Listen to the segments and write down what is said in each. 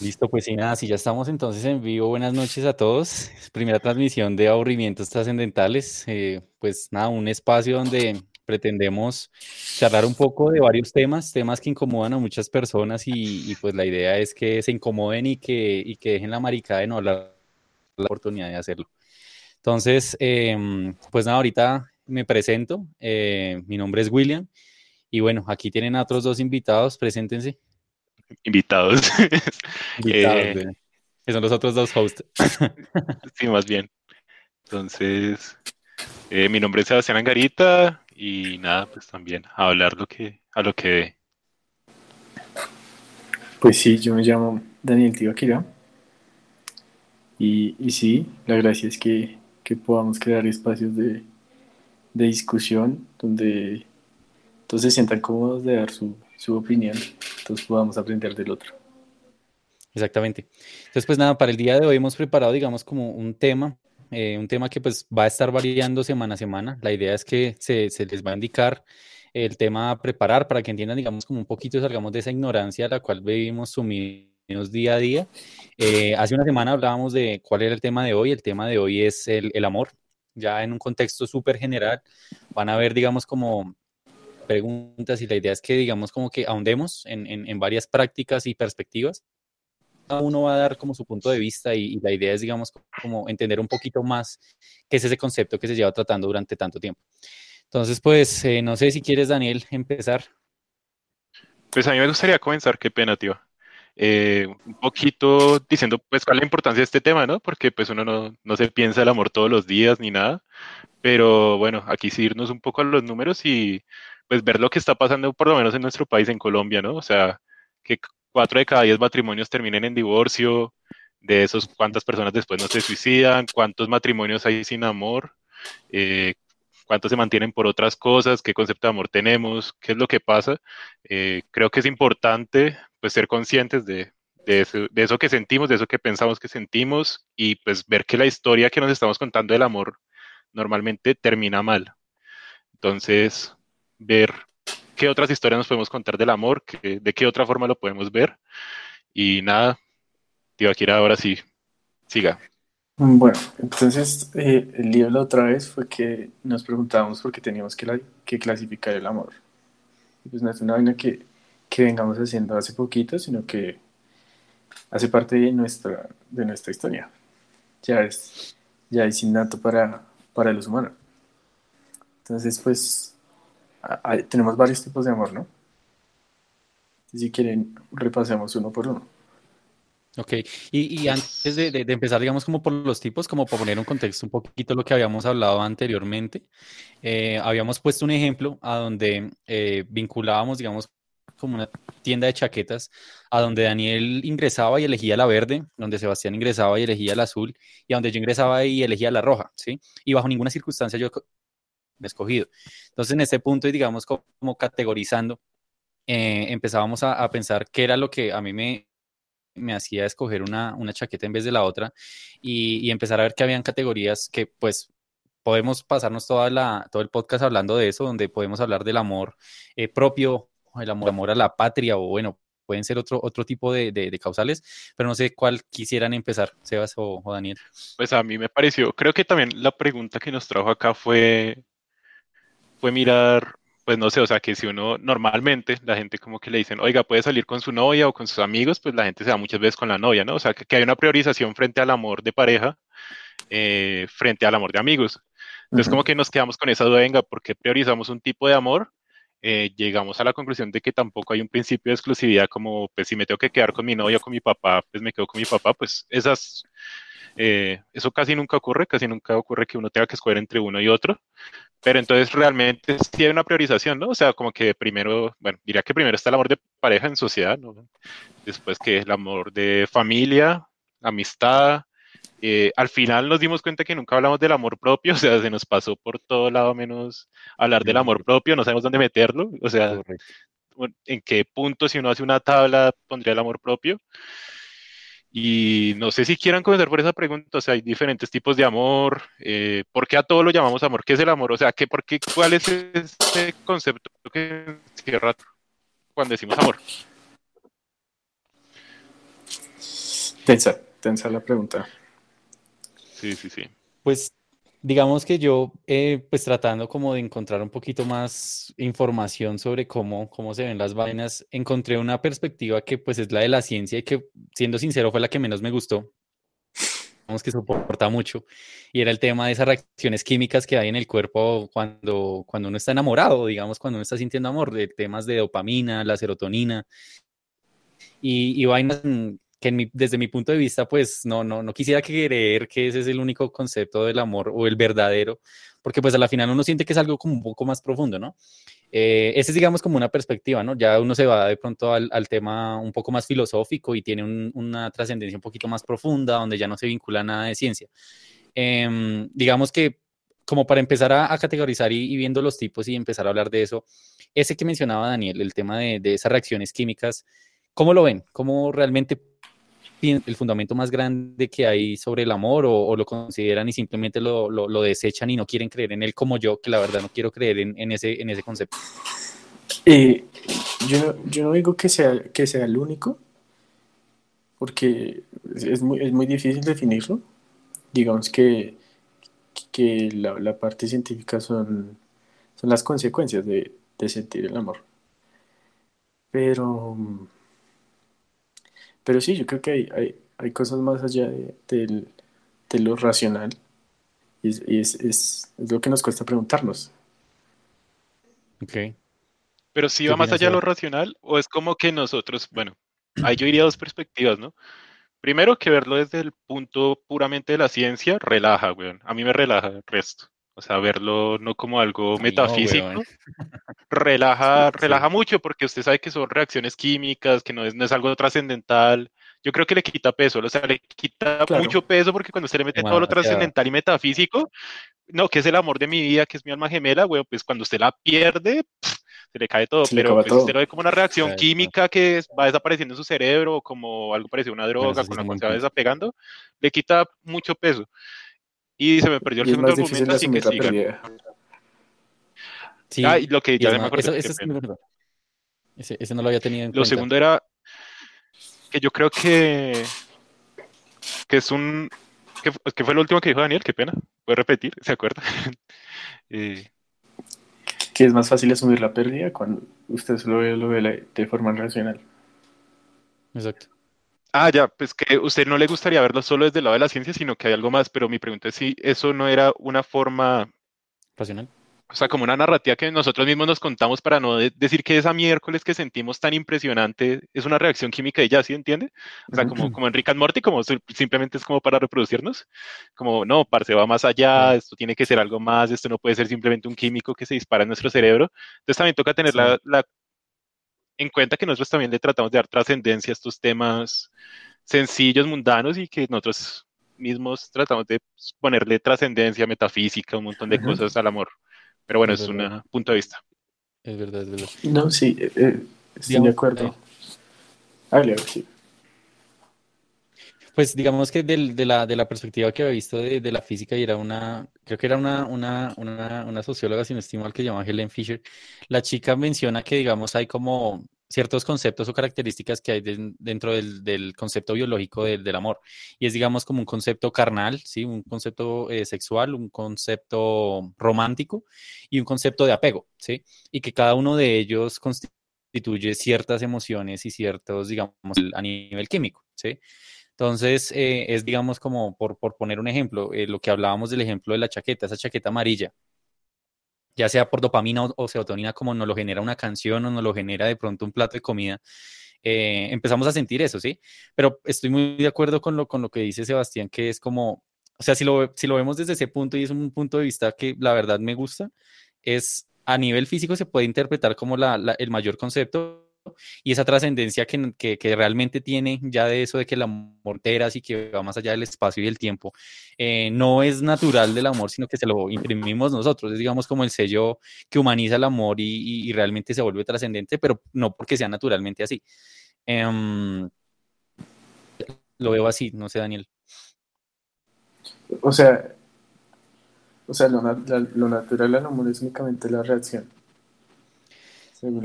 Listo, pues sí, nada, si ya estamos entonces en vivo, buenas noches a todos. Primera transmisión de aburrimientos trascendentales. Eh, pues nada, un espacio donde pretendemos charlar un poco de varios temas, temas que incomodan a muchas personas y, pues la idea es que se incomoden y que, y que dejen la maricada de no hablar la oportunidad de hacerlo. Entonces, em, pues nada, ahorita me presento. Eh, mi nombre es William y bueno, aquí tienen a otros dos invitados, preséntense invitados. Eh, que son los otros dos hosts. sí, más bien. Entonces, eh, mi nombre es Sebastián Angarita y nada, pues también a hablar lo que, a lo que ve. Pues sí, yo me llamo Daniel Tibaquira y, y sí, la gracia es que, que podamos crear espacios de, de discusión donde todos se sientan cómodos de dar su, su opinión, entonces podamos aprender del otro. Exactamente. Entonces, pues nada, para el día de hoy hemos preparado, digamos, como un tema, eh, un tema que pues va a estar variando semana a semana. La idea es que se, se, les va a indicar el tema a preparar para que entiendan, digamos, como un poquito salgamos de esa ignorancia a la cual vivimos sumidos día a día. Eh, hace una semana hablábamos de cuál era el tema de hoy. El tema de hoy es el, el amor, ya en un contexto súper general. Van a ver, digamos, como preguntas y la idea es que, digamos, como que ahondemos en, en, varias prácticas y perspectivas. Cada uno va a dar como su punto de vista y, la idea es, digamos, como entender un poquito más qué es ese concepto que se lleva tratando durante tanto tiempo. Entonces, pues, eh, no sé si quieres, Daniel, empezar. Pues a mí me gustaría comenzar, qué pena, tío. Eh, un poquito diciendo pues cuál es la importancia de este tema, ¿no? Porque pues uno no, no, se piensa el amor todos los días ni nada, pero bueno, aquí sí irnos un poco a los números y pues ver lo que está pasando por lo menos en nuestro país, en Colombia, ¿no? O sea, que cuatro de cada diez matrimonios terminen en divorcio, de esos cuántas personas después no se suicidan, cuántos matrimonios hay sin amor, eh, cuántos se mantienen por otras cosas, qué concepto de amor tenemos, qué es lo que pasa. Eh, creo que es importante pues ser conscientes de, de, eso, de eso que sentimos, de eso que pensamos que sentimos y pues ver que la historia que nos estamos contando del amor normalmente termina mal. Entonces, ver qué otras historias nos podemos contar del amor, de qué otra forma lo podemos ver. Y nada, ir ahora sí, siga. Bueno, entonces eh, el lío la otra vez fue que nos preguntábamos por qué teníamos que, que clasificar el amor. pues no es una vaina que, que, vengamos haciendo hace poquito, sino que hace parte de nuestra, de nuestra historia. Ya es, ya es innato para, para los humanos. Entonces, pues tenemos varios tipos de amor, ¿no? Si quieren, repasemos uno por uno. Ok, y, y antes de, de, empezar, digamos, como por los tipos, como para poner un contexto un poquito lo que habíamos hablado anteriormente, eh, habíamos puesto un ejemplo a donde eh, vinculábamos, digamos, como una tienda de chaquetas, a donde Daniel ingresaba y elegía la verde, donde Sebastián ingresaba y elegía la azul, y a donde yo ingresaba y elegía la roja, ¿sí? Y bajo ninguna circunstancia yo escogido. Entonces, en este punto, y digamos, como, categorizando, eh, empezábamos a, pensar qué era lo que a mí me, me hacía escoger una, una, chaqueta en vez de la otra y, empezar a ver que habían categorías que pues podemos pasarnos toda la, todo el podcast hablando de eso, donde podemos hablar del amor eh, propio, el amor, amor, a la patria o bueno, pueden ser otro, otro tipo de, de, causales, pero no sé cuál quisieran empezar, Sebas o, o Daniel. Pues a mí me pareció, creo que también la pregunta que nos trajo acá fue fue mirar, pues no sé, o sea, que si uno normalmente, la gente como que le dicen, oiga, puede salir con su novia o con sus amigos, pues la gente se da muchas veces con la novia, ¿no? O sea, que, hay una priorización frente al amor de pareja, eh, frente al amor de amigos. Entonces, como que nos quedamos con esa duda, venga, ¿por qué priorizamos un tipo de amor? Eh, llegamos a la conclusión de que tampoco hay un principio de exclusividad como, pues si me tengo que quedar con mi novia o con mi papá, pues me quedo con mi papá, pues esas eh, eso casi nunca ocurre, casi nunca ocurre que uno tenga que escoger entre uno y otro, pero entonces realmente sí hay una priorización, ¿no? O sea, como que primero, bueno, diría que primero está el amor de pareja en sociedad, ¿no? Después que el amor de familia, amistad. Eh, al final nos dimos cuenta que nunca hablamos del amor propio, o sea, se nos pasó por todo lado menos hablar del amor propio, no sabemos dónde meterlo, o sea, en qué punto si uno hace una tabla pondría el amor propio. Y no sé si quieran comenzar por esa pregunta, o sea, hay diferentes tipos de amor, eh, ¿por qué a todo lo llamamos amor? ¿Qué es el amor? O sea, ¿qué, por qué, ¿cuál es ese concepto que cierra cuando decimos amor? Tensa, tensa la pregunta. Sí, sí, sí. Pues digamos que yo, eh, pues tratando como de encontrar un poquito más información sobre cómo, cómo se ven las vainas, encontré una perspectiva que pues es la de la ciencia y que, siendo sincero, fue la que menos me gustó. Que soporta mucho. Y era el tema de esas reacciones químicas que hay en el cuerpo cuando, cuando uno está enamorado, digamos, cuando uno está sintiendo amor, de temas de dopamina, la serotonina y, y vainas que desde mi punto de vista, pues no, no, no quisiera creer que ese es el único concepto del amor o el verdadero, porque pues a la final uno siente que es algo como un poco más profundo, ¿no? Eh, ese es, digamos, como una perspectiva, ¿no? Ya uno se va de pronto al, al tema un poco más filosófico y tiene una trascendencia un poquito más profunda, donde ya no se vincula nada de ciencia. Em, digamos que como para empezar a, categorizar y, viendo los tipos y empezar a hablar de eso, ese que mencionaba Daniel, el tema de, de esas reacciones químicas, ¿cómo lo ven? ¿Cómo realmente el fundamento más grande que hay sobre el amor o, lo consideran y simplemente lo, lo, desechan y no quieren creer en él como yo, que la verdad no quiero creer en, ese, en ese concepto? Eh, yo, yo no digo que sea, que sea el único, porque es muy, es muy difícil definirlo. Digamos que, que la, la parte científica son, son las consecuencias de sentir el amor. Pero pero sí, yo creo que hay, hay, hay cosas más allá de, de, lo racional y, es, es, es, lo que nos cuesta preguntarnos. Ok. Pero si va más allá de lo racional o es como que nosotros, bueno, ahí yo iría dos perspectivas, ¿no? Primero que verlo desde el punto puramente de la ciencia, relaja, weón. A mí me relaja el resto. O sea, verlo no como algo metafísico, relaja, relaja mucho porque usted sabe que son reacciones químicas, que no es, no es algo trascendental. Yo creo que le quita peso, o sea, le quita mucho peso porque cuando usted le mete todo lo trascendental y metafísico, no, que es el amor de mi vida, que es mi alma gemela, güey, pues cuando usted la pierde, se le cae todo, pero pues, usted lo ve como una reacción química que va desapareciendo en su cerebro, como algo parecido a una droga, con la cual se va desapegando, le quita mucho peso. Y se me perdió el segundo argumento, así que sigan. Sí, ah, y lo que ya me acuerdo. Eso, eso es verdad. Ese, ese, no lo había tenido en lo cuenta. Lo segundo era que yo creo que, que es un. Que, que, fue lo último que dijo Daniel, qué pena. ¿Puede repetir? ¿Se acuerda? eh, que es más fácil asumir la pérdida cuando usted solo ve, lo ve de forma racional. Exacto. Ah, ya, pues que usted no le gustaría verlo solo desde el lado de la ciencia, sino que hay algo más, pero mi pregunta es si eso no era una forma racional. O sea, como una narrativa que nosotros mismos nos contamos para no decir que esa miércoles que sentimos tan impresionante es una reacción química y ya, ¿sí entiende? O sea, como, como en Rick and Morty, como simplemente es como para reproducirnos. Como, no, parce, va más allá, esto tiene que ser algo más, esto no puede ser simplemente un químico que se dispara en nuestro cerebro. Entonces también toca tener la, la, en cuenta que nosotros también le tratamos de dar trascendencia a estos temas sencillos, mundanos y que nosotros mismos tratamos de ponerle trascendencia metafísica, un montón de cosas al amor. Pero bueno, es, un punto de vista. Es verdad, es verdad. No, sí, eh, eh, estoy de acuerdo. Hable, sí. Pues digamos que de, la, de la perspectiva que había visto de, de, la física y era una, creo que era una, una, una, una socióloga, si no estimo mal, que se llama Helen Fisher, la chica menciona que digamos hay como ciertos conceptos o características que hay dentro del, concepto biológico del amor. Y es, digamos, como un concepto carnal, ¿sí? un concepto eh, sexual, un concepto romántico y un concepto de apego. ¿sí? Y que cada uno de ellos constituye ciertas emociones y ciertos, digamos, a nivel químico. ¿sí? Entonces, eh, es digamos como, por, por poner un ejemplo, eh, lo que hablábamos del ejemplo de la chaqueta, esa chaqueta amarilla, ya sea por dopamina o, serotonina, como nos lo genera una canción o nos lo genera de pronto un plato de comida, eh, empezamos a sentir eso, ¿sí? Pero estoy muy de acuerdo con lo, con lo que dice Sebastián, que es como, o sea, si lo, si lo vemos desde ese punto y es un punto de vista que la verdad me gusta, es a nivel físico se puede interpretar como la, el mayor concepto, y esa trascendencia que, que, realmente tiene ya de eso de que el amor teras y que va más allá del espacio y del tiempo, eh, no es natural del amor, sino que se lo imprimimos nosotros, es digamos como el sello que humaniza el amor y, realmente se vuelve trascendente, pero no porque sea naturalmente así. Em, lo veo así, no sé, Daniel. O sea, o sea lo, lo natural del amor es únicamente la reacción.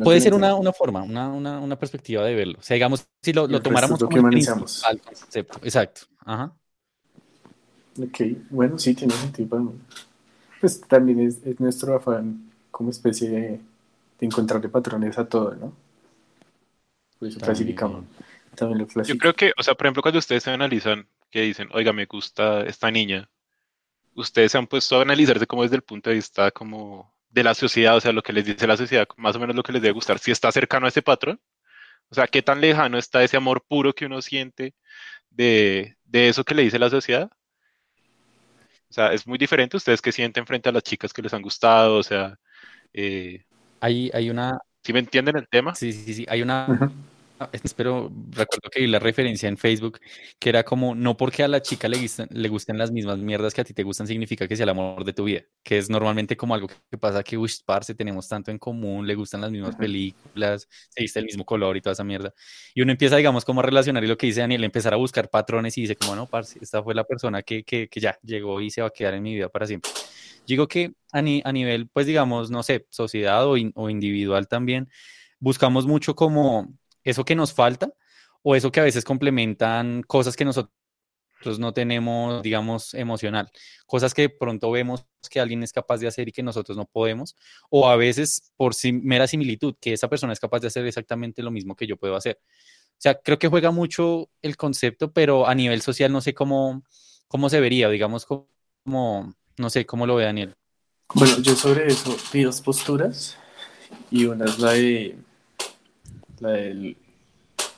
Puede ser una, una forma, una, una, una perspectiva de verlo. O sea, digamos, si lo, lo tomáramos lo como que el humanizamos. principal concepto. Exacto. Ajá. Ok, bueno, sí, tiene sentido para mí. Pues también es, es nuestro afán como especie de, de encontrarle patrones a todo, ¿no? Por eso clasificamos. También lo Yo clasificamos. creo que, o sea, por ejemplo, cuando ustedes se analizan, que dicen, oiga, me gusta esta niña, ustedes se han puesto a analizarse como desde el punto de vista como de la sociedad, o sea, lo que les dice la sociedad, más o menos lo que les debe gustar, si está cercano a ese patrón, o sea, qué tan lejano está ese amor puro que uno siente de, de eso que le dice la sociedad. O sea, es muy diferente ustedes que sienten frente a las chicas que les han gustado, o sea, eh, Hay, hay una, ¿sí me entienden el tema? sí, sí, sí, hay una. Espero, recuerdo que vi la referencia en Facebook, que era como, no porque a la chica le gusten, le gusten las mismas mierdas que a ti te gustan, significa que sea el amor de tu vida, que es normalmente como algo que pasa que, uy, parce, tenemos tanto en común, le gustan las mismas Ujú. películas, se viste el mismo color y toda esa mierda. Y uno empieza, digamos, como a relacionar y lo que dice Daniel, empezar a buscar patrones y dice como, no, parce, esta fue la persona que, que, que ya llegó y se va a quedar en mi vida para siempre. Digo que a, ni- a nivel, pues digamos, no sé, sociedad o, in- o individual también, buscamos mucho como eso que nos falta o eso que a veces complementan cosas que nosotros no tenemos, digamos, emocional, cosas que pronto vemos que alguien es capaz de hacer y que nosotros no podemos, o a veces por sim- mera similitud, que esa persona es capaz de hacer exactamente lo mismo que yo puedo hacer. O sea, creo que juega mucho el concepto, pero a nivel social no sé cómo, cómo se vería, digamos, como, no sé, cómo lo ve Daniel. Bueno, yo sobre eso vi dos posturas y una es la de la de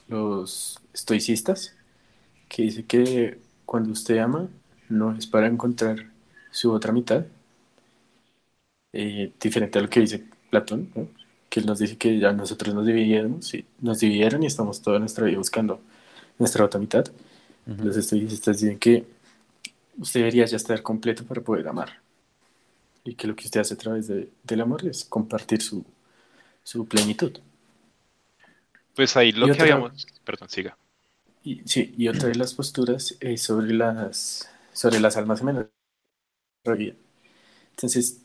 los estoicistas que dice que cuando usted ama no es para encontrar su otra mitad eh, diferente a lo que dice Platón ¿no? que él nos dice que ya nosotros nos dividimos y nos dividieron y estamos toda nuestra vida buscando nuestra otra mitad los estoicistas dicen que usted debería ya estar completo para poder amar y que lo que usted hace a través de- del amor es compartir su, su plenitud. Pues ahí lo que otra- habíamos, perdón, siga. Y, sí, y otra de las posturas es sobre las, sobre las almas gemelas. Entonces,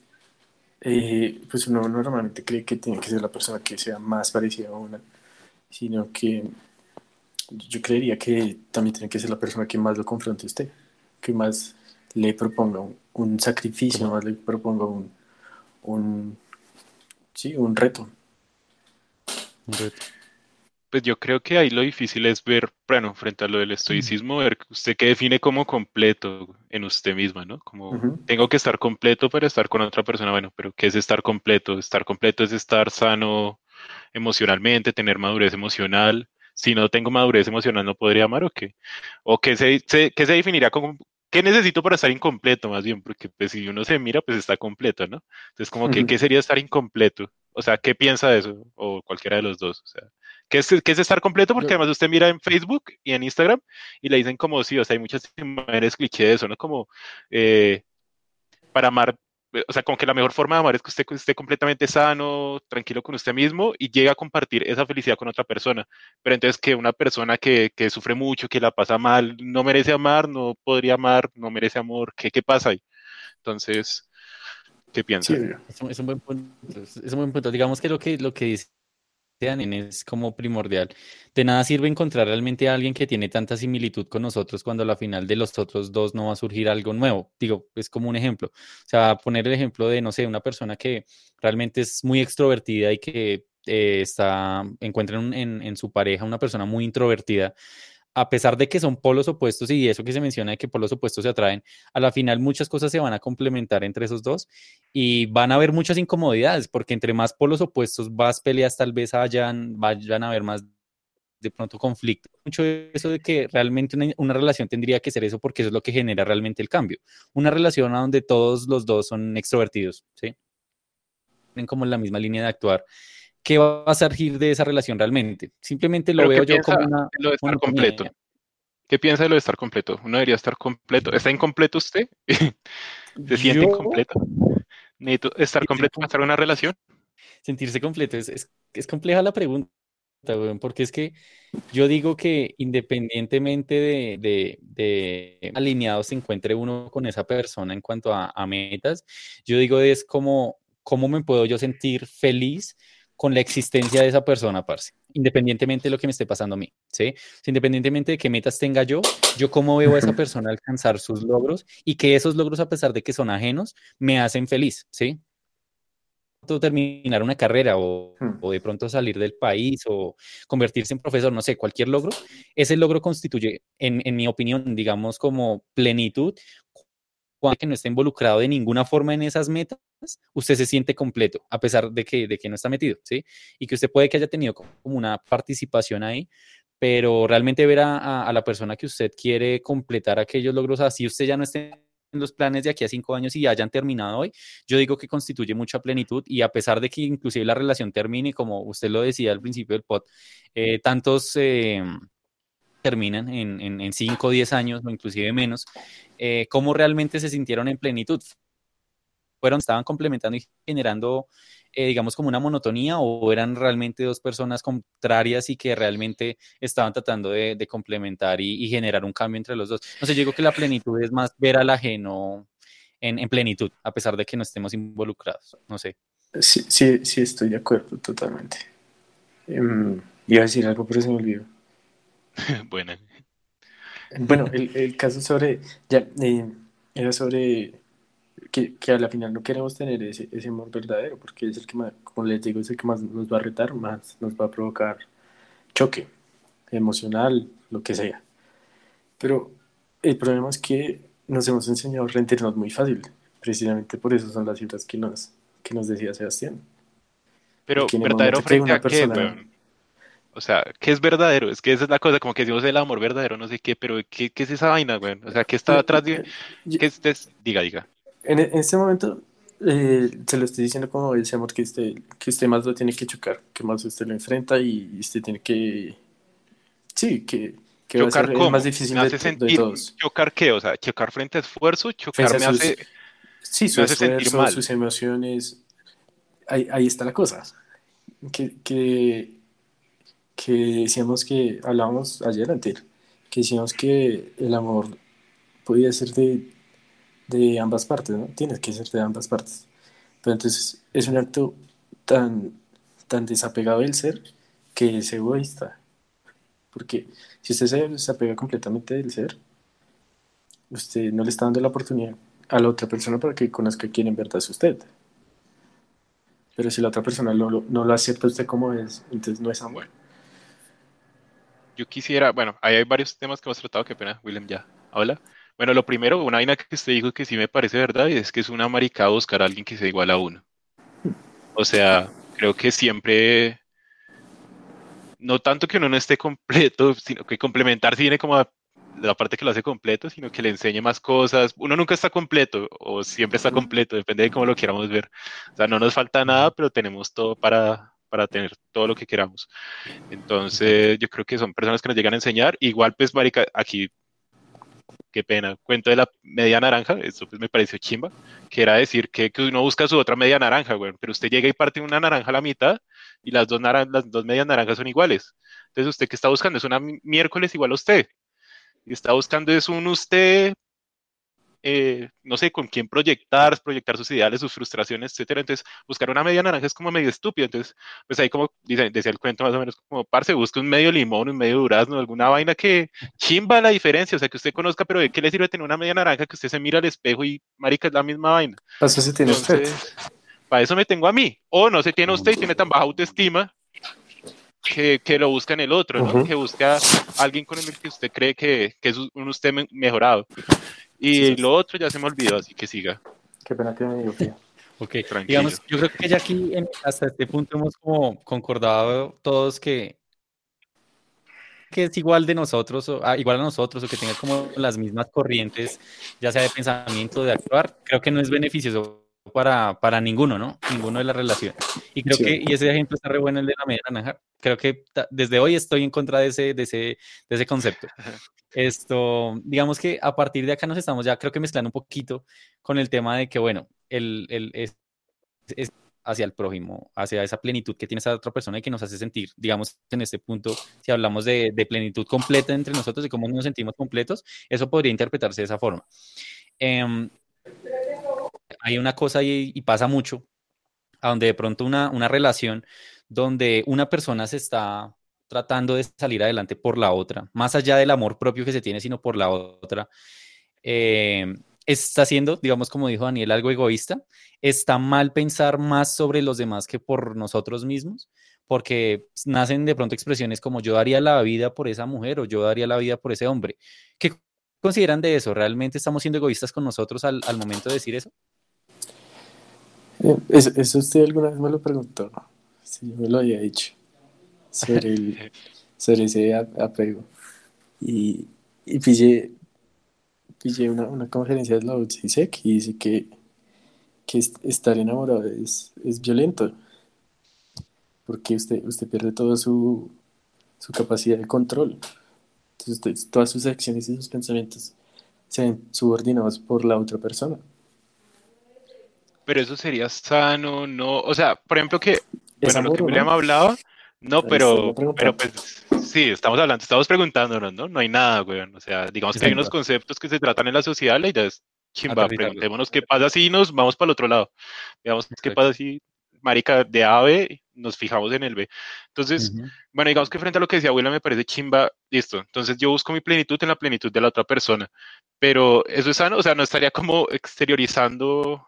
eh, pues uno normalmente cree que tiene que ser la persona que sea más parecida a una, sino que yo creería que también tiene que ser la persona que más lo confronte a usted, que más le proponga un, un sacrificio, más le proponga un, un, sí, un reto. Un reto. Pues yo creo que ahí lo difícil es ver, bueno, frente a lo del estoicismo, ver usted qué define como completo en usted misma, ¿no? Como Ujú. tengo que estar completo para estar con otra persona, bueno, pero ¿qué es estar completo? Estar completo es estar sano emocionalmente, tener madurez emocional. Si no tengo madurez emocional, ¿no podría amar o qué? ¿O qué se, se- qué se definiría como, qué necesito para estar incompleto más bien? Porque pues si uno se mira, pues está completo, ¿no? Entonces como que. ¿qué sería estar incompleto? O sea, ¿qué piensa de eso? O cualquiera de los dos, o sea. ¿Qué es, qué es estar completo? Porque además usted mira en Facebook y en Instagram y le dicen como sí, o sea, hay muchas imágenes cliché de eso, ¿no? Como eh, para amar, eh, o sea, como que la mejor forma de amar es que usted esté completamente sano, tranquilo con usted mismo y llega a compartir esa felicidad con otra persona. Pero entonces que una persona que, que sufre mucho, que la pasa mal, no merece amar, no podría amar, no merece amor, ¿qué, qué pasa ahí? Entonces, ¿qué piensa? Sí, Es un, es un buen punto. Es, es un buen punto. Digamos que lo que, lo que dice Daniel es como primordial. De nada sirve encontrar realmente a alguien que tiene tanta similitud con nosotros cuando a la final de los otros dos no va a surgir algo nuevo. Digo, es como un ejemplo. O sea, poner el ejemplo de, no sé, una persona que realmente es muy extrovertida y que eh, está, encuentra en, en- en su pareja una persona muy introvertida. A pesar de que son polos opuestos y eso que se menciona de que polos opuestos se atraen, a la final muchas cosas se van a complementar entre esos dos y van a haber muchas incomodidades, porque entre más polos opuestos vas peleas, tal vez hayan, vayan a haber más de pronto conflicto. Mucho eso de que realmente una, una relación tendría que ser eso, porque eso es lo que genera realmente el cambio. Una relación a donde todos los dos son extrovertidos, ¿sí? Tienen como la misma línea de actuar. ¿Qué va a surgir de esa relación realmente? Simplemente lo Pero ¿qué veo yo como una lo de estar completo? ¿Qué piensa de lo de estar completo? Uno debería estar completo. ¿Está incompleto usted? ¿Se siente Yo- incompleto? ¿Necesito estar completo para estar en una relación? sentirse completo. Es, es, es compleja la pregunta, weón, porque es que yo digo que independientemente de, de, de alineado se encuentre uno con esa persona en cuanto a, a metas, yo digo es como, ¿cómo me puedo yo sentir feliz con la existencia de esa persona, parce, independientemente de lo que me esté pasando a mí, ¿sí? Independientemente de qué metas tenga yo, yo cómo veo a esa persona alcanzar sus logros y que esos logros, a pesar de que son ajenos, me hacen feliz, ¿sí? terminar una carrera o, Hmm. o de pronto salir del país o convertirse en profesor, no sé, cualquier logro, ese logro constituye, en, en mi opinión, digamos, como plenitud, que no está involucrado de ninguna forma en esas metas, usted se siente completo, a pesar de que, de que no está metido, ¿sí? Y que usted puede que haya tenido como una participación ahí, pero realmente ver a, a- la persona que usted quiere completar aquellos logros, así usted ya no esté en los planes de aquí a cinco años y hayan terminado hoy, yo digo que constituye mucha plenitud y a pesar de que inclusive la relación termine, como usted lo decía al principio del pod, eh, tantos eh, terminan en, en, en 5 o 10 años o inclusive menos, eh, ¿cómo realmente se sintieron en plenitud? ¿Fueron, estaban complementando y generando, eh, digamos, como una monotonía o eran realmente dos personas contrarias y que realmente estaban tratando de, complementar y, generar un cambio entre los dos? No sé, yo digo que la plenitud es más ver al ajeno en, en plenitud, a pesar de que no estemos involucrados. No sé. Sí, sí, sí, estoy de acuerdo totalmente. Em, iba a decir algo, pero se me olvidó. bueno, Bueno, el, el caso sobre, ya, eh, era sobre que, que a la final no queremos tener ese, ese amor verdadero, porque es el que más, como les digo, es el que más nos va a retar, más nos va a provocar choque emocional, lo que sea. Pero el problema es que nos hemos enseñado a rendirnos muy fácil, precisamente por eso son las cifras que nos, que nos decía Sebastián. pero verdadero frente a qué, persona- weón? O sea, ¿qué es verdadero? Es que esa es la cosa, como que decimos el amor verdadero, no sé qué, pero ¿qué, qué es esa vaina, weón? O sea, ¿qué está atrás de...? ¿Qué es, es- Diga, diga. En, en este momento eh, se lo estoy diciendo como ese amor que usted, que usted más lo tiene que chocar, que más usted lo enfrenta y usted tiene que... Sí, que, que va a ¿Chocar ser el cómo? más difícil Me de, hace de sentir... todos. ¿Chocar qué? O sea, ¿chocar frente a esfuerzo? ¿Chocar Frente me sus- hace...? Sí, su me hace sentir esfuerzo, mal. sus emociones. Ahí, ahí está la cosa. Que, que, que decíamos que, hablábamos ayer antes, que decíamos que el amor podía ser de, de ambas partes, ¿no? Tiene que ser de ambas partes. Pero entonces es un acto tan, tan desapegado del ser que es egoísta. Porque si usted se desapega completamente del ser, usted no le está dando la oportunidad a la otra persona para que conozca quién en verdad es usted. Pero si la otra persona no, no lo acepta usted como es, entonces no es amor. Yo quisiera, bueno, hay varios temas que hemos tratado, qué pena, William, ya, habla. Bueno, lo primero, una vaina que usted dijo que sí me parece verdad, y es que es una maricada buscar a alguien que sea igual a uno. O sea, creo que siempre, no tanto que uno no esté completo, sino que complementar sí viene como la parte que lo hace completo, sino que le enseñe más cosas. Uno nunca está completo, o siempre está completo, depende de cómo lo queramos ver. O sea, no nos falta nada, pero tenemos todo para, para tener todo lo que queramos. Entonces, yo creo que son personas que nos llegan a enseñar. Igual, pues, marica, aquí, qué pena, cuento de la media naranja, esto pues me pareció chimba, que era decir que, que uno busca su otra media naranja, güey, pero usted llega y parte una naranja a la mitad y las dos, naran- las dos medias naranjas son iguales. Entonces, usted que está buscando es una mi- miércoles igual a usted. Y está buscando es un usted, eh, no sé, con quién proyectar, proyectar sus ideales, sus frustraciones, etcétera. Entonces, buscar una media naranja es como medio estúpido. Entonces, pues ahí como dice, decía el cuento más o menos como, parce, busca un medio limón, un medio durazno, alguna vaina que chimba la diferencia, o sea, que usted conozca, pero ¿de qué le sirve tener una media naranja que usted se mira al espejo y, marica, es la misma vaina? Eso se tiene usted. Entonces, para eso me tengo a mí. O no se tiene usted y tiene tan baja autoestima que, que lo busca en el otro. Que busca alguien con el que usted cree que, que es un usted me- mejorado. Y Sí, sí. lo otro ya se me olvidó, así que siga. Qué pena que me digo. Ok, Tranquilo. digamos, yo creo que ya aquí en- hasta este punto hemos como concordado todos que, que es igual de nosotros, o, ah, igual a nosotros, o que tenga como las mismas corrientes, ya sea de pensamiento, de actuar, creo que no es beneficioso para, para ninguno, ¿no? Ninguno de la relación. Y creo Sí. que, y ese ejemplo está re bueno el de la media naranja. Creo que desde hoy estoy en contra de ese, de ese, de ese concepto. Esto, digamos que a partir de acá nos estamos ya, creo que mezclando un poquito con el tema de que, bueno, el, el, es, es hacia el prójimo, hacia esa plenitud que tiene esa otra persona y que nos hace sentir, digamos, en este punto, si hablamos de, de plenitud completa entre nosotros y cómo nos sentimos completos, eso podría interpretarse de esa forma. Em, hay una cosa y, y pasa mucho, a donde de pronto una, una relación donde una persona se está tratando de salir adelante por la otra, más allá del amor propio que se tiene, sino por la otra, eh, está siendo, digamos, como dijo Daniel, algo egoísta. Está mal pensar más sobre los demás que por nosotros mismos, porque nacen de pronto expresiones como yo daría la vida por esa mujer o yo daría la vida por ese hombre. ¿Qué consideran de eso? ¿Realmente estamos siendo egoístas con nosotros al, momento de decir eso? Eh, eso, usted alguna vez me lo preguntó, si yo me lo había dicho, sobre, ese apego. Y, y pillé, una, una, conferencia de la UCISEC y dice que, que estar enamorado es, es violento, porque usted, usted pierde toda su, su capacidad de control. Entonces, todas sus acciones y sus pensamientos se ven subordinados por la otra persona. Pero eso sería sano, no, o sea, por ejemplo que, bueno, lo que William ¿no? hablaba, no, pero, pero pues sí, estamos hablando, estamos preguntándonos, ¿no? No hay nada, güey, o sea, digamos que hay unos conceptos que se tratan en la sociedad, la idea es chimba, preguntémonos qué pasa si nos vamos para el otro lado, digamos, qué pasa si marica de A a B, nos fijamos en el B. Entonces, bueno, digamos que frente a lo que decía William me parece chimba, listo. Entonces yo busco mi plenitud en la plenitud de la otra persona. Pero eso es sano, o sea, no estaría como exteriorizando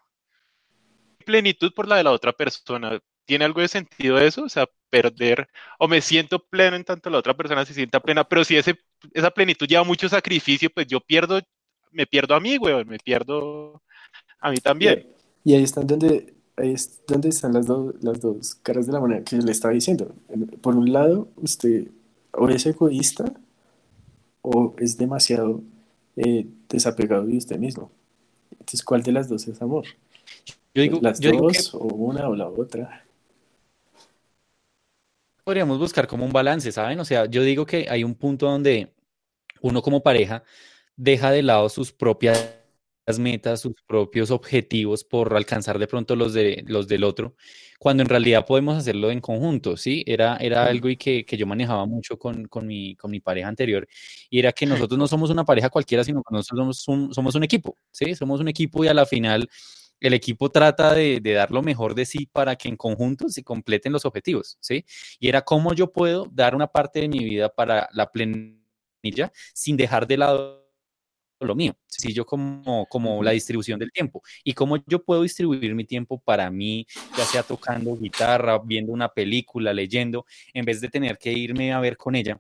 plenitud por la de la otra persona. ¿Tiene algo de sentido eso? O sea, perder, o me siento pleno en tanto la otra persona se sienta plena, pero si ese, esa plenitud lleva mucho sacrificio, pues yo pierdo, me pierdo a mí, güey, me pierdo a mí también. Y ahí está donde, ahí es donde están las, las dos caras de la moneda que le estaba diciendo. Por un lado, usted o es egoísta o es demasiado eh, desapegado de usted mismo. Entonces, ¿cuál de las dos es amor? Yo digo, las dos, o una o la otra. Podríamos buscar como un balance, ¿saben? O sea, yo digo que hay un punto donde uno como pareja deja de lado sus propias metas, sus propios objetivos por alcanzar de pronto los, de, los del otro, cuando en realidad podemos hacerlo en conjunto, ¿sí? Era, era algo y que, que yo manejaba mucho con, con, mi, con mi pareja anterior, y era que nosotros no somos una pareja cualquiera, sino que nosotros somos un, somos un equipo, ¿sí? Somos un equipo y a la final el equipo trata de, dar lo mejor de sí para que en conjunto se completen los objetivos, ¿sí? Y era cómo yo puedo dar una parte de mi vida para la plenilla sin dejar de lado lo mío, si yo como, como la distribución del tiempo. Y cómo yo puedo distribuir mi tiempo para mí, ya sea tocando guitarra, viendo una película, leyendo, en vez de tener que irme a ver con ella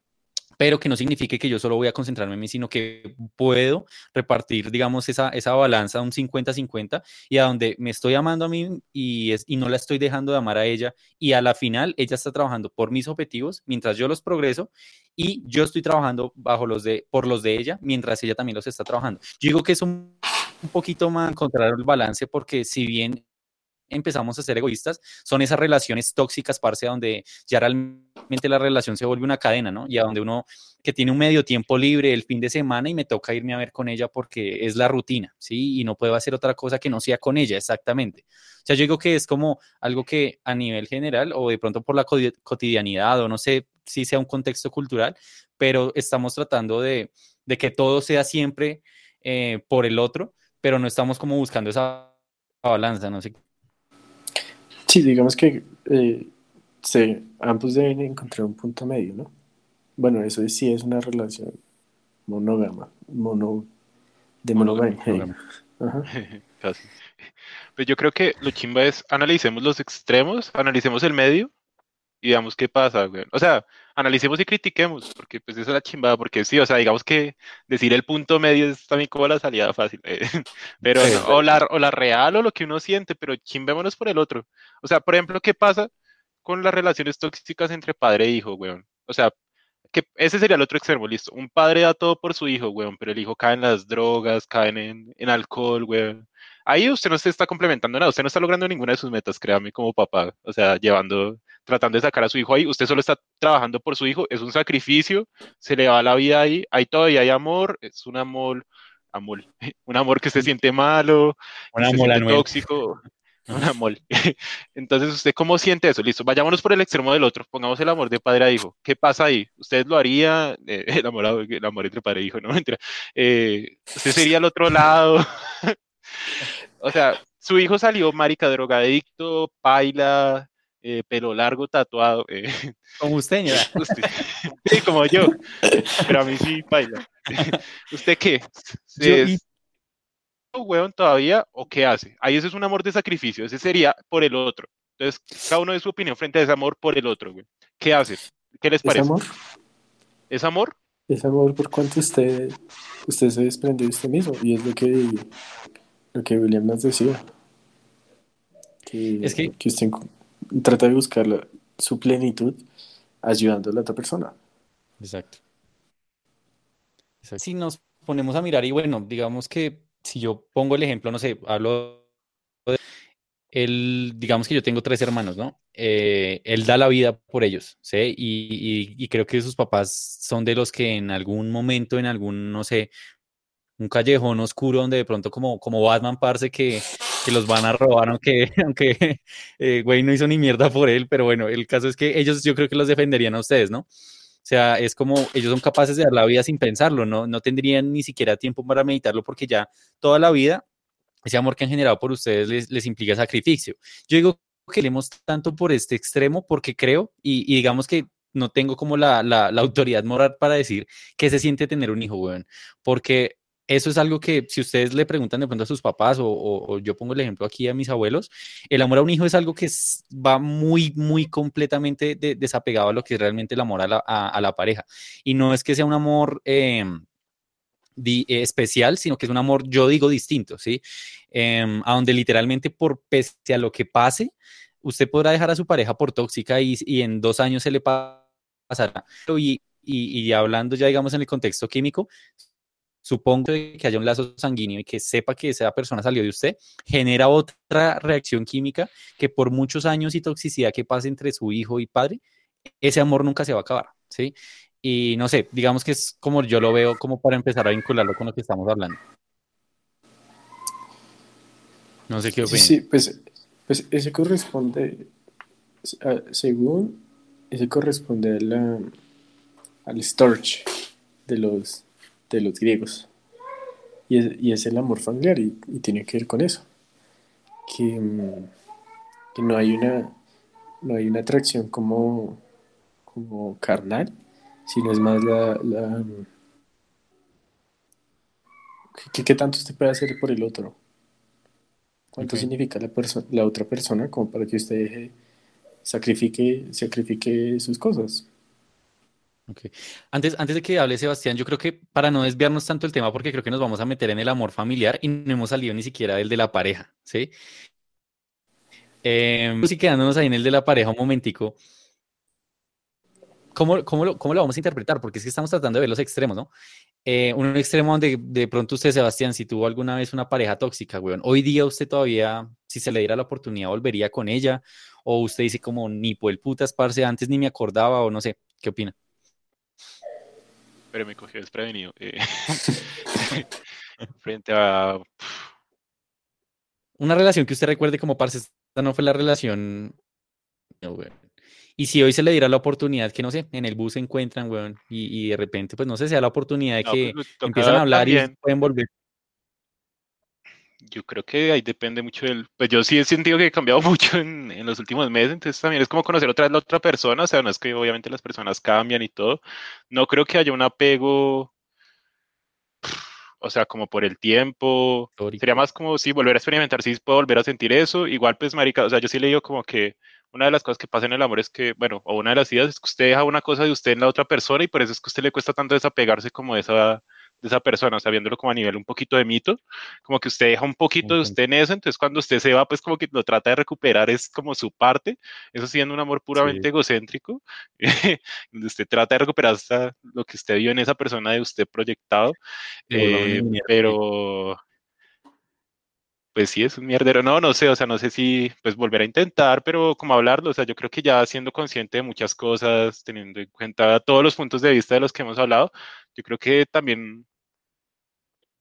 pero que no signifique que yo solo voy a concentrarme en mí, sino que puedo repartir, digamos, esa, esa balanza un 50-50 y a donde me estoy amando a mí y, es, y no la estoy dejando de amar a ella y a la final ella está trabajando por mis objetivos mientras yo los progreso y yo estoy trabajando bajo los de, por los de ella mientras ella también los está trabajando. Yo digo que es un, un poquito más encontrar el balance porque si bien empezamos a ser egoístas, son esas relaciones tóxicas, parce, donde ya realmente la relación se vuelve una cadena, ¿no? Y a donde uno que tiene un medio tiempo libre el fin de semana y me toca irme a ver con ella porque es la rutina, ¿sí? Y no puedo hacer otra cosa que no sea con ella, exactamente. O sea, yo digo que es como algo que a nivel general o de pronto por la cotidianidad o no sé si sea un contexto cultural, pero estamos tratando de, que todo sea siempre eh, por el otro, pero no estamos como buscando esa balanza, no sé Sí, digamos que eh, ambos deben encontrar un punto medio, ¿no? Bueno, eso sí es una relación monógama, mono, de monogamia. Casi. Pues yo creo que lo chimba es analicemos los extremos, analicemos el medio y veamos qué pasa, güey. O sea, analicemos y critiquemos, porque pues eso es la chimbada, porque sí, o sea, digamos que decir el punto medio es también como la salida fácil, eh, pero o, la, o la real o lo que uno siente, pero chimbémonos por el otro. O sea, por ejemplo, ¿qué pasa con las relaciones tóxicas entre padre e hijo, weón? O sea, que ese sería el otro extremo, listo. Un padre da todo por su hijo, weón, pero el hijo cae en las drogas, cae en, en alcohol, weón. Ahí usted no se está complementando nada, usted no está logrando ninguna de sus metas, créame, como papá. O sea, llevando tratando de sacar a su hijo ahí, usted solo está trabajando por su hijo, es un sacrificio, se le va la vida ahí, ahí todavía hay amor, es un amor, amor, un amor que se siente malo, un amor tóxico, un amor. Entonces, ¿usted cómo siente eso? Listo, vayámonos por el extremo del otro, pongamos el amor de padre a hijo. ¿Qué pasa ahí? ¿Usted lo haría? Eh, el, amor, el amor entre padre e hijo, no mentira. Eh, ¿Usted sería al otro lado? o sea, su hijo salió marica drogadicto, paila, eh, pelo largo, tatuado. Eh, como usted, ¿ya? sí, como yo. Pero a mí sí, baila. ¿Usted qué? ¿Es hueón todavía o qué hace? Ahí ese es un amor de sacrificio, ese sería por el otro. Entonces, cada uno de su opinión frente a ese amor por el otro, güey. ¿Qué hace? ¿Qué les parece? ¿Es amor? ¿Es amor? Es amor por cuanto usted, usted se desprende de usted mismo. Y es lo que, lo que William nos decía. Que, es que, que usted trata de buscar su plenitud ayudando a la otra persona. Exacto. Si nos ponemos a mirar y bueno, digamos que si yo pongo el ejemplo, no sé, hablo de él, digamos que yo tengo tres hermanos, ¿no? Eh, él da la vida por ellos, ¿sí? Y, y, creo que sus papás son de los que en algún momento, en algún, no sé, un callejón oscuro donde de pronto como, como Batman parece que, que los van a robar, aunque, aunque eh, güey no hizo ni mierda por él, pero bueno, el caso es que ellos yo creo que los defenderían a ustedes, ¿no? O sea, es como ellos son capaces de dar la vida sin pensarlo, ¿no? No tendrían ni siquiera tiempo para meditarlo porque ya toda la vida ese amor que han generado por ustedes les, les implica sacrificio. Yo digo que leemos tanto por este extremo porque creo y, y digamos que no tengo como la, la, la, autoridad moral para decir qué se siente tener un hijo, weón. Porque eso es algo que si ustedes le preguntan de pronto a sus papás o, yo pongo el ejemplo aquí a mis abuelos, el amor a un hijo es algo que va muy, muy completamente de, desapegado a lo que es realmente el amor a la, a, la pareja. Y no es que sea un amor... Eh, di, eh, especial, sino que es un amor, yo digo, distinto, ¿sí? Eh, a donde literalmente por pese a lo que pase, usted podrá dejar a su pareja por tóxica y, y en dos años se le pasará. Y, y, y, hablando ya, digamos, en el contexto químico, supongo que haya un lazo sanguíneo y que sepa que esa persona salió de usted, genera otra reacción química que por muchos años y toxicidad que pase entre su hijo y padre, ese amor nunca se va a acabar, ¿sí? Y no sé, digamos que es como yo lo veo como para empezar a vincularlo con lo que estamos hablando. No sé qué opinas. Sí, pues, pues ese corresponde, según, ese corresponde a la, al storch de los de los griegos. Y es, y es el amor familiar y, y, tiene que ver con eso. Que, que, no hay una no hay una atracción como, como carnal, sino es más la, la ¿qué, ¿qué, tanto usted puede hacer por el otro? ¿Cuánto okay. significa la, la otra persona como para que usted deje, sacrifique, sacrifique sus cosas? Okay. Antes, antes de que hable Sebastián, yo creo que para no desviarnos tanto el tema, porque creo que nos vamos a meter en el amor familiar y no hemos salido ni siquiera del de la pareja, ¿sí? Eh, sí, quedándonos ahí en el de la pareja un momentico, ¿cómo, cómo, lo, ¿cómo lo vamos a interpretar? Porque es que estamos tratando de ver los extremos, ¿no? Eh, un extremo donde de pronto usted, Sebastián, si tuvo alguna vez una pareja tóxica, weón, hoy día usted todavía, si se le diera la oportunidad, volvería con ella, o usted dice como, ni por el putas, parce, antes ni me acordaba, o no sé, ¿qué opina? Pero me cogió desprevenido. Eh, frente a. Una relación que usted recuerde como parce, esta no fue la relación. No. Y si hoy se le diera la oportunidad que, no sé, en el bus se encuentran, weón, y, y de repente, pues no sé, sea la oportunidad de que pues, empiezan a hablar también. y pueden volver. Yo creo que ahí depende mucho del. Pues yo sí he sentido que he cambiado mucho en, en, los últimos meses, entonces también es como conocer otra vez la otra persona. O sea, no es que obviamente las personas cambian y todo. No creo que haya un apego. O sea, como por el tiempo. Sería más como sí, volver a experimentar, sí puedo volver a sentir eso. Igual, pues, marica, o sea, yo sí le digo como que una de las cosas que pasa en el amor es que, bueno, o una de las ideas es que usted deja una cosa de usted en la otra persona y por eso es que a usted le cuesta tanto desapegarse como de esa de esa persona, o sea, viéndolo como a nivel un poquito de mito, como que usted deja un poquito de usted en eso, entonces cuando usted se va, pues como que lo trata de recuperar, es como su parte, eso siendo un amor puramente sí. egocéntrico, donde usted trata de recuperar hasta lo que usted vio en esa persona de usted proyectado, eh, pero pues sí, es un mierdero. No, no sé, o sea, no sé si pues volver a intentar, pero como hablarlo, o sea, yo creo que ya siendo consciente de muchas cosas, teniendo en cuenta todos los puntos de vista de los que hemos hablado, yo creo que también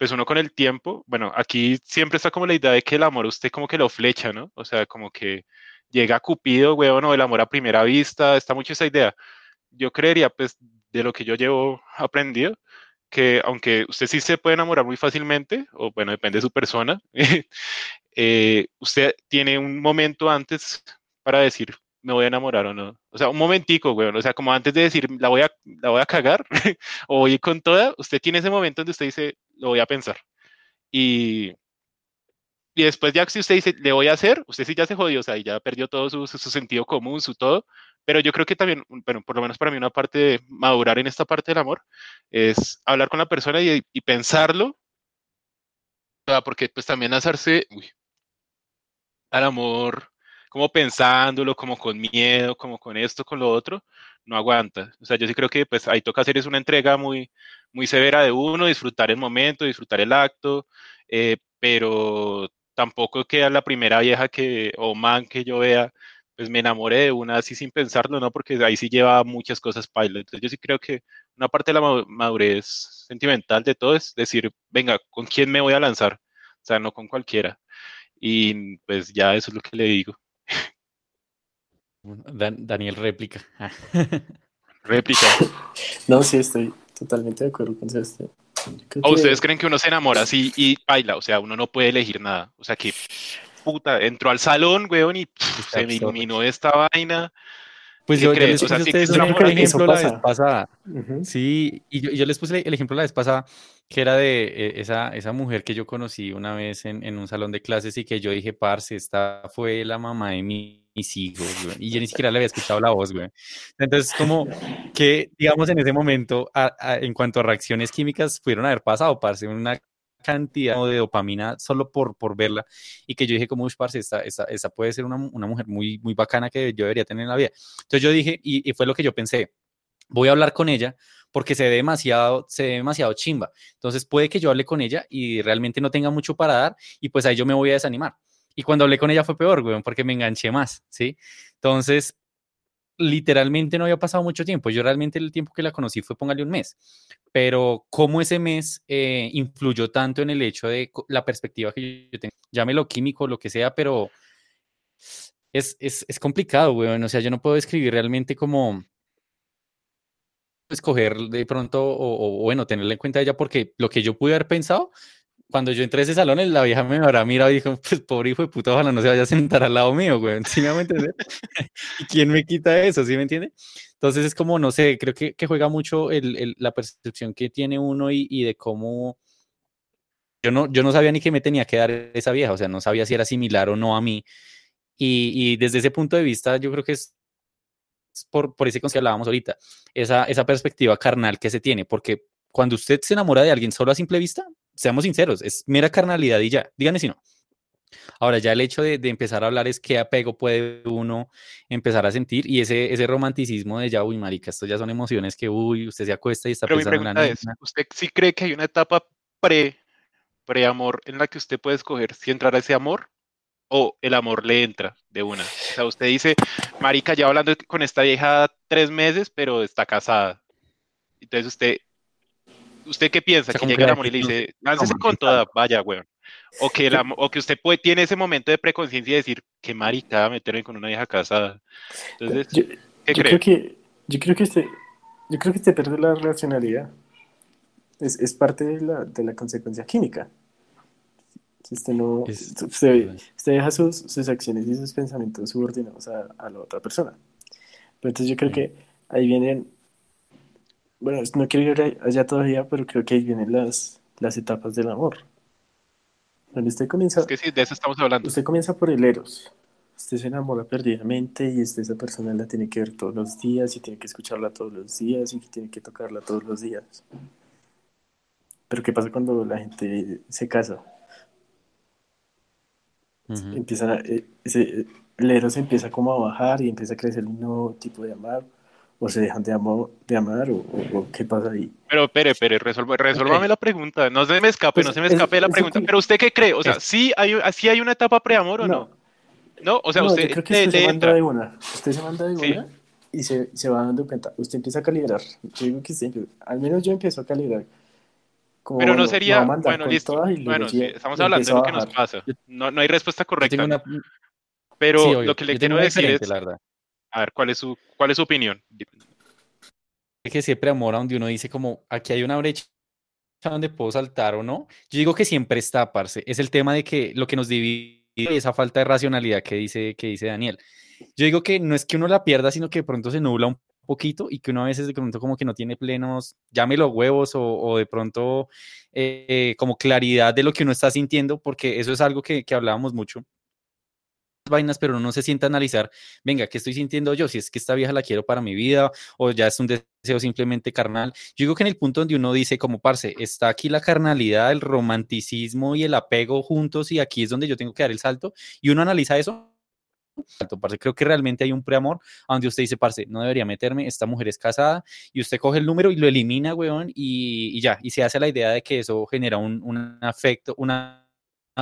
pues uno con el tiempo, bueno, aquí siempre está como la idea de que el amor usted como que lo flecha, ¿no? O sea, como que llega Cupido, weón, o el amor a primera vista, está mucho esa idea. Yo creería, pues, de lo que yo llevo aprendido, que aunque usted sí se puede enamorar muy fácilmente, o bueno, depende de su persona, eh, usted tiene un momento antes para decir, me voy a enamorar o no. O sea, un momentico, güey. O sea, como antes de decir, la voy a, la voy a cagar o voy con toda, usted tiene ese momento donde usted dice, lo voy a pensar. Y, y después ya si usted dice, le voy a hacer, usted sí ya se jodió, o sea, ya perdió todo su, su, sentido común, su todo. Pero yo creo que también, bueno, por lo menos para mí una parte de madurar en esta parte del amor es hablar con la persona y, y pensarlo. Porque pues también lanzarse uy, al amor como pensándolo, como con miedo, como con esto, con lo otro, no aguanta. O sea, yo sí creo que pues ahí toca hacer es una entrega muy, muy severa de uno, disfrutar el momento, disfrutar el acto, eh, pero tampoco queda la primera vieja que, o man que yo vea, pues me enamoré de una así sin pensarlo, ¿no? Porque ahí sí lleva muchas cosas pilot. Entonces yo sí creo que una parte de la madurez sentimental de todo es decir, venga, ¿con quién me voy a lanzar? O sea, no con cualquiera. Y pues ya eso es lo que le digo. Daniel réplica. réplica. No, sí, estoy totalmente de acuerdo con esto. ¿O ustedes creen que uno se enamora así y baila? O sea, uno no puede elegir nada. O sea, que puta, entró al salón, weón, y se me iluminó esta vaina. Pues yo, les puse el ejemplo la vez pasada. Sí, y yo, les puse el ejemplo la vez pasada, que era de eh, esa, esa mujer que yo conocí una vez en, en, un salón de clases y que yo dije, parce, esta fue la mamá de mis hijos, güey. Y yo ni siquiera le había escuchado la voz, güey. Entonces, como que, digamos, en ese momento, en cuanto a reacciones químicas, pudieron haber pasado, parce, una cantidad de dopamina solo por, por verla y que yo dije como, parce, esta, esta, puede ser una, una, mujer muy, muy bacana que yo debería tener en la vida. Entonces yo dije, y, y fue lo que yo pensé, voy a hablar con ella porque se ve demasiado, se ve demasiado chimba. Entonces puede que yo hable con ella y realmente no tenga mucho para dar y pues ahí yo me voy a desanimar. Y cuando hablé con ella fue peor, güey, porque me enganché más, ¿sí? Entonces, literalmente no había pasado mucho tiempo. Yo realmente el tiempo que la conocí fue, póngale un mes. Pero cómo ese mes eh, influyó tanto en el hecho de la perspectiva que yo tengo, llámelo químico, lo que sea, pero es, es, es complicado, güey. O sea, yo no puedo describir realmente como escoger de pronto o, o, bueno, tenerla en cuenta ella porque lo que yo pude haber pensado cuando yo entré a ese salón, la vieja me habrá mirado y dijo, pues pobre hijo de puta, ojalá no se vaya a sentar al lado mío, güey. ¿Sí me va a entender? ¿Y quién me quita eso? ¿Sí me entiende? Entonces es como, no sé, creo que, que juega mucho el, el, la percepción que tiene uno y, y, de cómo... Yo no, yo no sabía ni qué me tenía que dar esa vieja, o sea, no sabía si era similar o no a mí. Y, y desde ese punto de vista, yo creo que es por, por ese concepto que hablábamos ahorita, esa, esa perspectiva carnal que se tiene, porque cuando usted se enamora de alguien solo a simple vista, seamos sinceros, es mera carnalidad y ya, díganme si no. Ahora, ya el hecho de, empezar a hablar es qué apego puede uno empezar a sentir y ese, ese romanticismo de ya, uy, marica, esto ya son emociones que, uy, usted se acuesta y está pensando en la es, ¿Usted sí cree que hay una etapa pre, pre-amor en la que usted puede escoger si entrar a ese amor o el amor le entra de una? O sea, usted dice, marica, ya hablando con esta vieja tres meses, pero está casada. Entonces usted ¿Usted qué piensa? que llega el amor y le dice, láncese con toda, vaya, weón. O que, la, o que usted puede, tiene ese momento de preconciencia y decir, qué marica meterme con una vieja casada. Entonces, yo, ¿qué yo creo que Yo creo que este, yo creo que este pierde la racionalidad. Es, es parte de la, de la consecuencia química. Usted, no, usted, deja sus, sus, acciones y sus pensamientos subordinados a, a la otra persona. Pero entonces yo creo que ahí vienen bueno, no quiero ir allá todavía, pero creo que ahí vienen las, las etapas del amor. Donde usted comienza. Es que sí, de eso estamos hablando. Usted comienza por el Eros. Usted se enamora perdidamente y usted, esa persona la tiene que ver todos los días y tiene que escucharla todos los días y tiene que tocarla todos los días. Pero ¿qué pasa cuando la gente se casa? Empieza, eh, ese, el Eros empieza como a bajar y empieza a crecer un nuevo tipo de amar o se dejan de, de amar o, qué pasa ahí. Pero, espere, espere, resuélvame la pregunta. No se me escape, pues no se me escape la pregunta. Pero usted qué cree? O sea, ¿sí hay, ¿sí hay una etapa preamor o no? No, o sea, usted, creo que usted se manda de una. Usted se manda de una y se, se, va dando cuenta. Usted empieza a calibrar. Yo digo que siempre, al menos yo empiezo a calibrar. Como, pero no sería, bueno, listo. Bueno, sí, estamos hablando de lo que nos pasa. No, no hay respuesta correcta. Pero lo que le quiero decir es, la verdad. A ver, ¿cuál es su, cuál es su opinión? Es que siempre amor donde uno dice como, aquí hay una brecha donde puedo saltar o no. Yo digo que siempre está, parce. Es el tema de que lo que nos divide esa falta de racionalidad que dice, que dice Daniel. yo digo que no es que uno la pierda, sino que de pronto se nubla un poquito y que uno a veces de pronto como que no tiene plenos, llámelo huevos o, de pronto eh, como claridad de lo que uno está sintiendo, porque eso es algo que, que hablábamos mucho vainas, pero uno no se sienta a analizar, venga, ¿qué estoy sintiendo yo? Si es que esta vieja la quiero para mi vida o ya es un deseo simplemente carnal. Yo digo que en el punto donde uno dice, como parce, está aquí la carnalidad, el romanticismo y el apego juntos y aquí es donde yo tengo que dar el salto y uno analiza eso. Parce, creo que realmente hay un preamor donde usted dice, parce, no debería meterme, esta mujer es casada y usted coge el número y lo elimina, weón, y, ya, y se hace la idea de que eso genera un afecto, una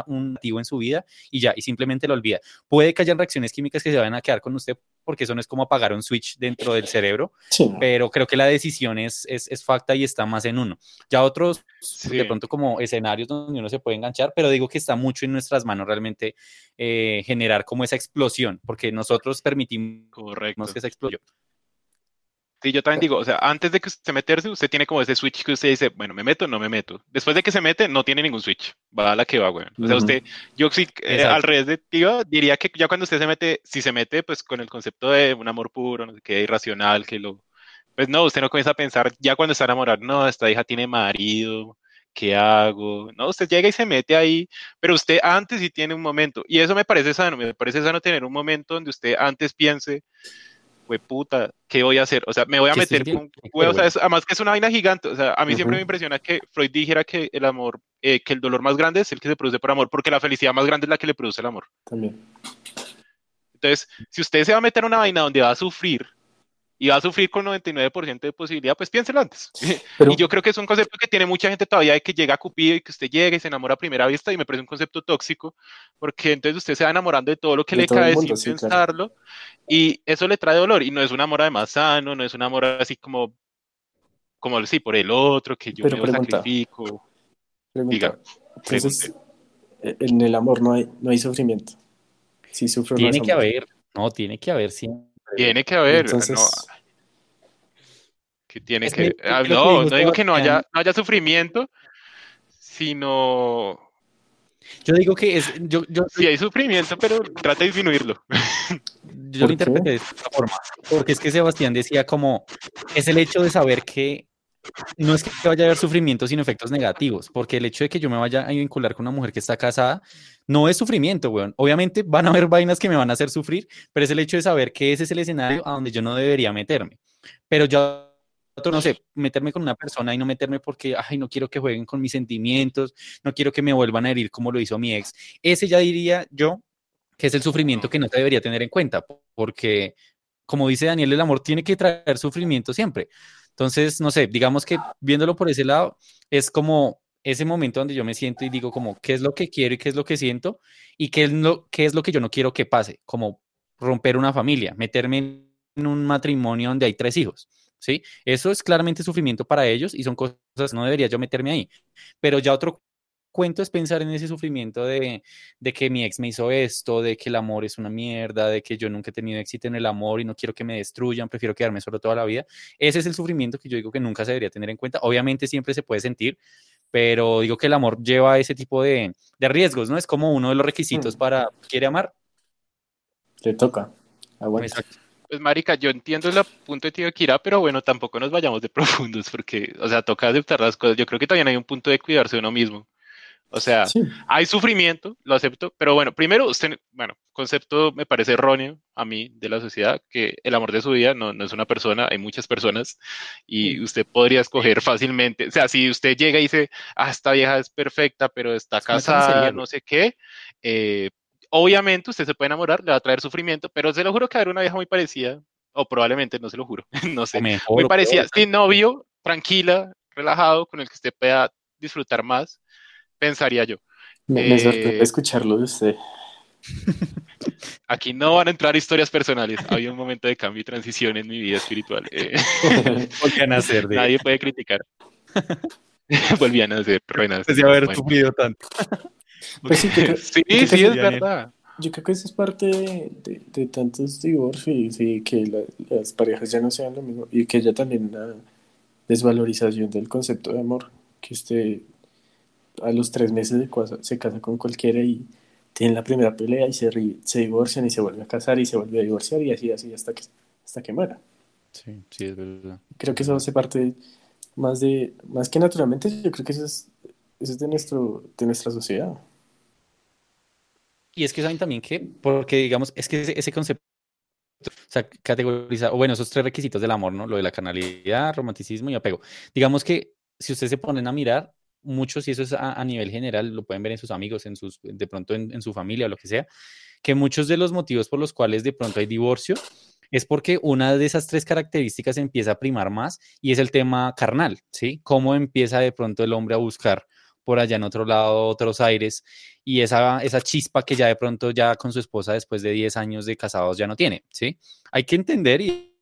un activo en su vida y ya, y simplemente lo olvida. Puede que hayan reacciones químicas que se vayan a quedar con usted porque eso no es como apagar un switch dentro del cerebro, pero creo que la decisión es, es, facta y está más en uno. Ya otros, de pronto como escenarios donde uno se puede enganchar, pero digo que está mucho en nuestras manos realmente eh, generar como esa explosión, porque nosotros permitimos que esa explosión. Sí, yo también digo, o sea, antes de que usted meterse, usted tiene como ese switch que usted dice, bueno, me meto o no me meto. Después de que se mete, no tiene ningún switch. Va a la que va, güey. O sea, usted, yo sí, eh, al revés de ti, diría que ya cuando usted se mete, si se mete, pues con el concepto de un amor puro, no sé qué, irracional, que lo. Pues no, usted no comienza a pensar, ya cuando está enamorado, no, esta hija tiene marido, ¿qué hago? No, usted llega y se mete ahí, pero usted antes sí tiene un momento. Y eso me parece sano, me parece sano tener un momento donde usted antes piense puta, ¿qué voy a hacer? O sea, me voy a meter con o sea, además que es una vaina gigante, o sea, a mí siempre me impresiona que Freud dijera que el amor, eh, que el dolor más grande es el que se produce por amor, porque la felicidad más grande es la que le produce el amor. También. Entonces, si usted se va a meter en una vaina donde va a sufrir y va a sufrir con 99% de posibilidad, pues piénselo antes. y yo creo que es un concepto que tiene mucha gente todavía de que llega a Cupido y que usted llega y se enamora a primera vista y me parece un concepto tóxico, porque entonces usted se va enamorando de todo lo que le cae sin pensarlo y eso le trae dolor y no es un amor además sano, no es un amor así como, como sí, por el otro, que yo me sacrifico. Diga, entonces, en el amor no hay, no hay sufrimiento. Si sufro, tiene que haber, no, tiene que haber siempre tiene que haber. que tiene que. Ah, no, no digo que no haya, no haya sufrimiento, sino. Yo digo que es. Yo, yo, sí, hay sufrimiento, pero trata de disminuirlo. Yo lo interpreté de esta forma. Porque es que Sebastián decía como. Es el hecho de saber que no es que vaya a haber sufrimiento sino efectos negativos, porque el hecho de que yo me vaya a vincular con una mujer que está casada no es sufrimiento, weón. Obviamente van a haber vainas que me van a hacer sufrir, pero es el hecho de saber que ese es el escenario a donde yo no debería meterme. Pero yo no sé, meterme con una persona y no meterme porque, ay, no quiero que jueguen con mis sentimientos, no quiero que me vuelvan a herir como lo hizo mi ex. Ese ya diría yo que es el sufrimiento que no te debería tener en cuenta, porque, como dice Daniel, el amor tiene que traer sufrimiento siempre. Entonces, no sé, digamos que viéndolo por ese lado, es como ese momento donde yo me siento y digo como qué es lo que quiero y qué es lo que siento y qué es lo, qué es lo que yo no quiero que pase, como romper una familia, meterme en un matrimonio donde hay tres hijos, ¿sí? Eso es claramente sufrimiento para ellos y son cosas, no debería yo meterme ahí. Pero ya otro cuento es pensar en ese sufrimiento de, de, que mi ex me hizo esto, de que el amor es una mierda, de que yo nunca he tenido éxito en el amor y no quiero que me destruyan, prefiero quedarme solo toda la vida. Ese es el sufrimiento que yo digo que nunca se debería tener en cuenta. Obviamente siempre se puede sentir, pero digo que el amor lleva ese tipo de, de riesgos, ¿no? Es como uno de los requisitos mm. para, ¿quiere amar? Te toca. Pues marica, yo entiendo el punto de tío Kira, pero bueno, tampoco nos vayamos de profundos porque, o sea, toca aceptar las cosas. Yo creo que también hay un punto de cuidarse de uno mismo. O sea, hay sufrimiento, lo acepto, pero bueno, primero, usted, bueno, concepto me parece erróneo a mí de la sociedad, que el amor de su vida no, no es una persona, hay muchas personas y usted podría escoger fácilmente, o sea, si usted llega y dice, ah, esta vieja es perfecta, pero está casada, no sé qué, eh, obviamente usted se puede enamorar, le va a traer sufrimiento, pero se lo juro que haber una vieja muy parecida, o probablemente, no se lo juro, no sé, muy parecida, sin novio, tranquila, relajado, con el que usted pueda disfrutar más pensaría yo. Me, sorprende eh, escucharlo de usted. Aquí no van a entrar historias personales. Había un momento de cambio y transición en mi vida espiritual. Eh, a nacer. Nadie puede criticar. Volví a nacer, renacer. Desde haber sufrido tanto. Pues sí, sí, sí, es verdad. Yo creo que eso es parte de, tantos divorcios y que las parejas ya no sean lo mismo y que haya también una desvalorización del concepto de amor, que usted a los tres meses de se casa con cualquiera y tienen la primera pelea y se, se divorcian y se vuelven a casar y se vuelve a divorciar y así, así hasta que, hasta que muera. Sí, sí, es verdad. Creo que eso hace parte más de, más que naturalmente, yo creo que eso es, eso es de, nuestro, de nuestra sociedad. Y es que saben también que, porque digamos, es que ese, concepto, o sea, categoriza, o bueno, esos tres requisitos del amor, ¿no? Lo de la canalidad, romanticismo y apego. Digamos que si ustedes se ponen a mirar, muchos, y eso es a, nivel general, lo pueden ver en sus amigos, en sus, de pronto en, su familia o lo que sea, que muchos de los motivos por los cuales de pronto hay divorcio es porque una de esas tres características empieza a primar más y es el tema carnal, ¿sí? Cómo empieza de pronto el hombre a buscar por allá en otro lado otros aires y esa, esa chispa que ya de pronto ya con su esposa después de 10 años de casados ya no tiene, ¿sí? Hay que entender y,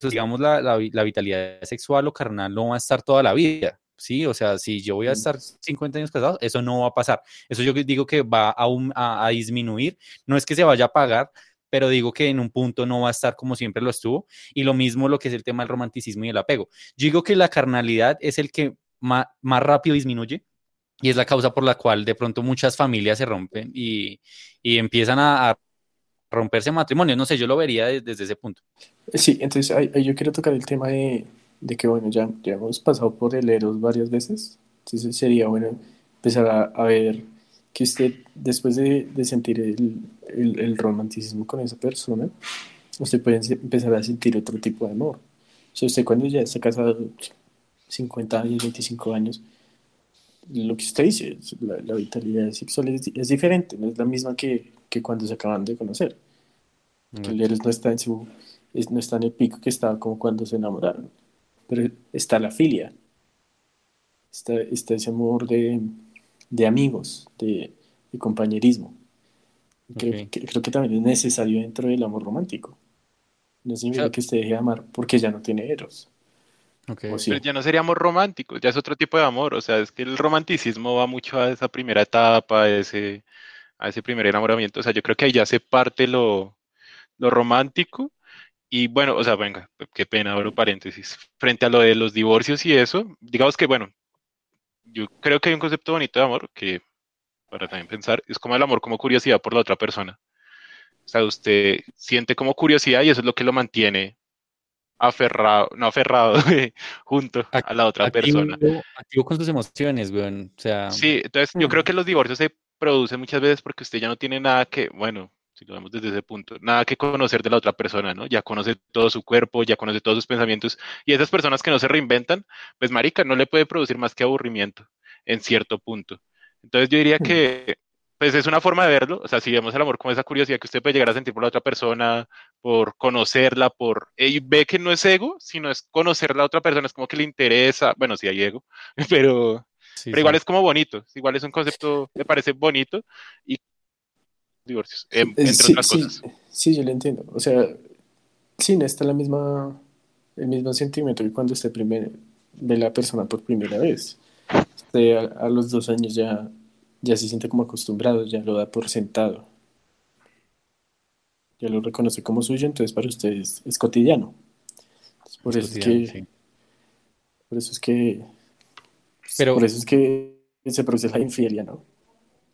digamos, la, la vitalidad sexual o carnal no va a estar toda la vida, ¿sí? O sea, si yo voy a estar 50 años casado, eso no va a pasar. Eso yo digo que va a, a, disminuir. No es que se vaya a pagar, pero digo que en un punto no va a estar como siempre lo estuvo. Y lo mismo lo que es el tema del romanticismo y el apego. Yo digo que la carnalidad es el que más, más rápido disminuye. Y es la causa por la cual de pronto muchas familias se rompen y, y empiezan a, romperse matrimonios. No sé, yo lo vería desde, ese punto. Sí, entonces yo quiero tocar el tema de, de que, bueno, ya, ya hemos pasado por el Eros varias veces, entonces sería bueno empezar a, ver que usted, después de, de sentir el, el, el, romanticismo con esa persona, usted puede empezar a sentir otro tipo de amor. O sea, usted cuando ya está casado 50 años, 25 años, lo que usted dice, la, vitalidad sexual es, es, diferente, no es la misma que, que cuando se acaban de conocer. el Eros no está en su, no está en el pico que estaba como cuando se enamoraron pero está la filia, está, está ese amor de, de amigos, de, de compañerismo. Creo, que, creo, que, también es necesario dentro del amor romántico. No significa que usted deje de amar porque ya no tiene eros. Okay. Pero ya no sería amor romántico, ya es otro tipo de amor. O sea, es que el romanticismo va mucho a esa primera etapa, a ese, a ese primer enamoramiento. O sea, yo creo que ahí ya se parte lo, lo romántico y bueno, o sea, venga, qué pena, abro paréntesis. Frente a lo de los divorcios y eso, digamos que, bueno, yo creo que hay un concepto bonito de amor que, para también pensar, es como el amor como curiosidad por la otra persona. O sea, usted siente como curiosidad y eso es lo que lo mantiene aferrado, no aferrado, junto a la otra persona. Activo con sus emociones, güey. O sea. Sí, entonces yo creo mm. que los divorcios se producen muchas veces porque usted ya no tiene nada que, bueno, si lo vemos desde ese punto, nada que conocer de la otra persona, ¿no? Ya conoce todo su cuerpo, ya conoce todos sus pensamientos, y esas personas que no se reinventan, pues marica, no le puede producir más que aburrimiento en cierto punto. Entonces yo diría que, pues es una forma de verlo, o sea, si vemos el amor como esa curiosidad que usted puede llegar a sentir por la otra persona, por conocerla, por, y ve que no es ego, sino es conocer a la otra persona, es como que le interesa, bueno, sí hay ego, pero, pero igual es como bonito, igual es un concepto, me parece bonito, y divorcios, em, entre sí, otras cosas. Sí, yo le entiendo. O sea, sí, no está la misma, el mismo sentimiento que cuando usted primer, ve la persona por primera vez. Usted a, los dos años ya, ya se siente como acostumbrado, ya lo da por sentado. Ya lo reconoce como suyo, entonces para usted es, cotidiano. por, eso es que, por eso es que. Pero, por eso es que se produce la infidelidad, ¿no?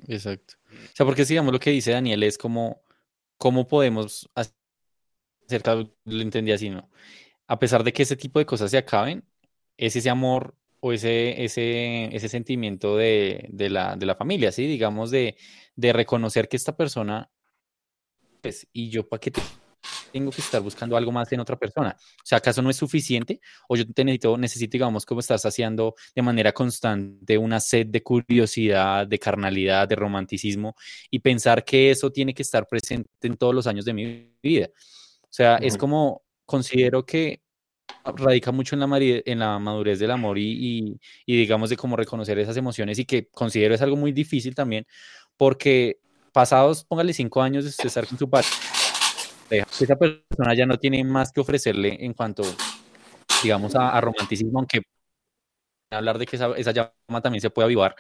Exacto. O sea, porque digamos lo que dice Daniel es como, ¿cómo podemos hacer, lo entendí así, ¿no? A pesar de que ese tipo de cosas se acaben, es ese amor o ese, ese, ese sentimiento de, de, la, de la familia, ¿sí? Digamos, de, de reconocer que esta persona, pues, y yo para qué tengo que estar buscando algo más en otra persona. O sea, ¿acaso no es suficiente? O yo te necesito, necesito, digamos, como estás haciendo de manera constante una sed de curiosidad, de carnalidad, de romanticismo y pensar que eso tiene que estar presente en todos los años de mi vida. O sea, es como, considero que radica mucho en la, en la madurez del amor y, y, digamos de cómo reconocer esas emociones y que considero es algo muy difícil también porque pasados, póngale cinco años de estar con su padre, esa persona ya no tiene más que ofrecerle en cuanto, digamos, a, romanticismo, aunque hablar de que esa, esa llama también se puede avivar,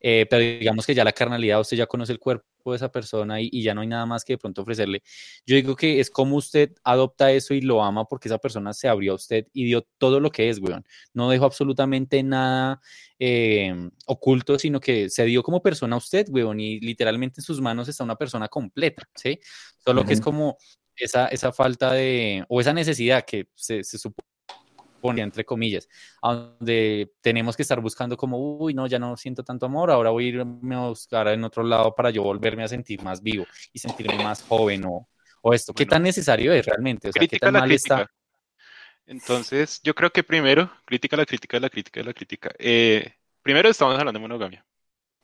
eh, pero digamos que ya la carnalidad, usted ya conoce el cuerpo de esa persona y, y, ya no hay nada más que de pronto ofrecerle. Yo digo que es como usted adopta eso y lo ama porque esa persona se abrió a usted y dio todo lo que es, weón. No dejó absolutamente nada eh, oculto, sino que se dio como persona a usted, weón, y literalmente en sus manos está una persona completa, ¿sí? Solo uh -huh. que es como esa, esa falta de, o esa necesidad que se, se supone pone entre comillas, donde tenemos que estar buscando como, uy, no, ya no siento tanto amor, ahora voy a irme a buscar en otro lado para yo volverme a sentir más vivo y sentirme más joven o, o esto. ¿Qué bueno, tan necesario es realmente? O sea, ¿qué tan mal crítica. está? Entonces, yo creo que primero, crítica la crítica, la crítica, la crítica. Eh, primero estamos hablando de monogamia.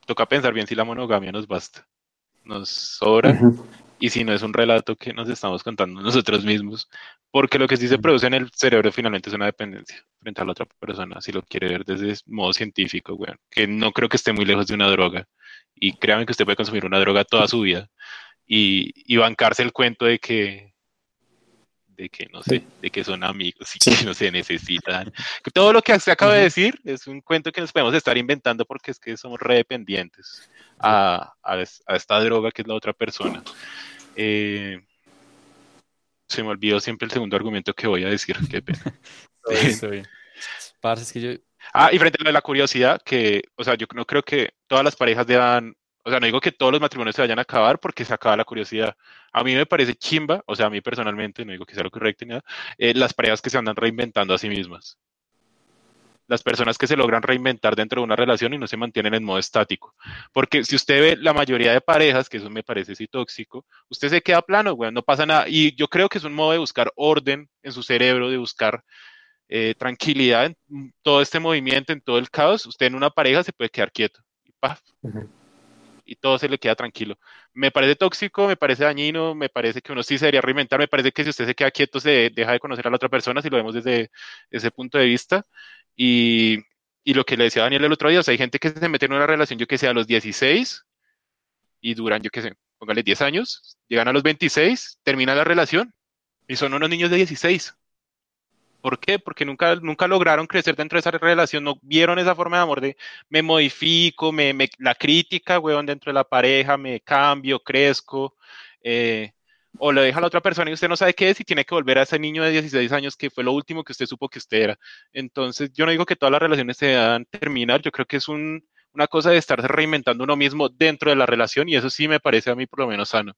Toca pensar bien si la monogamia nos basta. Nos sobra. Y si no es un relato que nos estamos contando nosotros mismos, porque lo que sí se produce en el cerebro finalmente es una dependencia frente a la otra persona, si lo quiere ver desde modo científico, weón, que no creo que esté muy lejos de una droga, y créanme que usted puede consumir una droga toda su vida, y, y bancarse el cuento de que de que no sé, de que son amigos y que no se necesitan. Todo lo que se acaba de decir es un cuento que nos podemos estar inventando porque es que somos redependientes a, a, a esta droga que es la otra persona. Eh, se me olvidó siempre el segundo argumento que voy a decir, qué pena. Estoy bien. Parce, es que yo... Ah, y frente a la curiosidad, que, o sea, yo no creo que todas las parejas deban o sea, no digo que todos los matrimonios se vayan a acabar porque se acaba la curiosidad. A mí me parece chimba, o sea, a mí personalmente, no digo que sea lo correcto ni nada, eh, las parejas que se andan reinventando a sí mismas. Las personas que se logran reinventar dentro de una relación y no se mantienen en modo estático. Porque si usted ve la mayoría de parejas, que eso me parece así tóxico, usted se queda plano, güey, no pasa nada. Y yo creo que es un modo de buscar orden en su cerebro, de buscar eh, tranquilidad en todo este movimiento, en todo el caos. Usted en una pareja se puede quedar quieto. Y paf. Y todo se le queda tranquilo. Me parece tóxico, me parece dañino, me parece que uno sí se debería reinventar, me parece que si usted se queda quieto se deja de conocer a la otra persona, si lo vemos desde ese punto de vista. Y, y lo que le decía Daniel el otro día, o sea, hay gente que se mete en una relación, yo que sé, a los 16 y duran, yo que sé, póngale 10 años, llegan a los 26, termina la relación y son unos niños de 16. ¿Por qué? Porque nunca, nunca lograron crecer dentro de esa relación, no vieron esa forma de amor de me modifico, me, la crítica, weón, dentro de la pareja, me cambio, crezco, eh, o lo deja la otra persona y usted no sabe qué es y tiene que volver a ese niño de 16 años que fue lo último que usted supo que usted era. Entonces, yo no digo que todas las relaciones se deban terminar, yo creo que es un, una cosa de estarse reinventando uno mismo dentro de la relación y eso sí me parece a mí por lo menos sano.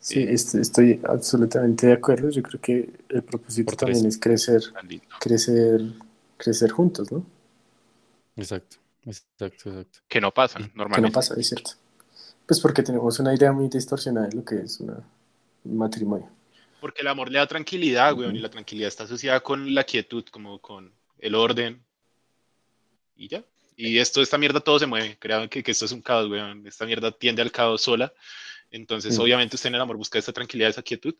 Sí, estoy, estoy, absolutamente de acuerdo. Yo creo que el propósito también es crecer, crecer, crecer juntos, ¿no? Exacto, exacto, exacto. Que no pasa, normalmente. Que no pasa, es cierto. Pues porque tenemos una idea muy distorsionada de lo que es una, un matrimonio. Porque el amor le da tranquilidad, güey, uh -huh. y la tranquilidad está asociada con la quietud, como con el orden. Y ya. Y esto, esta mierda todo se mueve. Crean que, que esto es un caos, güey. Esta mierda tiende al caos sola. Entonces, obviamente, usted en el amor busca esa tranquilidad, esa quietud,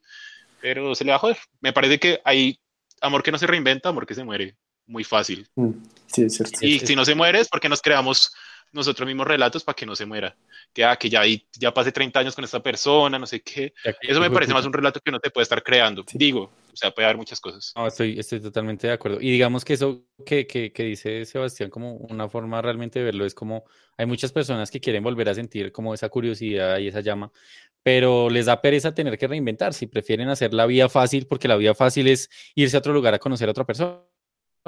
pero se le va a joder. Me parece que hay amor que no se reinventa, amor que se muere muy fácil. Mm. Sí, es cierto. Y si no se muere es porque nos creamos nosotros mismos relatos para que no se muera. Que, ah, que ya, ya pasé 30 años con esta persona, no sé qué. Eso me parece más un relato que uno te puede estar creando. Sí. Digo, o sea, puede haber muchas cosas. No, estoy, estoy totalmente de acuerdo. Y digamos que eso que, que, que, dice Sebastián, como una forma realmente de verlo, es como hay muchas personas que quieren volver a sentir como esa curiosidad y esa llama, pero les da pereza tener que reinventarse y prefieren hacer la vía fácil porque la vía fácil es irse a otro lugar a conocer a otra persona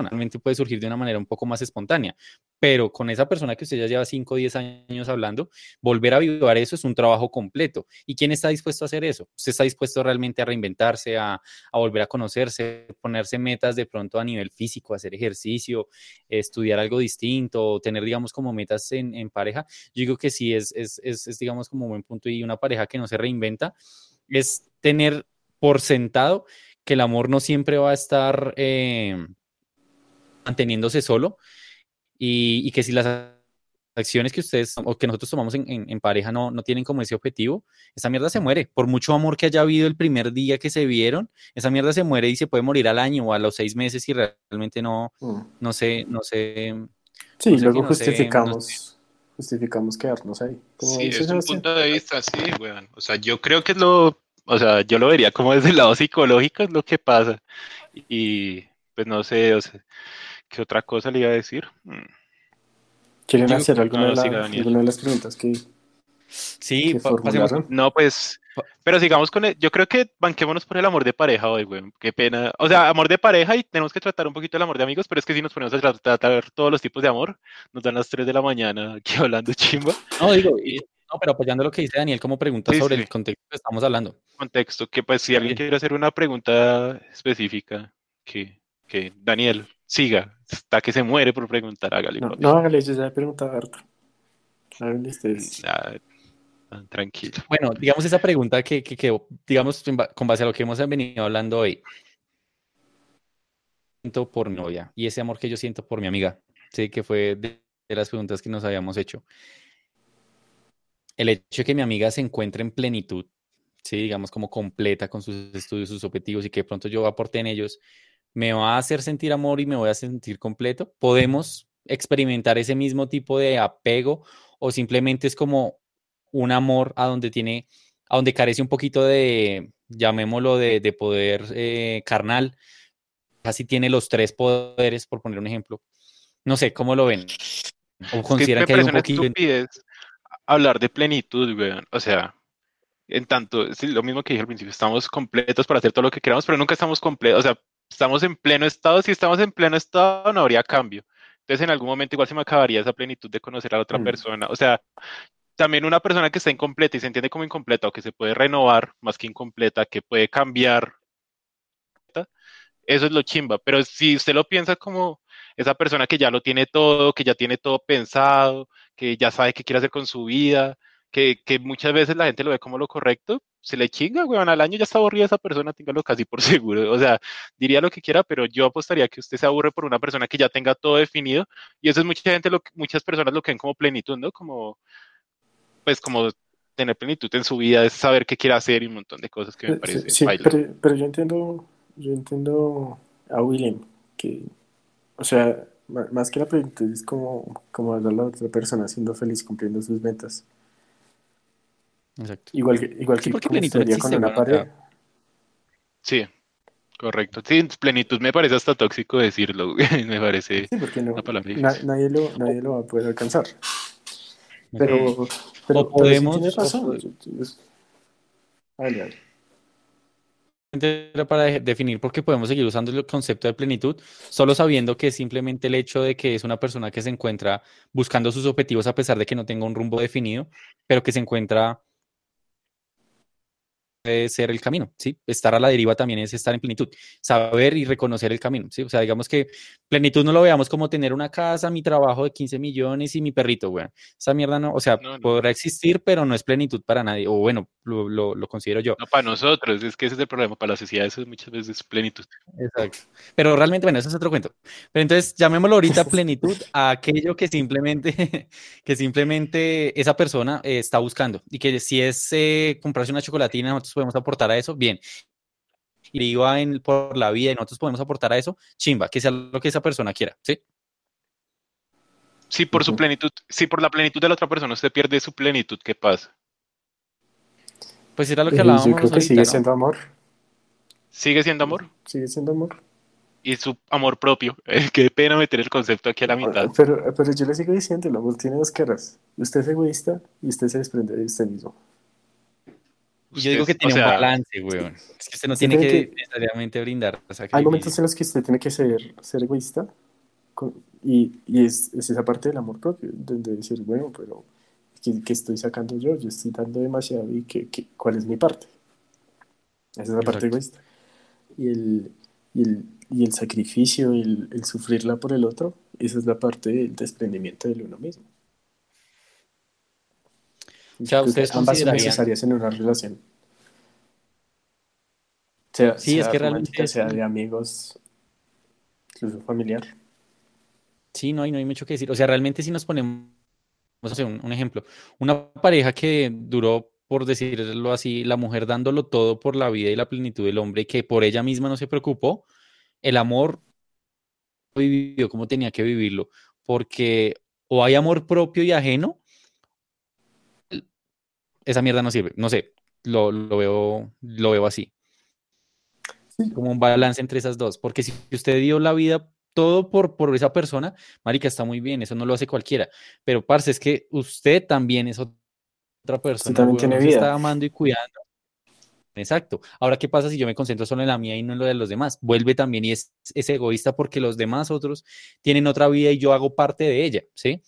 realmente puede surgir de una manera un poco más espontánea, pero con esa persona que usted ya lleva 5 o 10 años hablando, volver a avivar eso es un trabajo completo. ¿Y quién está dispuesto a hacer eso? ¿Usted está dispuesto realmente a reinventarse, a, a volver a conocerse, ponerse metas de pronto a nivel físico, hacer ejercicio, estudiar algo distinto, tener, digamos, como metas en, en pareja? Yo digo que sí, es, es, es, es, digamos, como un buen punto y una pareja que no se reinventa es tener por sentado que el amor no siempre va a estar... Eh, manteniéndose solo y, y, que si las acciones que ustedes o que nosotros tomamos en, en, en, pareja no, no tienen como ese objetivo, esa mierda se muere. Por mucho amor que haya habido el primer día que se vieron, esa mierda se muere y se puede morir al año o a los seis meses si realmente no, mm. no sé, no sé. Sí, no sé luego justificamos. No sé. Justificamos quedarnos ahí. sí, es un punto de vista, sí, weón. O sea, yo creo que es lo, o sea, yo lo vería como desde el lado psicológico es lo que pasa. Y pues no sé, o sea, ¿Qué otra cosa le iba a decir? Hmm. ¿Quieren Yo- hacer alguna, no, de la- siga, Daniel. alguna de las preguntas que, Sí, pa- pasemos. No, pues, pero sigamos con el, yo creo que banquémonos por el amor de pareja hoy, güey. Qué pena. O sea, amor de pareja y tenemos que tratar un poquito el amor de amigos, pero es que si nos ponemos a tra- tratar todos los tipos de amor, nos dan las 3 de la mañana aquí hablando chimba. No, digo, y- no, pero apoyando lo que dice Daniel como pregunta Sí, sobre sí. el contexto que estamos hablando. Contexto, que pues si alguien quiere hacer una pregunta específica, que, que Daniel siga, está que se muere por preguntar, hágale. No, no, hágale, yo ya he preguntado harto. Háganle ustedes. Tranquilo. Bueno, digamos esa pregunta que, que, que, digamos, con base a lo que hemos venido hablando hoy. Siento por mi novia y ese amor que yo siento por mi amiga, sí, que fue de, de las preguntas que nos habíamos hecho. El hecho de que mi amiga se encuentre en plenitud, sí, digamos, como completa con sus estudios, sus objetivos y que pronto yo aporte en ellos, me va a hacer sentir amor y me voy a sentir completo. Podemos experimentar ese mismo tipo de apego o simplemente es como un amor a donde tiene, a donde carece un poquito de, llamémoslo, de, de poder eh, carnal. Casi tiene los tres poderes, por poner un ejemplo. No sé, ¿cómo lo ven? ¿O consideran que hay un poquito... hablar de plenitud, weón. O sea, en tanto, es lo mismo que dije al principio, estamos completos para hacer todo lo que queramos, pero nunca estamos completos. O sea, estamos en pleno estado. Si estamos en pleno estado, no habría cambio. Entonces, en algún momento igual se me acabaría esa plenitud de conocer a la otra Mm. persona. O sea, también una persona que está incompleta y se entiende como incompleta o que se puede renovar más que incompleta, que puede cambiar, eso es lo chimba. Pero si usted lo piensa como esa persona que ya lo tiene todo, que ya tiene todo pensado, que ya sabe qué quiere hacer con su vida, que, que muchas veces la gente lo ve como lo correcto, se le chinga, weón, al año ya está aburrida esa persona, téngalo casi por seguro. O sea, diría lo que quiera, pero yo apostaría que usted se aburre por una persona que ya tenga todo definido, y eso es mucha gente, lo, muchas personas lo que ven como plenitud, ¿no? Como, pues como tener plenitud en su vida, es saber qué quiere hacer y un montón de cosas que me Eh, parece Sí, sí, pero, pero yo entiendo, yo entiendo a William que, o sea, más que la pregunta es como, como ver a la otra persona siendo feliz cumpliendo sus metas. Exacto. Igual que, igual Sí, que porque plenitud sería existe, con una bueno. Sí, correcto. Sí, plenitud me parece hasta tóxico decirlo, me parece Sí, porque no, una palabra na- difícil. nadie lo, nadie lo va a poder alcanzar. Pero, pero, pero podemos- tienes o razón. pod- yo- yo- es- Dale, dale. era para de- definir porque podemos seguir usando el concepto de plenitud, solo sabiendo que es simplemente el hecho de que es una persona que se encuentra buscando sus objetivos a pesar de que no tenga un rumbo definido, pero que se encuentra puede ser el camino, ¿sí? Estar a la deriva también es estar en plenitud, saber y reconocer el camino, ¿sí? O sea, digamos que plenitud no lo veamos como tener una casa, mi trabajo de 15 millones y mi perrito, güey. Esa mierda no, o sea, No, no. podrá existir, pero no es plenitud para nadie, o bueno, lo, lo- lo considero yo. No, para nosotros, es que ese es el problema, para la sociedad eso es muchas veces plenitud. Exacto. Pero realmente, bueno, eso es otro cuento. Pero entonces, llamémoslo ahorita plenitud a aquello que simplemente, que simplemente esa persona eh, está buscando. Y que si es eh, comprarse una chocolatina, nosotros podemos aportar a eso, bien. Y en, por la vida y nosotros podemos aportar a eso, chimba, que sea lo que esa persona quiera, ¿sí? Si por su plenitud, si por la plenitud de la otra persona usted pierde su plenitud, ¿qué pasa? Pues era lo que Eh, hablábamos Yo creo que ahorita, sigue ¿no? siendo amor. ¿Sigue siendo amor? Sigue siendo amor. Y su amor propio. Qué pena meter el concepto aquí a la mitad. Pero, pero yo le sigo diciendo, el amor tiene dos caras. Usted es egoísta y usted se desprende de usted mismo. Yo digo que tiene o sea, un balance, weón. Es que usted no tiene tiene que que- necesariamente brindar Hay momentos en los que usted tiene que ser, ser egoísta con- y, y es, es esa parte del amor propio, donde decir, bueno, pero ¿qué, qué estoy sacando yo? Yo estoy dando demasiado y ¿qué, qué- cuál es mi parte? Esa es la parte egoísta. Y el, y el, y el sacrificio, el, el sufrirla por el otro, esa es la parte del desprendimiento del uno mismo. O sea, que ¿ustedes ambas son necesarias en una relación. Sea, Sí, es que realmente sea de amigos, incluso familiar. Sí, no hay, no hay mucho que decir. O sea, realmente si nos ponemos, vamos a hacer un, un ejemplo, una pareja que duró, por decirlo así, la mujer dándolo todo por la vida y la plenitud del hombre que por ella misma no se preocupó, el amor vivió como tenía que vivirlo, porque o hay amor propio y ajeno, esa mierda no sirve. No sé, lo, lo veo, lo veo así Sí. como un balance entre esas dos, porque si usted dio la vida todo por, por esa persona, marica, está muy bien, eso no lo hace cualquiera. Pero, parce, es que usted también es otra persona. también tiene se vida. está amando y cuidando. Exacto. Ahora, ¿qué pasa si yo me concentro solo en la mía y no en lo de los demás? Vuelve también y es, es egoísta porque los demás otros tienen otra vida y yo hago parte de ella, ¿sí?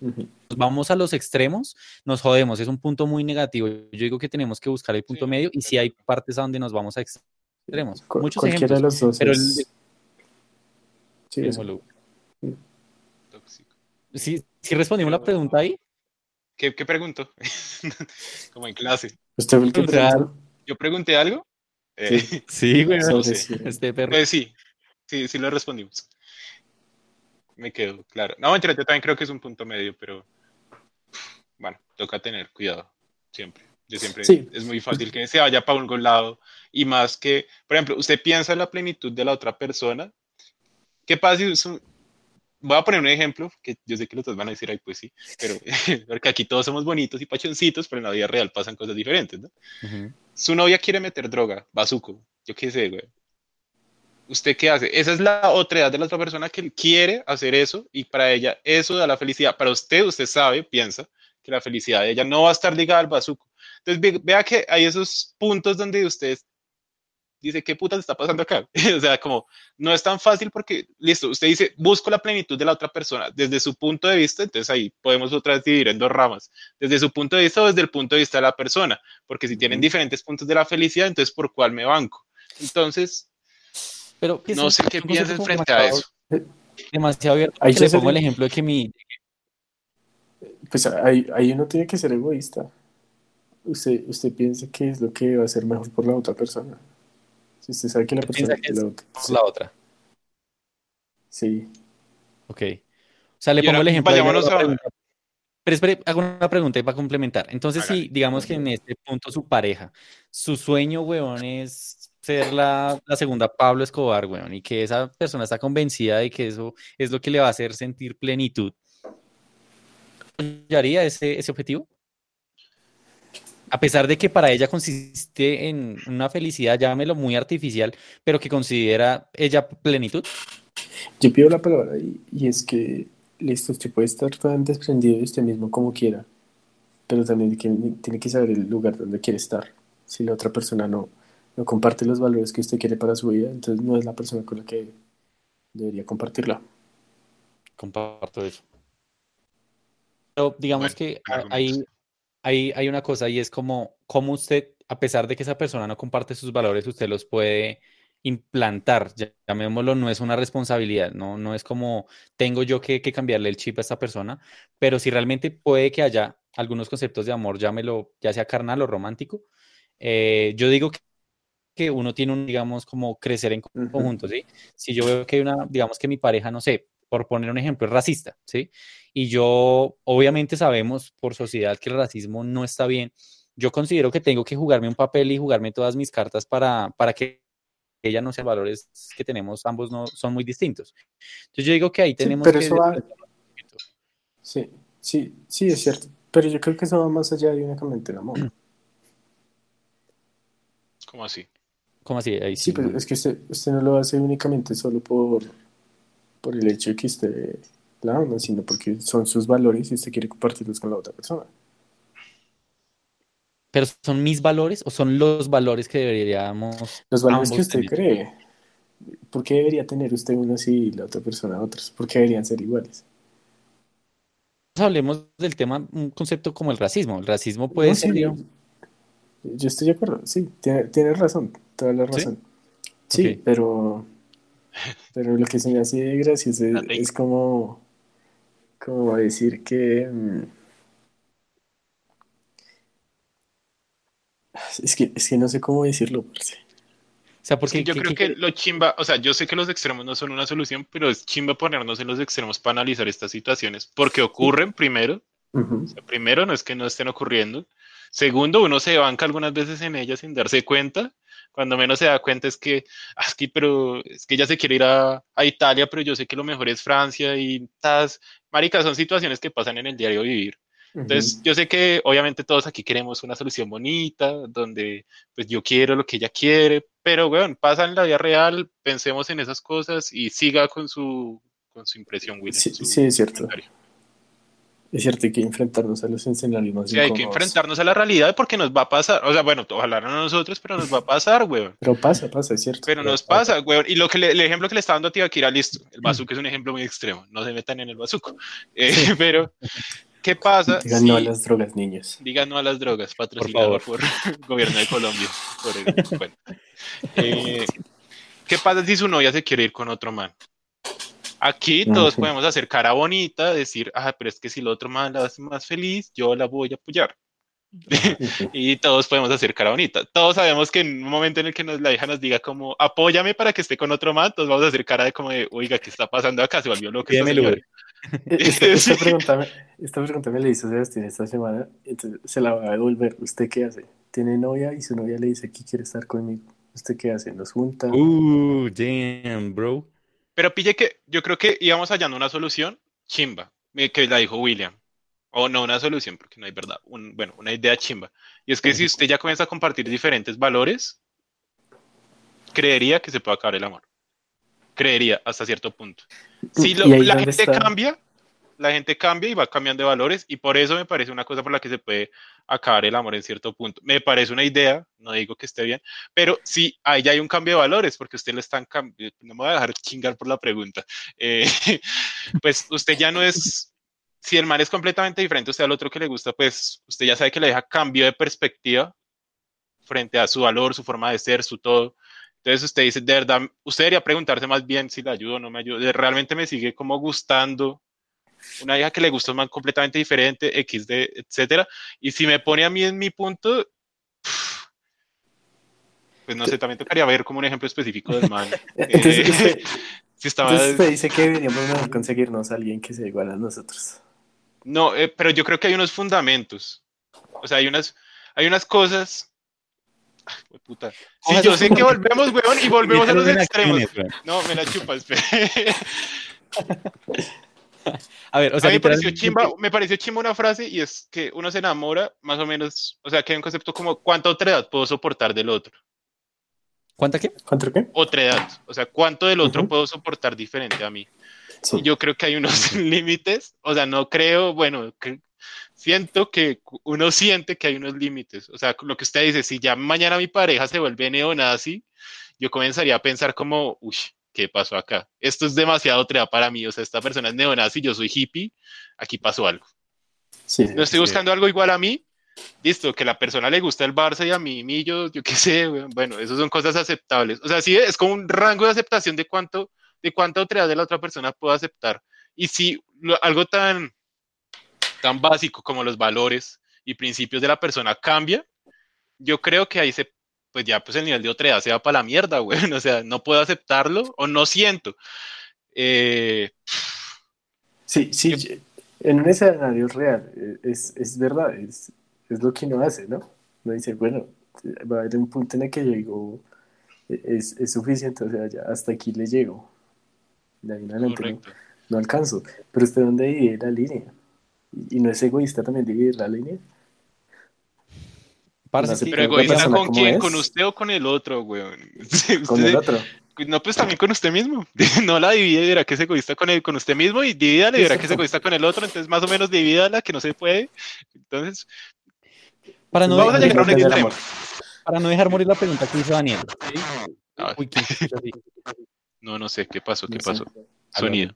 Nos vamos a los extremos, nos jodemos, es un punto muy negativo. Yo digo que tenemos que buscar el punto Sí, medio y si hay partes a donde nos vamos a extremos. Cu- Muchos cualquiera de ejemplos. los dos pero es- el- sí. Démoslo. Tóxico. Sí, sí respondimos la pregunta ahí. ¿Qué, qué pregunto? Como en clase. ¿Usted el que? ¿Yo pregunté algo? Eh, Sí. Sí, güey. Sobre sé. si- Este perro. pues sí, sí, sí lo respondimos. Me quedo, claro. No, mentira, yo también creo que es un punto medio, pero bueno, toca tener cuidado siempre. Yo siempre, Sí. es muy fácil que se vaya para un lado y más que, por ejemplo, usted piensa en la plenitud de la otra persona. ¿Qué pasa si Voy a poner un ejemplo que yo sé que los dos van a decir, ay, pues sí, pero porque aquí todos somos bonitos y pachoncitos, pero en la vida real pasan cosas diferentes, ¿no? Ujú. su novia quiere meter droga, bazuco, yo qué sé, güey. ¿Usted qué hace? Esa es la otra edad de la otra persona que quiere hacer eso y para ella eso da la felicidad. Para usted, usted sabe, piensa que la felicidad de ella no va a estar ligada al bazuco. Entonces, ve- vea que hay esos puntos donde usted dice, ¿qué putas está pasando acá? o sea, como no es tan fácil porque, listo, usted dice, busco la plenitud de la otra persona desde su punto de vista, entonces ahí podemos otra vez dividir en dos ramas, desde su punto de vista o desde el punto de vista de la persona, porque si tienen diferentes puntos de la felicidad, entonces ¿por cuál me banco? Entonces, Pero no sé qué como frente a eso. Demasiado abierto. Ahí le se pongo el ejemplo de que mi. Pues ahí, ahí uno tiene que ser egoísta. Usted, usted piensa que es lo que va a ser mejor por la otra persona. Si usted sabe que la persona que la es otra- por la otra. Sí, Ok. O sea, le Y pongo ahora, el ejemplo. la pregunta. Pero espere, hago una pregunta para complementar. Entonces, si digamos que en este punto su pareja, su sueño, weón, es ser la, la segunda Pablo Escobar, weón, y que esa persona está convencida de que eso es lo que le va a hacer sentir plenitud, ¿apoyaría ese, ese objetivo? A pesar de que para ella consiste en una felicidad, llámelo muy artificial, pero que considera ella plenitud. yo pido la palabra y, y es que, listo, usted puede estar tan desprendido de usted mismo como quiera, pero también que- tiene que saber el lugar donde quiere estar. Si la otra persona no, no comparte los valores que usted quiere para su vida, entonces no es la persona con la que debería compartirla. Comparto eso. Pero digamos Bueno, que a- argumentos. Hay, hay, una cosa y es como, como usted, a pesar de que esa persona no comparte sus valores, usted los puede implantar, ya- llamémoslo, no es una responsabilidad, no, no es como tengo yo que, que cambiarle el chip a esta persona, pero si realmente puede que haya algunos conceptos de amor, llámelo, ya sea carnal o romántico, eh, yo digo que, que uno tiene un, digamos, como crecer en conjunto, ¿sí? Si yo veo que hay una, digamos que mi pareja, no sé, por poner un ejemplo, es racista, ¿sí? Y yo, obviamente sabemos por sociedad que el racismo no está bien. Yo considero que tengo que jugarme un papel y jugarme todas mis cartas para, para que ella no sea valores que tenemos, ambos no son muy distintos. Entonces yo digo que ahí tenemos pero que... eso va- Sí, sí, sí, es cierto. Pero yo creo que eso va más allá de únicamente el amor. ¿Cómo así? ¿Cómo así? Ahí Sí, sí, pero es que usted, usted no lo hace únicamente solo por, por el hecho de que usted la ama, sino porque son sus valores y usted quiere compartirlos con la otra persona. Pero son mis valores o son los valores que deberíamos Los valores que usted tener? cree. ¿Por qué debería tener usted unos y la otra persona otros? ¿Por qué deberían ser iguales? Hablemos del tema, un concepto como el racismo. El racismo puede No, ser, sí, digamos, yo estoy de acuerdo, sí, tiene, tiene razón, toda la razón. Sí, pero, pero lo que se me hace gracioso es, es como, como decir que... mm, Es que, es que no sé cómo decirlo, parce. o sea, Es porque que yo ¿qué- creo qué- que lo chimba, o sea, yo sé que los extremos no son una solución, pero es chimba ponernos en los extremos para analizar estas situaciones, porque ocurren primero, Ujú. o sea, primero no es que no estén ocurriendo, segundo uno se banca algunas veces en ellas sin darse cuenta, cuando menos se da cuenta es que, ah, es que, pero es que ella se quiere ir a, a Italia, pero yo sé que lo mejor es Francia y tas, marica, son situaciones que pasan en el diario vivir. Entonces, yo sé que obviamente todos aquí queremos una solución bonita, donde pues yo quiero lo que ella quiere, pero bueno, pasa en la vida real, pensemos en esas cosas y siga con su, con su impresión, Will. Sí, sí, es cierto. Es cierto, hay que enfrentarnos a los escenarios más Sí, hay que enfrentarnos a la realidad porque nos va a pasar. O sea, bueno, ojalá no a nosotros, pero nos va a pasar, weón. Pero pasa, pasa, es cierto. Pero nos pasa, weón. Y lo que el ejemplo que le está dando a Tibaquira, listo. El bazuco es un ejemplo muy extremo. No se metan en el bazuco. Eh, pero, ¿qué pasa? Digan no a las drogas, niños. Digan no a las drogas, patrocinado por, el gobierno de Colombia. bueno. Eh, ¿Qué pasa si su novia se quiere ir con otro man? Aquí todos podemos hacer cara bonita, decir, ah, pero es que si el otro man la hace más feliz, yo la voy a apoyar. y todos podemos hacer cara bonita. Todos sabemos que en un momento en el que nos, la hija nos diga como, apóyame para que esté con otro man, todos vamos a hacer cara de como de, oiga, ¿qué está pasando acá? Se volvió loco. Esta, esta, esta, pregunta me, esta pregunta me la hizo Sebastián esta semana, entonces se la va a devolver. ¿Usted qué hace? Tiene novia y su novia le dice que quiere estar conmigo. ¿Usted qué hace? ¿Nos junta? Uh, damn, bro. Pero pille que yo creo que íbamos hallando una solución chimba, eh, que la dijo William. O no una solución, porque no hay verdad. bueno, una idea chimba. Y es que si usted ya comienza a compartir diferentes valores, creería que se puede acabar el amor. Creería hasta cierto punto. Si la gente cambia, la gente cambia y va cambiando de valores y por eso me parece una cosa por la que se puede acabar el amor en cierto punto. Me parece una idea, no digo que esté bien, pero sí, ahí ya hay un cambio de valores porque usted le están cambiando, no me voy a dejar chingar por la pregunta, eh, pues usted ya no es, si el mar es completamente diferente usted al otro que le gusta, pues usted ya sabe que le deja cambio de perspectiva frente a su valor, su forma de ser, su todo. Entonces usted dice, de verdad, usted debería preguntarse más bien si le ayudo o no me ayuda. Realmente me sigue como gustando una hija que le gusta un man completamente diferente, XD, etcétera. Y si me pone a mí en mi punto, pues no sé, también tocaría ver como un ejemplo específico del man. entonces, usted, si estaba... usted dice que deberíamos conseguirnos a alguien que sea igual a nosotros. No, eh, pero yo creo que hay unos fundamentos. O sea, hay unas, hay unas cosas. Ay, puta. Sí, yo sé que volvemos, weón, y volvemos a los extremos. No, me la chupas. A ver, o sea, me pareció, chimba, me pareció chimba una frase y es que uno se enamora más o menos, o sea, que hay un concepto como cuánta otra edad puedo soportar del otro. ¿Cuánta qué? ¿Cuánto qué? Otra edad, o sea, cuánto del otro puedo soportar diferente a mí. Y yo creo que hay unos límites, o sea, no creo, bueno, siento que uno siente que hay unos límites, o sea, lo que usted dice, si ya mañana mi pareja se vuelve neonazi, yo comenzaría a pensar como, uy, ¿qué pasó acá? Esto es demasiado trea para mí, o sea, esta persona es neonazi, yo soy hippie, aquí pasó algo. no estoy buscando algo igual a mí, listo, que la persona le gusta el Barça y a mí, mí yo, yo qué sé, bueno, eso son cosas aceptables. O sea, sí, es como un rango de aceptación de cuánto, de cuánta otra de la otra persona puedo aceptar. Y si algo tan, tan básico como los valores y principios de la persona cambia, yo creo que ahí se pues ya pues el nivel de otredad se va para la mierda, güey. O sea, no puedo aceptarlo o no siento. Eh, sí, sí, en un escenario real, eh, es, es verdad, es, es, lo que uno hace, ¿no? Uno dice, bueno, va a haber un punto en el que digo, e, es, es suficiente, o sea, ya hasta aquí le llego. De ahí en adelante no, no, alcanzo. Pero usted dónde divide la línea. Y, y no es egoísta también dividir la línea pero egoísta con quién, con usted o con el otro, weón. con el otro. No, pues también con usted mismo. No la divide y verá que es egoísta con, el, con usted mismo y divídala y verá que es egoísta con el otro. Entonces, más o menos divídala, que no se puede. Entonces, para no, vamos a llegar a un extremo. Para no dejar morir la pregunta que hizo Daniel. Ah. Uy, no, no sé, ¿qué pasó? ¿Qué pasó? Sonido.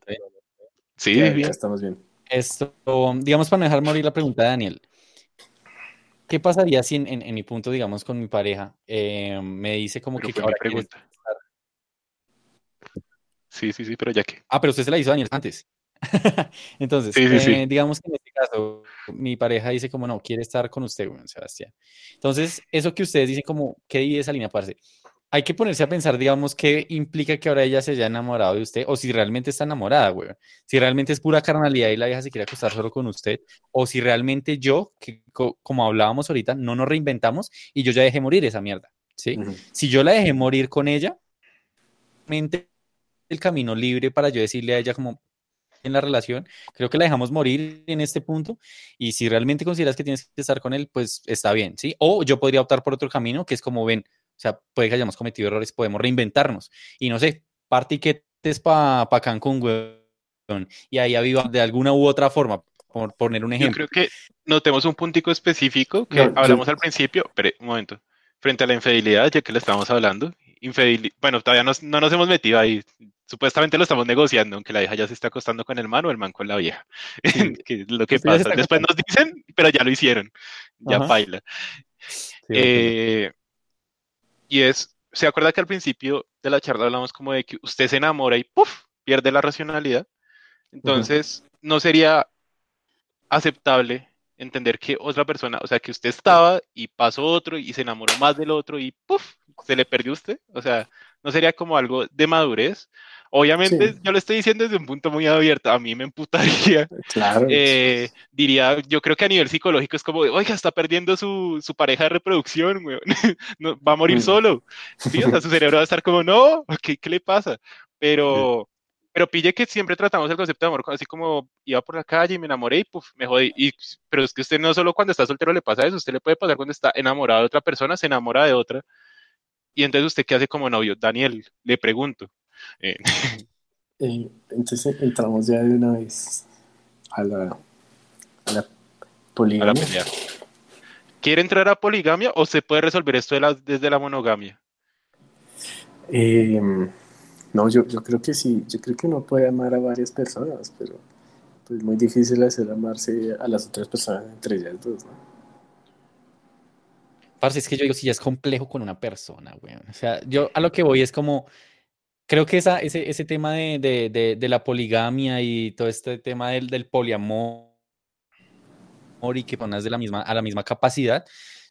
Sí, ya, estamos bien. Esto, digamos, para no dejar morir la pregunta de Daniel. ¿Qué pasaría si en, mi punto, digamos, con mi pareja, eh, me dice como que ahora pregunta. Sí, sí, sí, pero ya que. Ah, pero usted se la hizo Daniel antes. Entonces, eh, digamos que en este caso, mi pareja dice como no, quiere estar con usted, Sebastián. Entonces, eso que ustedes dicen como, ¿qué divide esa línea, parce? Hay que ponerse a pensar, digamos, qué implica que ahora ella se haya enamorado de usted, o si realmente está enamorada, güey. Si realmente es pura carnalidad y la vieja se quiere acostar solo con usted, o si realmente yo, que como hablábamos ahorita, no nos reinventamos y yo ya dejé morir esa mierda, ¿sí? Si yo la dejé morir con ella, el camino libre para yo decirle a ella como, en la relación, creo que la dejamos morir en este punto y si realmente consideras que tienes que estar con él, pues está bien, ¿sí? O yo podría optar por otro camino que es como ven, sea, puede que hayamos cometido errores, podemos reinventarnos y no sé, partiquetes para pa Cancún, güey, y ahí aviva de alguna u otra forma, por poner un ejemplo. Yo creo que notemos un puntico específico que hablamos al principio, pero un momento, frente a la infidelidad, ya que le estamos hablando, infidelidad, bueno, todavía no nos hemos metido ahí, supuestamente lo estamos negociando, aunque la vieja ya se está acostando con el man o el man con la vieja. que es lo que pasa. Después nos dicen, pero ya lo hicieron, ya baila. Eh, y es, ¿se acuerda que al principio de la charla hablamos como de que usted se enamora y ¡puf! pierde la racionalidad? Entonces, no sería aceptable entender que otra persona, o sea, que usted estaba y pasó otro y se enamoró más del otro y ¡puf! se le perdió usted. O sea, no sería como algo de madurez. Obviamente, yo lo estoy diciendo desde un punto muy abierto. A mí me emputaría. Claro. Eh, diría, yo creo que a nivel psicológico es como, oiga, está perdiendo su, su pareja de reproducción, no, va a morir mm. solo. ¿Sí? O sea, su cerebro va a estar como, no, ¿qué, qué le pasa? Pero, pero pille que siempre tratamos el concepto de amor así como iba por la calle y me enamoré y puf, me jodí. Y, pero es que usted no solo cuando está soltero le pasa eso, usted le puede pasar cuando está enamorado de otra persona, se enamora de otra. Y entonces usted qué hace como novio, Daniel, le pregunto. Eh. Eh, entonces entramos ya de una vez a la, a la poligamia. ¿Quiere entrar a poligamia o se puede resolver esto desde la monogamia? Eh, no, yo, yo creo que sí, yo creo que uno puede amar a varias personas, pero pues, es muy difícil hacer amarse a las otras personas entre ellas dos, ¿no? Es que yo digo, si ya es complejo con una persona, güey. O sea, yo a lo que voy es como, creo que esa, ese, ese tema de, de, de, la poligamia y todo este tema del, del poliamor y que pones de la misma, a la misma capacidad,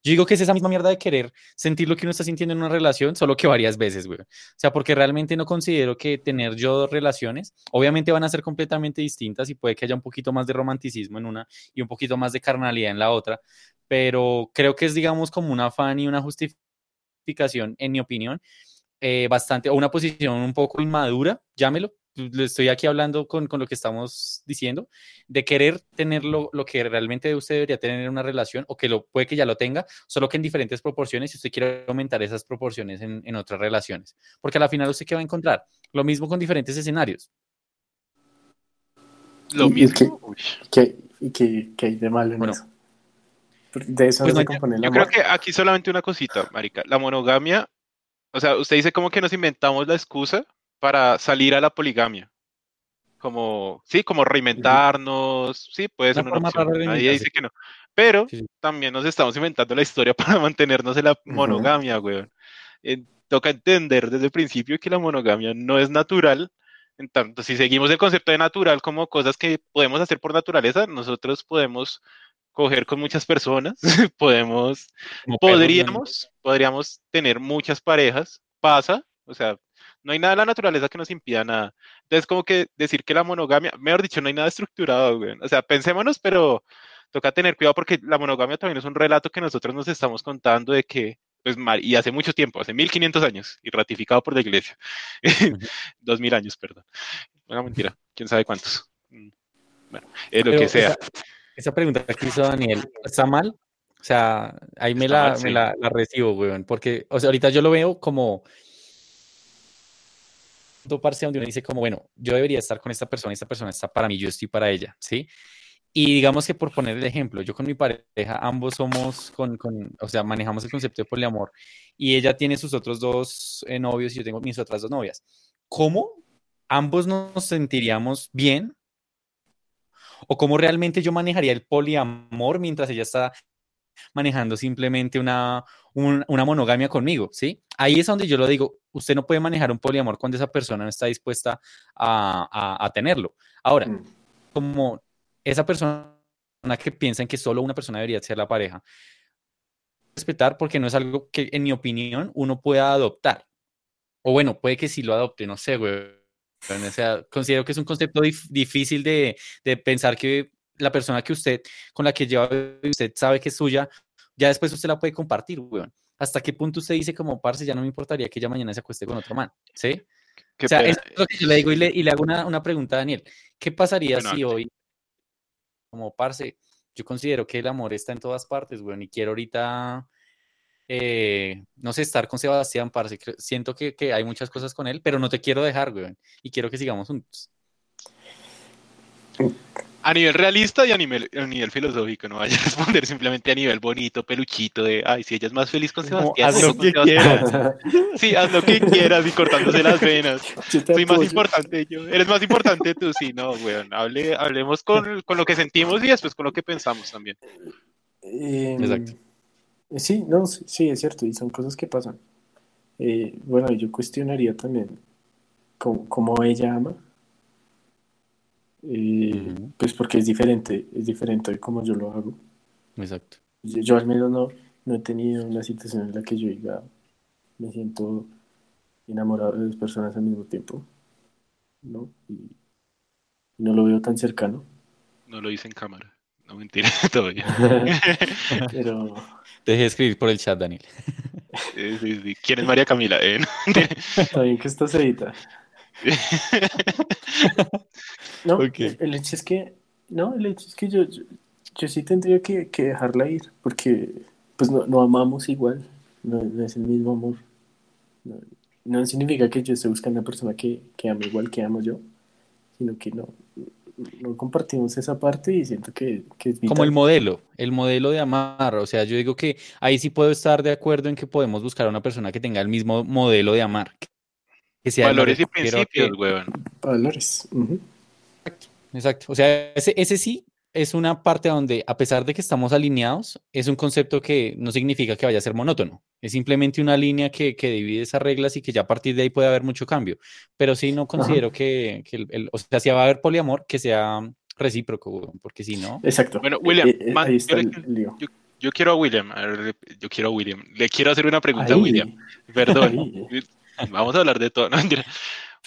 yo digo que es esa misma mierda de querer sentir lo que uno está sintiendo en una relación, solo que varias veces, güey. O sea, porque realmente no considero que tener yo dos relaciones, obviamente van a ser completamente distintas y puede que haya un poquito más de romanticismo en una y un poquito más de carnalidad en la otra, pero creo que es, digamos, como un afán y una justificación, en mi opinión, eh, bastante, o una posición un poco inmadura, llámelo, le estoy aquí hablando con, con, lo que estamos diciendo, de querer tener lo, lo, que realmente usted debería tener en una relación, o que lo puede que ya lo tenga, solo que en diferentes proporciones, y usted quiere aumentar esas proporciones en, en otras relaciones. Porque a la final usted qué va a encontrar? Lo mismo con diferentes escenarios. Lo mismo. ¿Y qué, hay de malo en eso? De eso pues no Yo creo que aquí solamente una cosita, Marica. La monogamia, o sea, usted dice como que nos inventamos la excusa para salir a la poligamia. Como, sí, como reinventarnos, sí, puede ser una, opción. Nadie dice que no. Pero también nos estamos inventando la historia para mantenernos en la monogamia, weón. Eh, toca entender desde el principio que la monogamia no es natural. En tanto, si seguimos el concepto de natural como cosas que podemos hacer por naturaleza, nosotros podemos coger con muchas personas, podemos, podríamos, podríamos tener muchas parejas, pasa, o sea, no hay nada en la naturaleza que nos impida nada. Entonces, como que decir que la monogamia, mejor dicho, no hay nada estructurado, güey. O sea, pensémonos, pero toca tener cuidado porque la monogamia también es un relato que nosotros nos estamos contando de que, pues, y hace mucho tiempo, hace 1500 años, y ratificado por la iglesia. 2000 años, perdón. Una mentira, quién sabe cuántos. Mm, bueno, es lo que sea. Esa, pregunta que hizo Daniel, ¿está mal? O sea, ahí me, la, me la, la, recibo, güey, porque, o sea, ahorita yo lo veo como parte donde uno dice como, bueno, yo debería estar con esta persona, esta persona está para mí, yo estoy para ella, ¿sí? Y digamos que por poner el ejemplo, yo con mi pareja, ambos somos con, con o sea, manejamos el concepto de poliamor y ella tiene sus otros dos eh, novios y yo tengo mis otras dos novias. ¿Cómo ambos nos sentiríamos bien? ¿O cómo realmente yo manejaría el poliamor mientras ella está manejando simplemente una, una monogamia conmigo, ¿sí? Ahí es donde yo lo digo, usted no puede manejar un poliamor cuando esa persona no está dispuesta a, tenerlo. Ahora, mm. como esa persona que piensa en que solo una persona debería ser la pareja, respetar porque no es algo que, en mi opinión, uno pueda adoptar. O bueno, puede que sí lo adopte, no sé, güey. O sea, considero que es un concepto difícil de, de, pensar que la persona que usted, con la que lleva, usted sabe que es suya, ya después usted la puede compartir, weón. ¿Hasta qué punto usted dice como parce, ya no me importaría que ella mañana se acueste con otro man? ¿Sí? qué O sea, pena. es lo que yo le digo y le, y le hago una, una pregunta a Daniel. ¿Qué pasaría Bueno, si hoy, como parce, yo considero que el amor está en todas partes, weón, y quiero ahorita, eh, no sé, estar con Sebastián, parce, siento que, que hay muchas cosas con él, pero no te quiero dejar, weón, y quiero que sigamos juntos. A nivel realista y a nivel, a nivel filosófico, no vaya a responder simplemente a nivel bonito, peluchito, de, ay, si ella es más feliz con Sebastián. haz yo lo que Sebastián". Sí, haz lo que quieras y cortándose las venas. Soy más importante yo. Eres más importante tú, sí, no, weón. Hable, hablemos con, con lo que sentimos y después con lo que pensamos también. Eh, Exacto. Sí, no, sí, sí, es cierto, y son cosas que pasan. Eh, bueno, yo cuestionaría también cómo, cómo ella ama. Eh. Pues porque es diferente, es diferente de cómo yo lo hago. Exacto. Yo, yo al menos no, no he tenido una situación en la que yo diga, me siento enamorado de dos personas al mismo tiempo, ¿no? Y no lo veo tan cercano, No lo hice en cámara. No mentira, todo bien. pero Deje de escribir por el chat, Daniel. Sí, sí, sí. ¿Quién es María Camila? Eh, no. está bien que esto se edita. No, el, hecho es que, no, el hecho es que yo, yo, yo sí tendría que, que dejarla ir, porque pues no, no amamos igual, no, no es el mismo amor. No, no significa que yo esté buscando una persona que, que ame igual que amo yo, sino que no, no compartimos esa parte y siento que, que es Como vital. el modelo, el modelo de amar. O sea, yo digo que ahí sí puedo estar de acuerdo en que podemos buscar a una persona que tenga el mismo modelo de amar. Que sea, Valores y a que- principios, weón. Valores. ujú. Exacto. O sea, ese, ese sí es una parte donde, a pesar de que estamos alineados, es un concepto que no significa que vaya a ser monótono. Es simplemente una línea que, que divide esas reglas y que ya a partir de ahí puede haber mucho cambio. Pero sí no considero que, que el, el- o sea, si va a haber poliamor, que sea recíproco, porque si no, Exacto. Bueno, William, Eh, eh, man, yo, le, lío. yo quiero a William. a ver, yo quiero a William. Le quiero hacer una pregunta a Ahí, William. Perdón. Vamos a hablar de todo. No, mentira.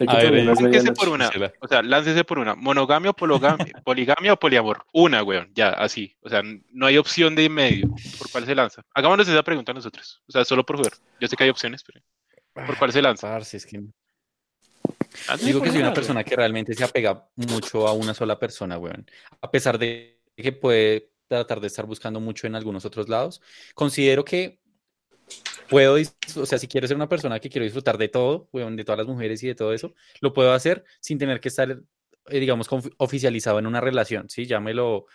A ver, Láncese por una. O sea, láncese por una. Monogamia o poligamia o poliamor. Una, weón. Ya, así. O sea, no hay opción de medio. ¿Por cuál se lanza? Hagámonos esa pregunta a nosotros. O sea, solo por jugar. Yo sé que hay opciones, pero ¿por cuál se lanza? es que Láncese digo que soy una una, persona que realmente se apega mucho a una sola persona, weón. A pesar de que puede tratar de estar buscando mucho en algunos otros lados, considero que puedo, o sea, si quiero ser una persona que quiero disfrutar de todo, de todas las mujeres y de todo eso, lo puedo hacer sin tener que estar, eh, digamos, oficializado en una relación, ¿sí? Llámelo,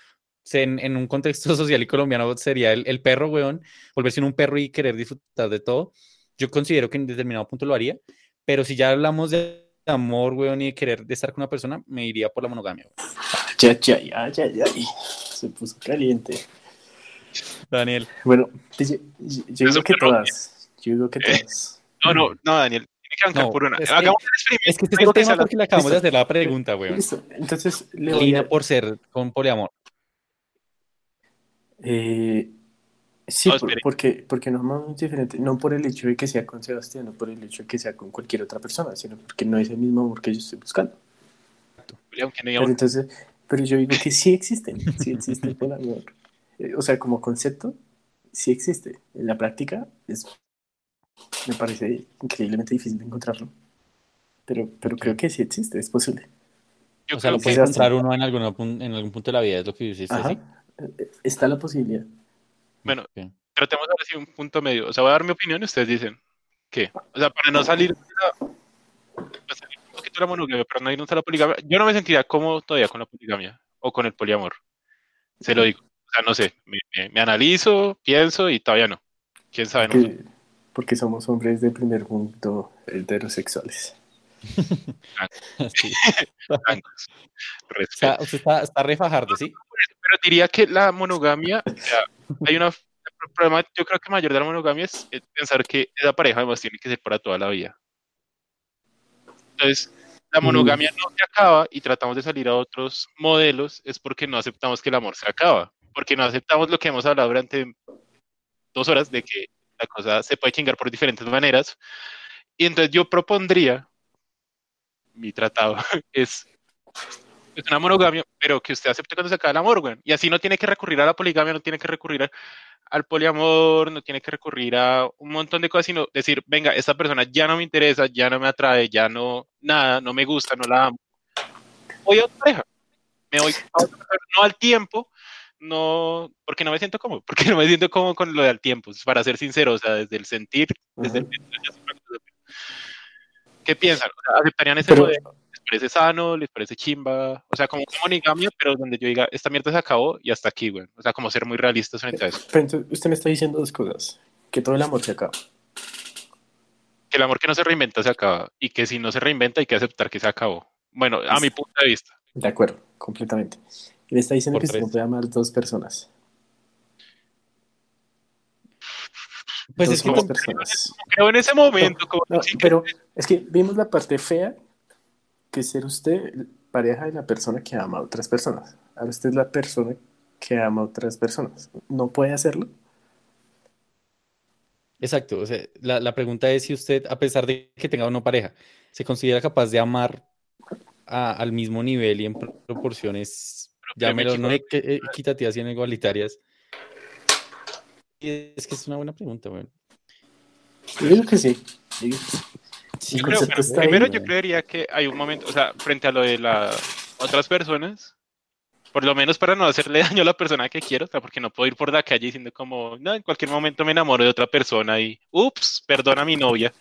en, en un contexto social y colombiano sería el, perro, weón, volverse en un perro y querer disfrutar de todo. Yo considero que en determinado punto lo haría, pero si ya hablamos de amor, weón, y de querer de estar con una persona, me iría por la monogamia. Ya, ya, ya, ya, ya. Se puso caliente. Daniel. Bueno, yo, digo que todas. Yo digo que todas. No, no, no, Daniel. Tiene que arrancar No, por una. es que- Hagamos el experimento. Es que este es el que tema porque le acabamos de hacer la pregunta, weón. Listo. Entonces, le voy Lina a... por ser con poliamor. eh, sí, No, por- espere. porque, porque no amamos diferente. No por el hecho de que sea con Sebastián, no por el hecho de que sea con cualquier otra persona, sino porque no es el mismo amor que yo estoy buscando. Que Pero entonces, pero yo digo que sí existen, sí existe el poliamor. Eh, o sea, como concepto, sí existe. En la práctica, es, me parece increíblemente difícil de encontrarlo. Pero, pero creo que sí existe, es posible. yo O sea, lo puede encontrar uno en, alguna pun- en algún punto de la vida, es lo que Ajá. ¿sí? Eh, Está la posibilidad. Bueno, Ok. tratemos ahora sí un punto medio. O sea, voy a dar mi opinión y ustedes dicen qué. O sea, para no salir de para salir un poquito de la monogamia, para no irnos a la poligamia. Yo no me sentiría cómodo todavía con la poligamia o con el poliamor. Se lo digo. O sea, no sé. Me, me- me analizo, pienso y todavía no. ¿Quién sabe? No. Porque, porque somos hombres de primer mundo heterosexuales. Sí. Sea, usted está, está re fajardo, ¿sí? Pero diría que la monogamia, o sea, hay una, el problema yo creo que mayor de la monogamia es pensar que esa pareja además tiene que ser para toda la vida. Entonces, la Mm. monogamia no se acaba y tratamos de salir a otros modelos, es porque no aceptamos que el amor se acaba, porque no aceptamos lo que hemos hablado durante dos horas de que la cosa se puede chingar por diferentes maneras. Y entonces yo propondría, mi tratado es es una monogamia, pero que usted acepte cuando se acaba el amor, güey. Y así no tiene que recurrir a la poligamia, no tiene que recurrir a, al poliamor, no tiene que recurrir a un montón de cosas, sino decir, venga, esta persona ya no me interesa, ya no me atrae, ya no, nada, no me gusta, no la amo. Voy a otra pareja. Me voy a otra pareja, no al tiempo, no, porque no me siento cómodo, porque no me siento cómodo con lo del tiempo, para ser sincero, o sea, desde el sentir, desde el ¿Qué piensan? ¿Aceptarían ese Pero- modelo? ¿Les parece sano? ¿Les parece chimba? O sea, como un monigamia, pero donde yo diga, esta mierda se acabó y hasta aquí, güey. O sea, como ser muy realistas frente a eso. Pero entonces, usted me está diciendo dos cosas. Que todo el amor se acaba. Que el amor que no se reinventa se acaba y que si no se reinventa hay que aceptar que se acabó. Bueno, a mi punto de vista. De acuerdo, completamente. Y me está diciendo que tres. puede amar dos personas. Pues dos es que como- personas. Creo en ese momento, como No, pero es que vimos la parte fea que es ser usted pareja de la persona que ama a otras personas. Ahora usted es la persona que ama a otras personas. ¿No puede hacerlo? Exacto, o sea, la, la pregunta es si usted, a pesar de que tenga una pareja, se considera capaz de amar a- al mismo nivel y en pro- proporciones, llámelo, no equi- eh, equitativas, igualitarias. Y es que es una buena pregunta, güey. Yo digo que sí. Yo digo que sí. Yo creo, primero ahí, yo creería que hay un momento, o sea, frente a lo de las otras personas, por lo menos para no hacerle daño a la persona que quiero, o sea, porque no puedo ir por la calle diciendo como, no, en cualquier momento me enamoro de otra persona y, ups, perdona a mi novia.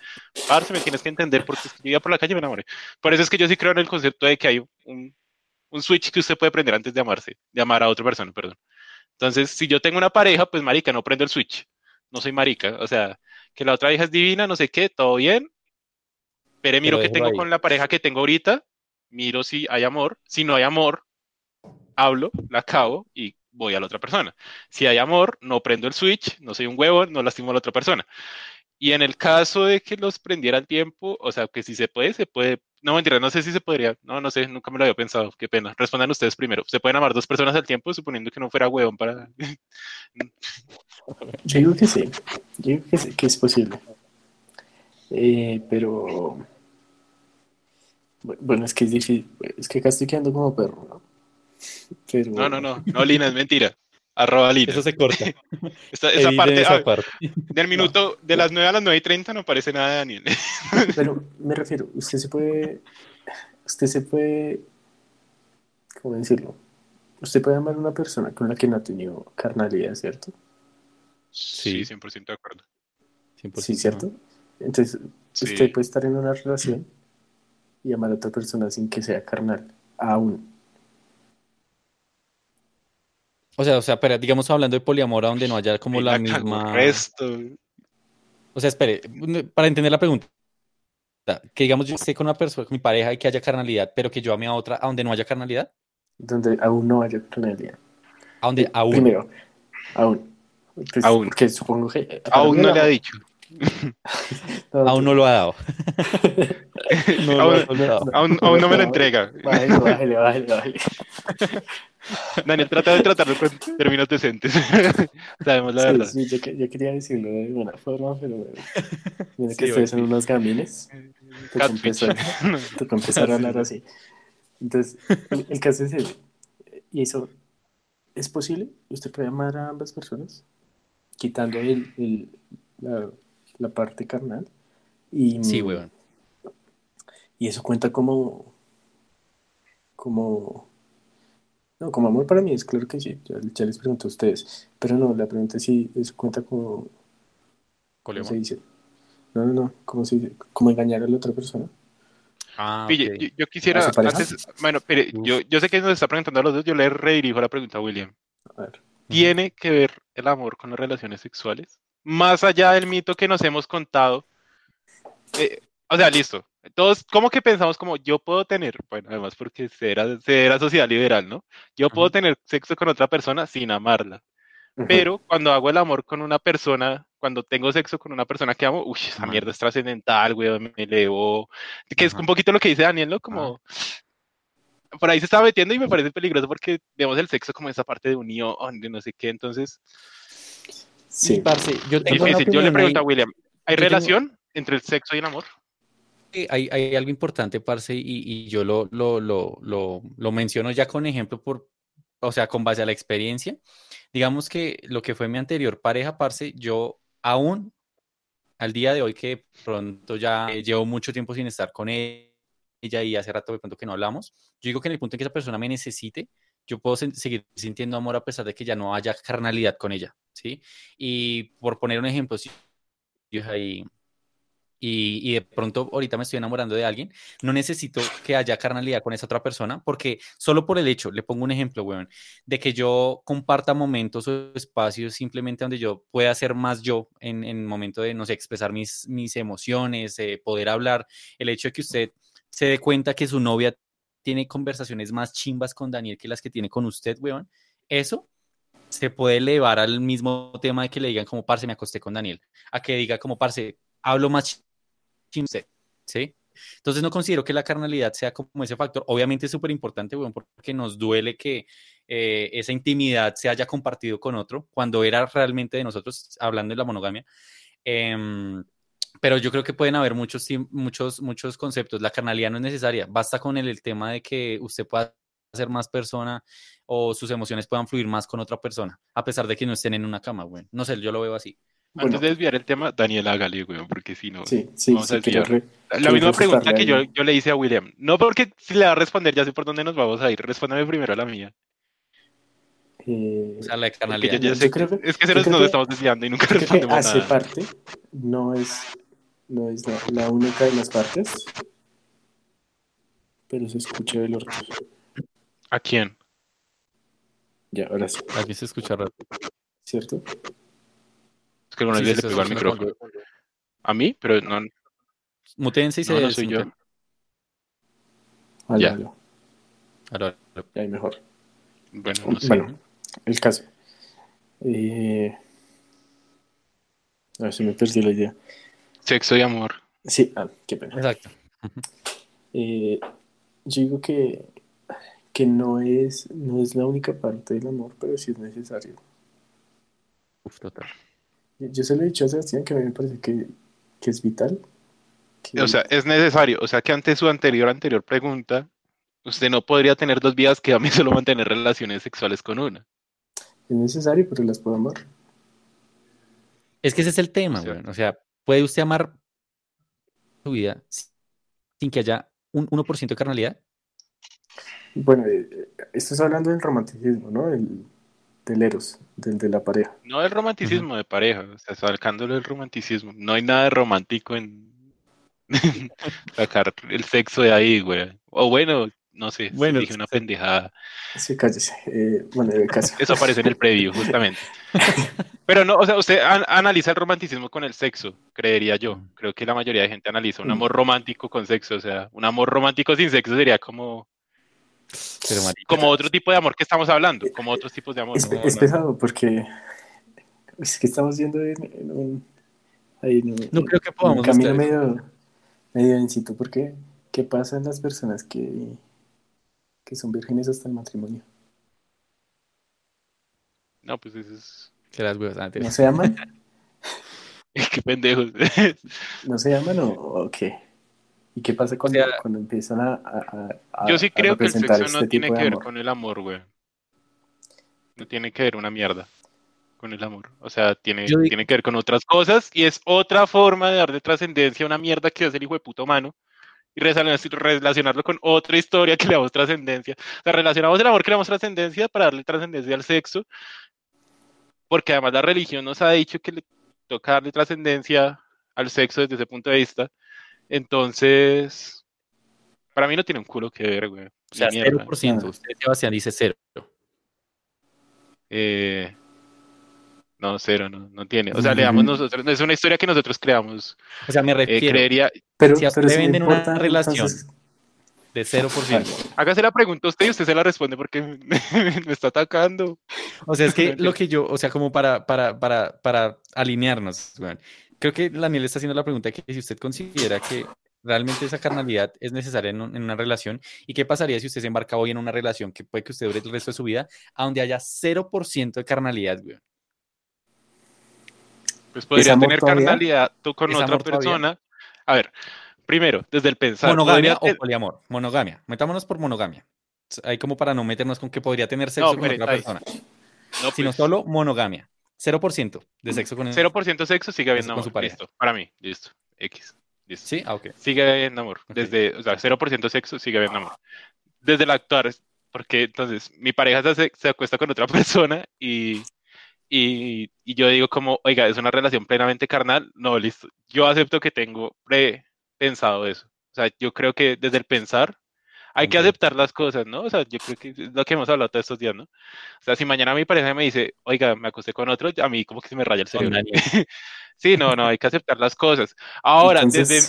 Parce, me tienes que entender porque que yo iba por la calle y me enamoré. Por eso es que yo sí creo en el concepto de que hay un, un switch que usted puede prender antes de amarse, de amar a otra persona, perdón. Entonces, si yo tengo una pareja, pues marica, no prendo el switch. No soy marica, o sea, que la otra hija es divina, no sé qué, todo bien, pero miro que déjelo tengo ahí. con la pareja que tengo ahorita, miro si hay amor, si no hay amor, hablo, la acabo y voy a la otra persona. Si hay amor, no prendo el switch, no soy un huevo, no lastimo a la otra persona. Y en el caso de que los prendiera al tiempo, o sea, que si se puede, se puede. No, mentira, no sé si se podría. No, no sé, nunca me lo había pensado. Qué pena. Respondan ustedes primero. ¿Se pueden amar dos personas al tiempo, suponiendo que no fuera huevón para. Yo digo que sí. Yo digo que, sí, que es posible. Eh, pero. bu- Bueno, es que es difícil. Es que acá estoy quedando como perro, ¿no? Pero... No, no, no. No, Lina, es mentira. Arroba Lina. Eso se corta. Esta- esa parte, esa ah, parte. del minuto, de las 9 a las 9 y 30 no aparece nada de Daniel. Pero me refiero, usted se puede, usted se puede, ¿cómo decirlo? Usted puede amar a una persona con la que no ha tenido carnalidad, ¿cierto? Sí, 100% de acuerdo. 100%. Sí, ¿cierto? Entonces, Sí. usted puede estar en una relación y amar a otra persona sin que sea carnal, aún. O sea, o sea, pero digamos hablando de poliamor, a donde no haya como la misma. resto. O sea, espere, para entender la pregunta, que digamos yo esté con una persona, con mi pareja y que haya carnalidad, pero que yo ame a otra a donde no haya carnalidad, Donde aún no haya carnalidad. a donde aún. Primero, aún. Pues, Aún. Porque supongo que... Aún no le ha dicho. Aún no lo ha dado. No lo Aún- ha soltado. Aún, aún no me lo entrega. Bájale, bájale, bájale, bájale. Daniel trata de tratarlo con términos decentes. Sabemos la Sí, verdad. sí, yo, que- yo quería decirlo de buena forma, pero bueno. Mira que Sí, ustedes son unos gamines. Tocó empezar a hablar así. Entonces, el, el caso es ese. ¿Y eso es posible? ¿Usted puede amar a ambas personas? Quitando el, el- la, la parte carnal. Y, Sí, weón. Y eso cuenta como. como. No, como amor para mí es claro que sí. Ya, ya les pregunto a ustedes. Pero no, la pregunta es si eso cuenta como. ¿Cómo se dice? No, no, no. ¿Cómo se dice? ¿Cómo engañar a la otra persona? Ah, Pille, ok. yo, yo quisiera, bueno, pero yo, yo sé que nos está preguntando a los dos, yo le redirijo la pregunta a William. A ver. ¿Tiene que ver el amor con las relaciones sexuales? Más allá del mito que nos hemos contado. eh, o sea, listo. Todos, ¿cómo que pensamos como yo puedo tener? Bueno, además porque se era, se era sociedad liberal, ¿no? Yo puedo tener sexo con otra persona sin amarla. Pero cuando hago el amor con una persona, cuando tengo sexo con una persona que amo, uy, esa mierda es trascendental, güey, me elevó. Que es un poquito lo que dice Daniel, ¿no? Como por ahí se estaba metiendo y me parece peligroso porque vemos el sexo como esa parte de unión, de no sé qué, entonces Sí. Parce, yo tengo una difícil. Yo le pregunto a ahí. William, ¿hay yo tengo- relación entre el sexo y el amor? Sí, Hay, hay algo importante, parce, y, y yo lo, lo, lo, lo, menciono ya con ejemplo por, o sea, con base a la experiencia, digamos que lo que fue mi anterior pareja, parce, yo aún al día de hoy que pronto ya llevo mucho tiempo sin estar con ella y hace rato de pronto que no hablamos, yo digo que en el punto en que esa persona me necesite, yo puedo seguir sintiendo amor a pesar de que ya no haya carnalidad con ella, ¿sí? Y por poner un ejemplo, si yo ahí y, de pronto ahorita me estoy enamorando de alguien, no necesito que haya carnalidad con esa otra persona, porque solo por el hecho, le pongo un ejemplo, weón, de que yo comparta momentos o espacios simplemente donde yo pueda ser más yo en el momento de, no sé, expresar mis, mis emociones, poder hablar, el hecho de que usted se dé cuenta que su novia tiene conversaciones más chimbas con Daniel que las que tiene con usted, weón, eso se puede elevar al mismo tema de que le digan como, parce, me acosté con Daniel, a que diga como, parce, hablo más ¿sí? Entonces no considero que la carnalidad sea como ese factor. Obviamente es súper importante, bueno, porque nos duele que eh, esa intimidad se haya compartido con otro cuando era realmente de nosotros, hablando de la monogamia. Em, pero yo creo que pueden haber muchos, muchos, muchos conceptos. La carnalidad no es necesaria. Basta con el, el tema de que usted pueda ser más persona o sus emociones puedan fluir más con otra persona, a pesar de que no estén en una cama, bueno. No sé, yo lo veo así. Antes de desviar el tema, Daniel hágale, weón, porque si no. Sí, sí, vamos a desviar. la misma pregunta que yo, yo, le hice a William. No porque si le va a responder, ya sé por dónde nos vamos a ir. Respóndame primero a la mía. Eh, o sea, la canalidad. Es que, creo, es que se nos, estamos desviando y nunca respondemos que hace parte, no es, no es la, la, única de las partes, pero se escucha del orto. ¿A quién? Ya, ahora sí. Aquí se escucha rato. ¿Cierto? Que alguna vez le pegó al micrófono. ¿A mí? Pero no. Mutense y se no, no soy yo. Aló, ya. Aló. Aló, Ya hay mejor. Bueno, no sé. Bueno, el caso. Eh... A ver si me perdí la idea. Sexo y amor. Sí, ah, qué pena. Exacto. Eh, yo digo que, que no, es, no es la única parte del amor, pero sí es necesario. Uf, total. Yo se lo he dicho a Sebastián que a mí me parece que, que es vital. O sea, es necesario. O sea, que ante su anterior, anterior pregunta, usted no podría tener dos vidas que a mí solo mantener relaciones sexuales con una. Es necesario, pero las puedo amar. Es que ese es el tema, güey. O sea, ¿puede usted amar su vida sin que haya un 1% de carnalidad? Bueno, eh, eh, estás hablando del romanticismo, ¿no? El, del eros, del de la pareja. No el romanticismo de pareja, o sea, sacándole el romanticismo. No hay nada de romántico en sacar el sexo de ahí, güey. O bueno, no sé, bueno, dije una pendejada. Sí, cállese. Eh, bueno, de caso. Eso aparece en el preview, justamente. Pero no, o sea, usted analiza el romanticismo con el sexo, creería yo. Creo que la mayoría de gente analiza un amor romántico con sexo, o sea, un amor romántico sin sexo sería como como otro tipo de amor que estamos hablando, como otros tipos de amor. Es, es pesado porque es que estamos viendo en, un, ahí no creo que podamos un camino medio, medio densito porque ¿qué pasa en las personas que, que son vírgenes hasta el matrimonio? No, pues eso es... Que las huevas antes. ¿No se aman? qué pendejos. ¿No se aman o, o qué? ¿Y qué pasa cuando, cuando empiezan a, a, Yo sí creo que el sexo no este tiene que ver amor? con el amor, güey. No tiene que ver una mierda con el amor. O sea, tiene, Yo tiene que ver con otras cosas y es otra forma de darle trascendencia a una mierda que es el hijo de puto humano y relacionarlo con otra historia que le damos trascendencia. O sea, relacionamos el amor que le damos trascendencia para darle trascendencia al sexo, porque además la religión nos ha dicho que le toca darle trascendencia al sexo desde ese punto de vista. Entonces, para mí no tiene un culo que ver, güey. O sea, 0%. Usted, Sebastián, dice cero. Eh, no, cero, no, no tiene. O sea, le damos nosotros, es una historia que nosotros creamos. O sea, me Eh, refiero, creería, Pero, si a usted pero le si venden una relación entonces- de 0%. hágase la pregunta a usted y usted se la responde porque me está atacando. O sea, es que lo que yo, o sea, como para, para, para, para alinearnos, weón. Creo que Daniel está haciendo la pregunta que si usted considera que realmente esa carnalidad es necesaria en, un- en una relación y qué pasaría si usted se embarca hoy en una relación que puede que usted dure el resto de su vida, a donde haya 0% de carnalidad, weón. Pues podría tener todavía? carnalidad tú con ¿Es otra todavía? persona. A ver, primero, desde el pensar. Monogamia podría o poliamor. Monogamia. Metámonos por monogamia. Hay como para no meternos con que podría tener sexo con otra persona. No, sino pues, solo monogamia. 0% de sexo con 0% sexo sigue habiendo amor. Listo. Para mí, listo. X. Listo. Sí, ah, ok. Sigue habiendo amor. Desde, o sea, 0% sexo sigue habiendo amor. Desde el actuar, porque entonces mi pareja se, se acuesta con otra persona y, y, y, yo digo como, oiga, es una relación plenamente carnal. No, listo. Yo acepto que tengo pre-pensado eso. O sea, yo creo que desde el pensar hay que aceptar las cosas, ¿no? O sea, yo creo que es lo que hemos hablado todos estos días, ¿no? O sea, si mañana mi pareja me dice, oiga, me acosté con otro, a mí como que se me raya el cerebro. sí, no, no, hay que aceptar las cosas. Ahora, desde,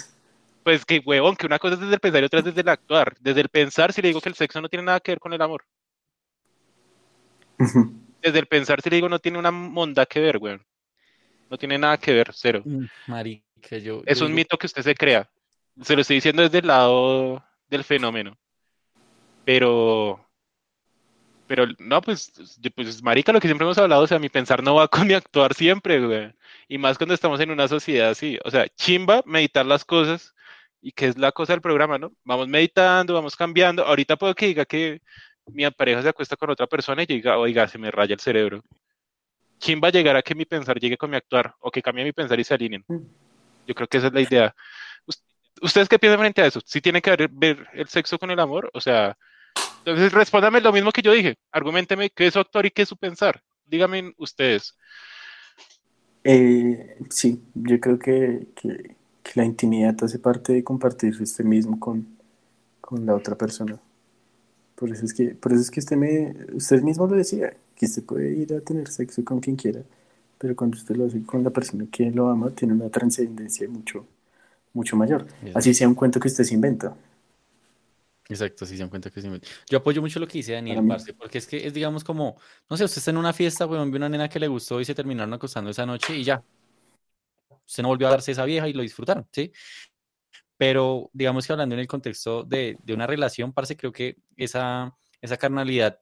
pues que huevón, que una cosa es desde el pensar y otra es desde el actuar. Desde el pensar, si le digo que el sexo no tiene nada que ver con el amor. Desde el pensar, si le digo no tiene una monda que ver, weón. No tiene nada que ver, cero. Mm, marica, yo. Es un mito que usted se crea. Se lo estoy diciendo desde el lado del fenómeno. Pero, pero no, pues, pues, marica, lo que siempre hemos hablado, o sea, mi pensar no va con mi actuar siempre, güey. Y más cuando estamos en una sociedad así. O sea, chimba, meditar las cosas. Y que es la cosa del programa, ¿no? Vamos meditando, vamos cambiando. Ahorita puedo que diga que mi pareja se acuesta con otra persona y diga, oiga, se me raya el cerebro. Chimba llegar a que mi pensar llegue con mi actuar o que cambie mi pensar y se alineen. Mm. Yo creo que esa es la idea. ¿Ustedes qué piensan frente a eso? ¿Si tiene que ver el sexo con el amor? O sea, entonces respóndame lo mismo que yo dije. Argumenteme qué es su actuar y qué es su pensar. Díganme ustedes. Eh, sí, yo creo que, que, la intimidad hace parte de compartirse usted mismo con, con, la otra persona. Por eso es que, por eso es que usted me, usted mismo lo decía, que usted puede ir a tener sexo con quien quiera, pero cuando usted lo hace con la persona que lo ama, tiene una trascendencia mucho, mucho mayor. Así sea un cuento que usted se inventa. Exacto, sí se dan cuenta que sí. Yo apoyo mucho lo que dice Daniel Parce, porque es que es, digamos, como, no sé, usted está en una fiesta, weón, vio una nena que le gustó y se terminaron acostando esa noche y ya. Usted no volvió a darse esa vieja y lo disfrutaron, ¿sí? Pero, digamos que hablando en el contexto de, de una relación, Parce, creo que esa, esa carnalidad,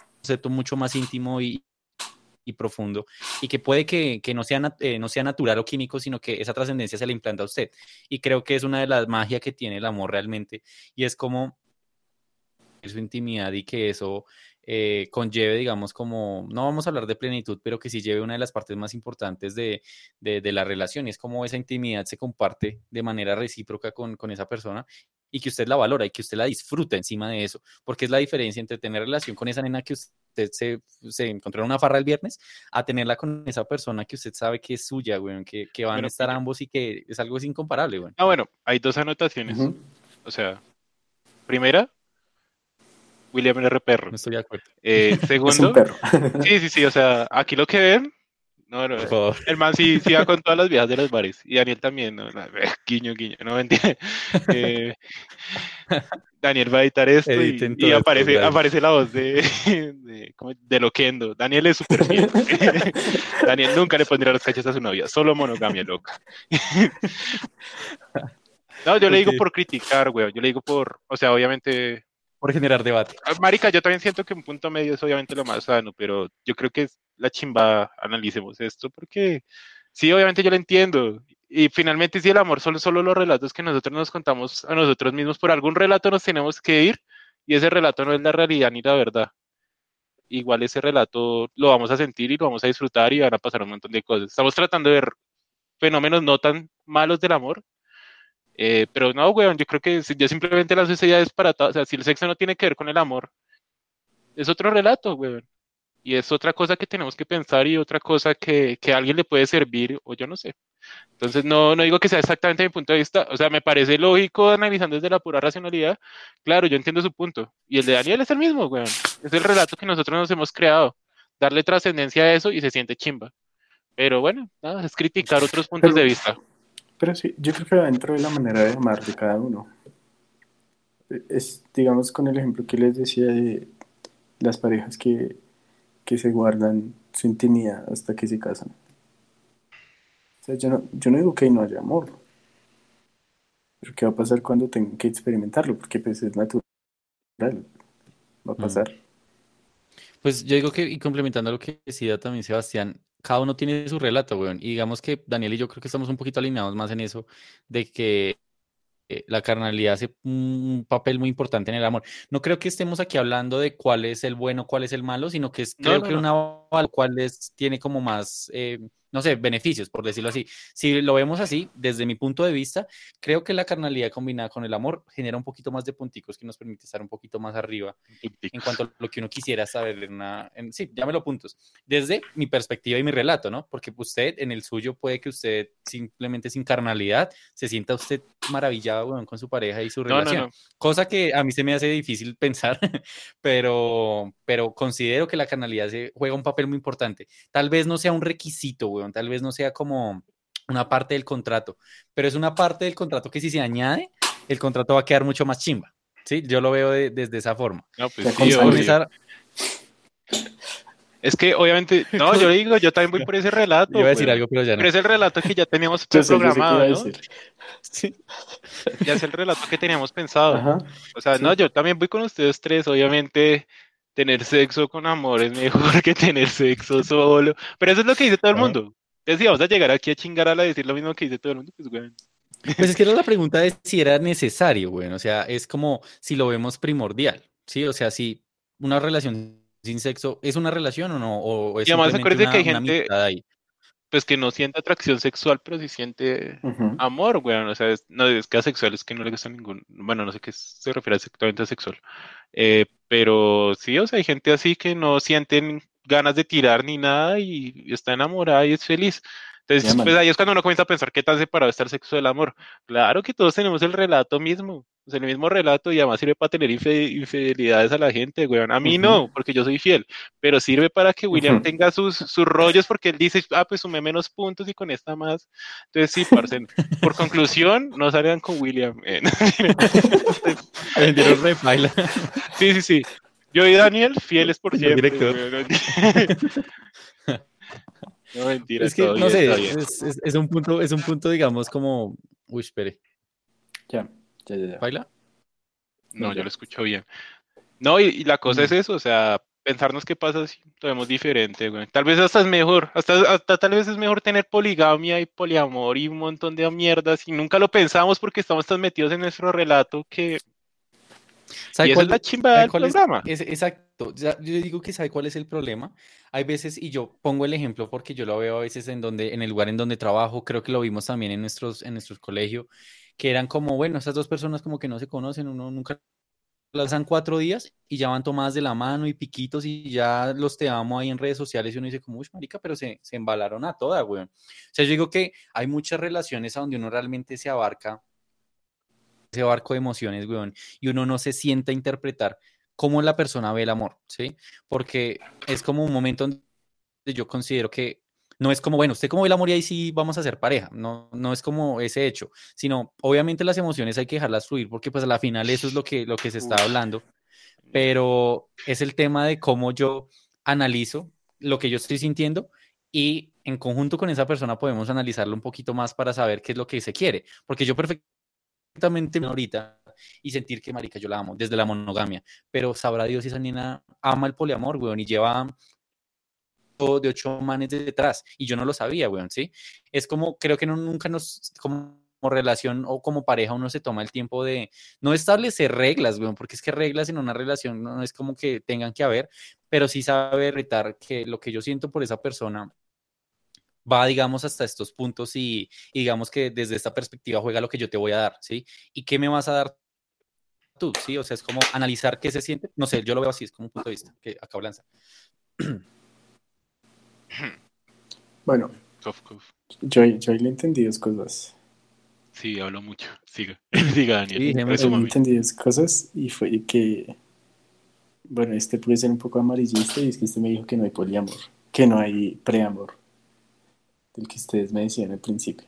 un concepto mucho más íntimo y, y profundo y que puede que, que no, sea, eh, no sea natural o químico, sino que esa trascendencia se le implanta a usted. Y creo que es una de las magias que tiene el amor realmente y es como su intimidad y que eso eh, conlleve, digamos, como, no vamos a hablar de plenitud, pero que sí lleve una de las partes más importantes de, de, de la relación y es como esa intimidad se comparte de manera recíproca con, con esa persona y que usted la valora y que usted la disfruta encima de eso, porque es la diferencia entre tener relación con esa nena que usted se, se encontró en una farra el viernes a tenerla con esa persona que usted sabe que es suya, güey, que, que van a estar ambos y que es algo es incomparable, güey. Ah, bueno, hay dos anotaciones. O sea, primera, William R. Perro. No estoy de acuerdo. Eh, segundo, sí, sí, sí, o sea, aquí lo que ven no, no, el man sí, sí va con todas las viejas de los bares. Y Daniel también, no, guiño, guiño, no mentira. Eh, Daniel va a editar esto y, aparece, aparece la voz de, de, de Loquendo. Daniel es súper fiel. Daniel nunca le pondría los cachos a su novia, solo monogamia loca. no, yo le digo por criticar, güey. Yo le digo por, o sea, obviamente por generar debate. Ah, marica, yo también siento que un punto medio es obviamente lo más sano, pero yo creo que es la chimba, analicemos esto, porque sí, obviamente yo lo entiendo. Y finalmente, si el amor son solo los relatos que nosotros nos contamos a nosotros mismos, por algún relato nos tenemos que ir, y ese relato no es la realidad ni la verdad. Igual ese relato lo vamos a sentir y lo vamos a disfrutar y van a pasar un montón de cosas. Estamos tratando de ver fenómenos no tan malos del amor, eh, pero no, weón, yo creo que yo simplemente la sociedad es para todo. O sea, si el sexo no tiene que ver con el amor, es otro relato, weón. Y es otra cosa que tenemos que pensar y otra cosa que, que a alguien le puede servir, o yo no sé. Entonces, no, no digo que sea exactamente mi punto de vista. O sea, me parece lógico analizando desde la pura racionalidad. Claro, yo entiendo su punto. Y el de Daniel es el mismo, weón. Es el relato que nosotros nos hemos creado. Darle trascendencia a eso y se siente chimba. Pero bueno, nada, es criticar otros puntos de vista. Pero sí, yo creo que va dentro de la manera de amar de cada uno. Es, digamos, con el ejemplo que les decía de las parejas que, que se guardan su intimidad hasta que se casan. O sea, yo no, yo no digo que no haya amor. Pero ¿qué va a pasar cuando tengan que experimentarlo? Porque pues es natural. Va a mm. pasar. Pues yo digo que, y complementando lo que decía también Sebastián, cada uno tiene su relato, weón. Y digamos que Daniel y yo creo que estamos un poquito alineados más en eso, de que la carnalidad hace un papel muy importante en el amor. No creo que estemos aquí hablando de cuál es el bueno, cuál es el malo, sino que es, creo que una cual es, tiene como más eh, no sé, beneficios, por decirlo así. Si lo vemos así, desde mi punto de vista, creo que la carnalidad combinada con el amor genera un poquito más de punticos que nos permite estar un poquito más arriba en cuanto a lo que uno quisiera saber en una... En, sí, llámelo puntos. Desde mi perspectiva y mi relato, ¿no? Porque usted en el suyo puede que usted simplemente sin carnalidad se sienta usted maravillado con su pareja y su relación. Cosa que a mí se me hace difícil pensar, pero, pero considero que la carnalidad se juega un papel muy importante. Tal vez no sea un requisito, Tal vez no sea como una parte del contrato, pero es una parte del contrato que si se añade, el contrato va a quedar mucho más chimba. Sí, yo lo veo desde esa forma. Pues es que obviamente, no, yo digo, yo también voy por ese relato. Yo iba a decir algo, pero ya no. Pero es el relato que ya teníamos programado, ¿no? Sí. Ya es el relato que teníamos pensado. o sea, no, yo también voy con ustedes tres, obviamente tener sexo con amor es mejor que tener sexo solo. Pero eso es lo que dice todo el mundo. Entonces, si vamos a llegar aquí a chingar a la decir lo mismo que dice todo el mundo, pues, güey. Pues es que era la pregunta de si era necesario, güey. O sea, es como si lo vemos primordial, ¿sí? O sea, si una relación sin sexo es una relación o no, o es y además una, que hay gente ahí pues que no siente atracción sexual, pero sí siente amor, güey. O sea, no es que asexual es que no le gusta ningún, bueno, no sé qué se refiere exactamente a sexual. Eh, pero sí, o sea, hay gente así que no sienten ganas de tirar ni nada y está enamorada y es feliz. Entonces, pues ahí es cuando uno comienza a pensar qué tan separado está el sexo del amor. Claro que todos tenemos el relato mismo, sea, el mismo relato y además sirve para tener infidelidades a la gente, weón. A mí no, porque yo soy fiel, pero sirve para que William tenga sus, sus rollos porque él dice, ah, pues sumé menos puntos y con esta más. Entonces, sí, parce, por conclusión, no salgan con William. sí, sí, sí. Yo y Daniel, fieles por siempre. No, mentira. Es que, no sé, es, un punto, es un punto, digamos, como. Uy, espere. Ya, ya, ya. ¿Baila? No, yo lo escucho bien. No, y, la cosa es mm. eso, o sea, pensarnos qué pasa si lo vemos diferente, güey. Tal vez hasta es mejor, hasta, hasta tal vez es mejor tener poligamia y poliamor y un montón de mierdas y nunca lo pensamos porque estamos tan metidos en nuestro relato que ¿Sabe cuál, es la chimba del programa? Es, exacto. yo digo que sabe cuál es el problema. Hay veces, y yo pongo el ejemplo porque yo lo veo a veces en donde, en el lugar en donde trabajo, creo que lo vimos también en nuestros, en nuestros colegios, que eran como, bueno, esas dos personas como que no se conocen, uno nunca las dan cuatro días y ya van tomadas de la mano y piquitos y ya los te amo ahí en redes sociales y uno dice como, uy, marica, pero se, se embalaron a toda, güey. O sea, yo digo que hay muchas relaciones a donde uno realmente se abarca ese barco de emociones, weón, y uno no se sienta a interpretar cómo la persona ve el amor, ¿sí? Porque es como un momento donde yo considero que no es como, bueno, usted cómo ve el amor y sí vamos a ser pareja, no, no es como ese hecho, sino obviamente las emociones hay que dejarlas fluir porque pues a la final eso es lo que, lo que se está hablando, pero es el tema de cómo yo analizo lo que yo estoy sintiendo y en conjunto con esa persona podemos analizarlo un poquito más para saber qué es lo que se quiere, porque yo perfectamente ahorita y sentir que, marica, yo la amo, desde la monogamia. Pero sabrá Dios si esa niña ama el poliamor, weón, y lleva de ocho manes detrás. Y yo no lo sabía, weón, ¿sí? Es como, creo que no, nunca nos, como relación o como pareja uno se toma el tiempo de no establecer reglas, weón, porque es que reglas en una relación no es como que tengan que haber, pero sí saber retar que lo que yo siento por esa persona va, digamos, hasta estos puntos y, digamos que desde esta perspectiva juega lo que yo te voy a dar, ¿sí? ¿Y qué me vas a dar tú, ¿sí? O sea, es como analizar qué se siente, no sé, yo lo veo así, es como un punto de vista que acabo de lanzar. Bueno, yo, yo le entendí dos cosas. Sí, hablo mucho. Siga, Diga Daniel. Sí, yo entendí dos cosas y fue que, bueno, este puede ser un poco amarillista y es que este me dijo que no hay poliamor, que no hay preamor el que ustedes me decían al principio.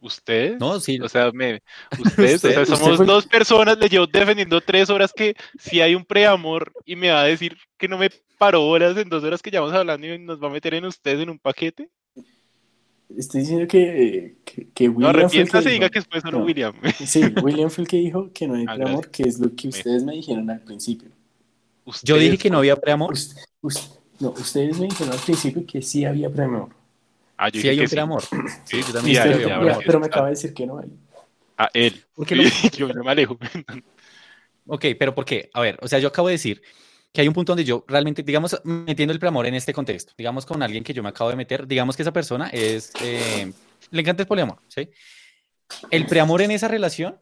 ¿Ustedes? No, sí. O sea, me, ustedes, o sea, somos dos personas, le llevo defendiendo tres horas que si hay un preamor y me va a decir que no me paró horas en dos horas que llevamos hablando y nos va a meter en ustedes en un paquete. Estoy diciendo que, que, William. No, arrepiéntase y diga que después solo William. Sí, William fue el que dijo que no hay preamor, que es lo que ustedes me dijeron al principio. Yo dije que no había preamor. no, ustedes me dijeron al principio que sí había preamor. Ah, sí hay un amor. Sí, yo también pero me acaba de decir que no hay. A él. Porque lo- yo no me alejo. Ok, pero ¿por qué? A ver, o sea, yo acabo de decir que hay un punto donde yo realmente, digamos, metiendo el preamor en este contexto, digamos con alguien que yo me acabo de meter, digamos que esa persona es, eh, le encanta el poliamor, ¿sí? El preamor en esa relación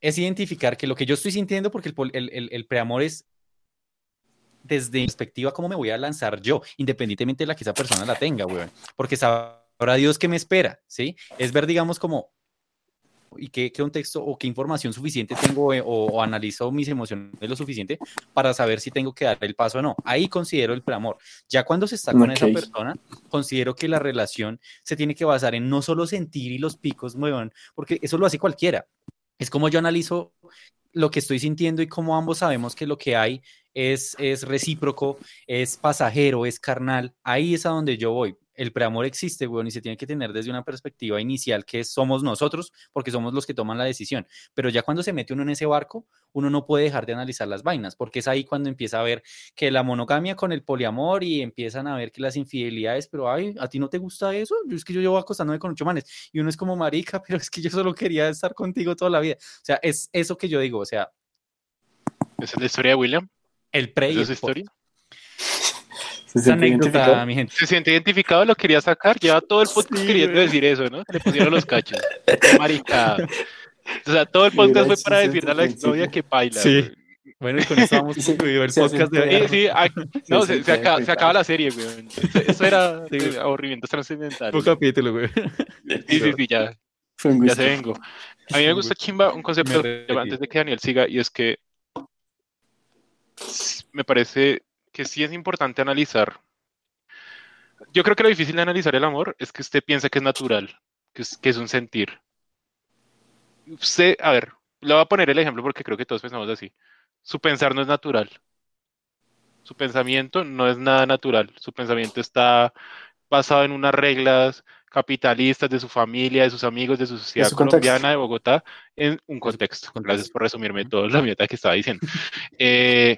es identificar que lo que yo estoy sintiendo, porque el, el- el- el preamor es desde mi perspectiva cómo me voy a lanzar yo, independientemente de la que esa persona la tenga, weón, porque sabrá Dios qué me espera, ¿sí? Es ver, digamos, como y qué, qué contexto o qué información suficiente tengo eh, o, o analizo mis emociones lo suficiente para saber si tengo que dar el paso o no. Ahí considero el preamor. Ya cuando se está con esa persona, considero que la relación se tiene que basar en no solo sentir y los picos muevan, porque eso lo hace cualquiera. Es como yo analizo lo que estoy sintiendo y como ambos sabemos que lo que hay es, es recíproco, es pasajero, es carnal. Ahí es a donde yo voy. El preamor existe, weón, y se tiene que tener desde una perspectiva inicial que somos nosotros, porque somos los que toman la decisión. Pero ya cuando se mete uno en ese barco, uno no puede dejar de analizar las vainas, porque es ahí cuando empieza a ver que la monogamia con el poliamor y empiezan a ver que las infidelidades, pero ay, ¿a ti no te gusta eso? Es que yo llevo acostándome con ocho manes y uno es como marica, pero es que yo solo quería estar contigo toda la vida. O sea, es eso que yo digo, o sea, Esa es la historia de William. El pre y ¿Esa el historia? ¿Se Esa siente anécdota, identificado? mi gente. Se siente identificado, lo quería sacar. Lleva todo el podcast Sí, queriendo güey. decir eso, ¿no? Le pusieron los cachos. Qué maricada. O sea, todo el podcast fue para decirle a la exnovia que baila. Sí. güey. Bueno, y con eso vamos concluido el podcast de hoy. Sí, sí, ah, no, se, sí, se acaba, sí, se acaba la serie, güey. Eso era Sí, eh, aburrimientos trascendentales. Un capítulo, güey. Sí, sí, sí, ya, Fue un ya se vengo. A mí me gusta chimba un concepto antes de que Daniel siga y es que me parece que sí es importante analizar. Yo creo que lo difícil de analizar el amor es que usted piensa que es natural, que es, que es un sentir. Usted, a ver, le voy a poner el ejemplo porque creo que todos pensamos así. Su pensar no es natural. Su pensamiento no es nada natural. Su pensamiento está basado en unas reglas capitalistas de su familia, de sus amigos, de su sociedad su contexto. colombiana, de Bogotá, en un contexto. Gracias por resumirme todo la mierda que estaba diciendo. Eh,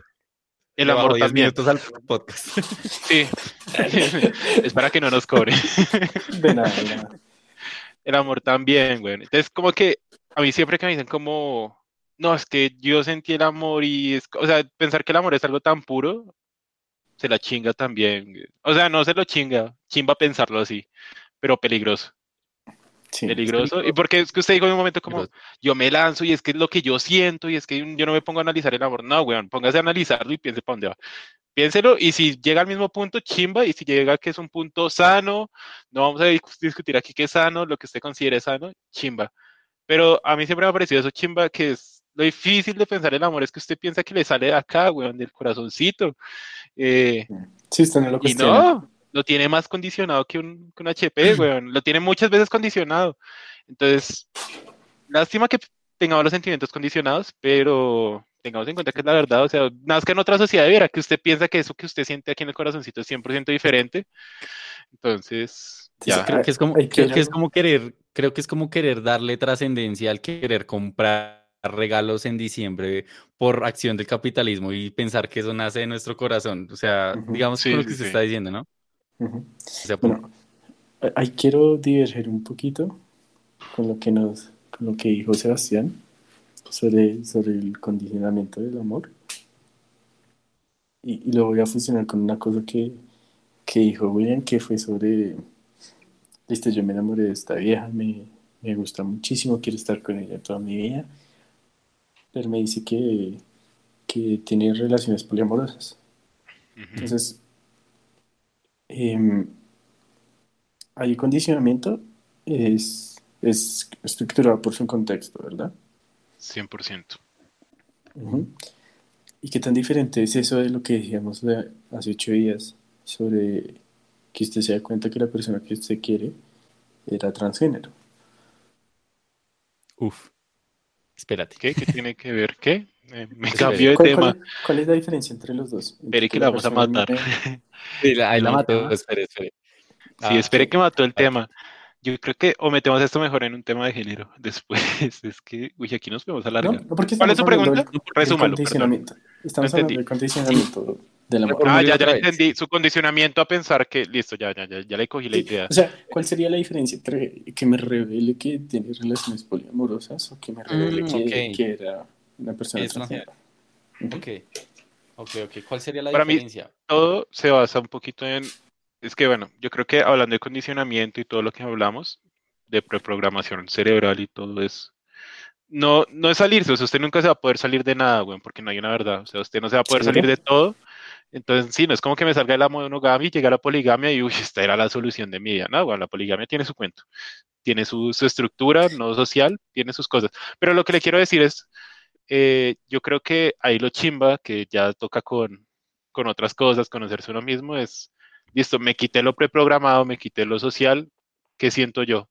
el amor 10 también. minutos al podcast. Sí. es para que no nos cobren. De nada, de nada. El amor también, güey. Entonces, como que a mí siempre que me dicen como, no, es que yo sentí el amor y es, o sea, pensar que el amor es algo tan puro, se la chinga también. O sea, no se lo chinga, chimba pensarlo así, pero peligroso, Sí. peligroso. Y porque es que usted dijo en un momento como, Peligroso. yo me lanzo y es que es lo que yo siento y es que yo no me pongo a analizar el amor. No, weón, póngase a analizarlo y piense para dónde va. Piénselo y si llega al mismo punto, chimba, y si llega que es un punto sano, no vamos a dis- discutir aquí qué es sano, lo que usted considere sano, chimba. Pero a mí siempre me ha parecido eso chimba, que es lo difícil de pensar el amor, es que usted piensa que le sale de acá, weón, del corazoncito. Eh, Sí, usted no lo y cuestiona. no, lo tiene más condicionado que un, que un HP, weón. Lo tiene muchas veces condicionado. Entonces, lástima que tengamos los sentimientos condicionados, pero tengamos en cuenta que es la verdad. O sea, nazca en otra sociedad, viera que usted piensa que eso que usted siente aquí en el corazoncito es 100% diferente. Entonces, ya. sí, Creo que es como, que creo que es como querer, creo que es como querer darle trascendencia al querer comprar regalos en diciembre por acción del capitalismo y pensar que eso nace de nuestro corazón. O sea, digamos Sí, con lo sí, que se sí. está diciendo, ¿no? Sea, Bueno, ahí quiero diverger un poquito con lo que nos, con lo que dijo Sebastián sobre, sobre el condicionamiento del amor. Y, y lo voy a fusionar con una cosa que, que dijo William, que fue sobre, listo, yo me enamoré de esta vieja, me, me gusta muchísimo, quiero estar con ella toda mi vida, pero me dice que, que tiene relaciones poliamorosas. Entonces, hay condicionamiento, es, es estructurado por su contexto, ¿verdad? 100%. Ujú. ¿Y qué tan diferente es eso de lo que decíamos de hace ocho días sobre que usted se da cuenta que la persona que usted quiere era transgénero? uf. Espérate. ¿Qué? ¿Qué tiene que ver? ¿Qué? Eh, me cambió de ¿Cuál, tema. cuál- cuál es la diferencia entre los dos? Espere que la vamos a matar. Sí, la- ahí la mató. Espere, espere. Sí, Ah, espere sí. que mató el tema. Yo creo que o metemos esto mejor en un tema de género después. Es que, uy, aquí nos podemos No, alargar. no, ¿Cuál es hablando pregunta? del- Resúmalo, condicionamiento. Estamos No hablando del condicionamiento del amor. Ah, ya, ya entendí. Su condicionamiento a pensar que, listo, ya, ya, ya, ya le cogí la idea. O sea, ¿cuál sería la diferencia entre que me revele que tiene relaciones poliamorosas o que me revele Mm, que era una persona Es una-? Ok, ok, ok. ¿Cuál sería la Para mí- diferencia? todo se basa un poquito en, es que bueno, yo creo que hablando de condicionamiento y todo lo que hablamos, de preprogramación cerebral y todo eso, no, no es salirse, o sea, usted nunca se va a poder salir de nada, güey, porque no hay una verdad, o sea, usted no se va a poder ¿Seguro? salir de todo, entonces sí, no es como que me salga de la monogamia y llegue a la poligamia y, uy, esta era la solución de mi vida, no, güey, la poligamia tiene su cuento, tiene su, su estructura, no social, tiene sus cosas, pero lo que le quiero decir es, eh, yo creo que ahí lo chimba, que ya toca con, con otras cosas, conocerse uno mismo, es, listo, me quité lo preprogramado, me quité lo social, ¿qué siento yo?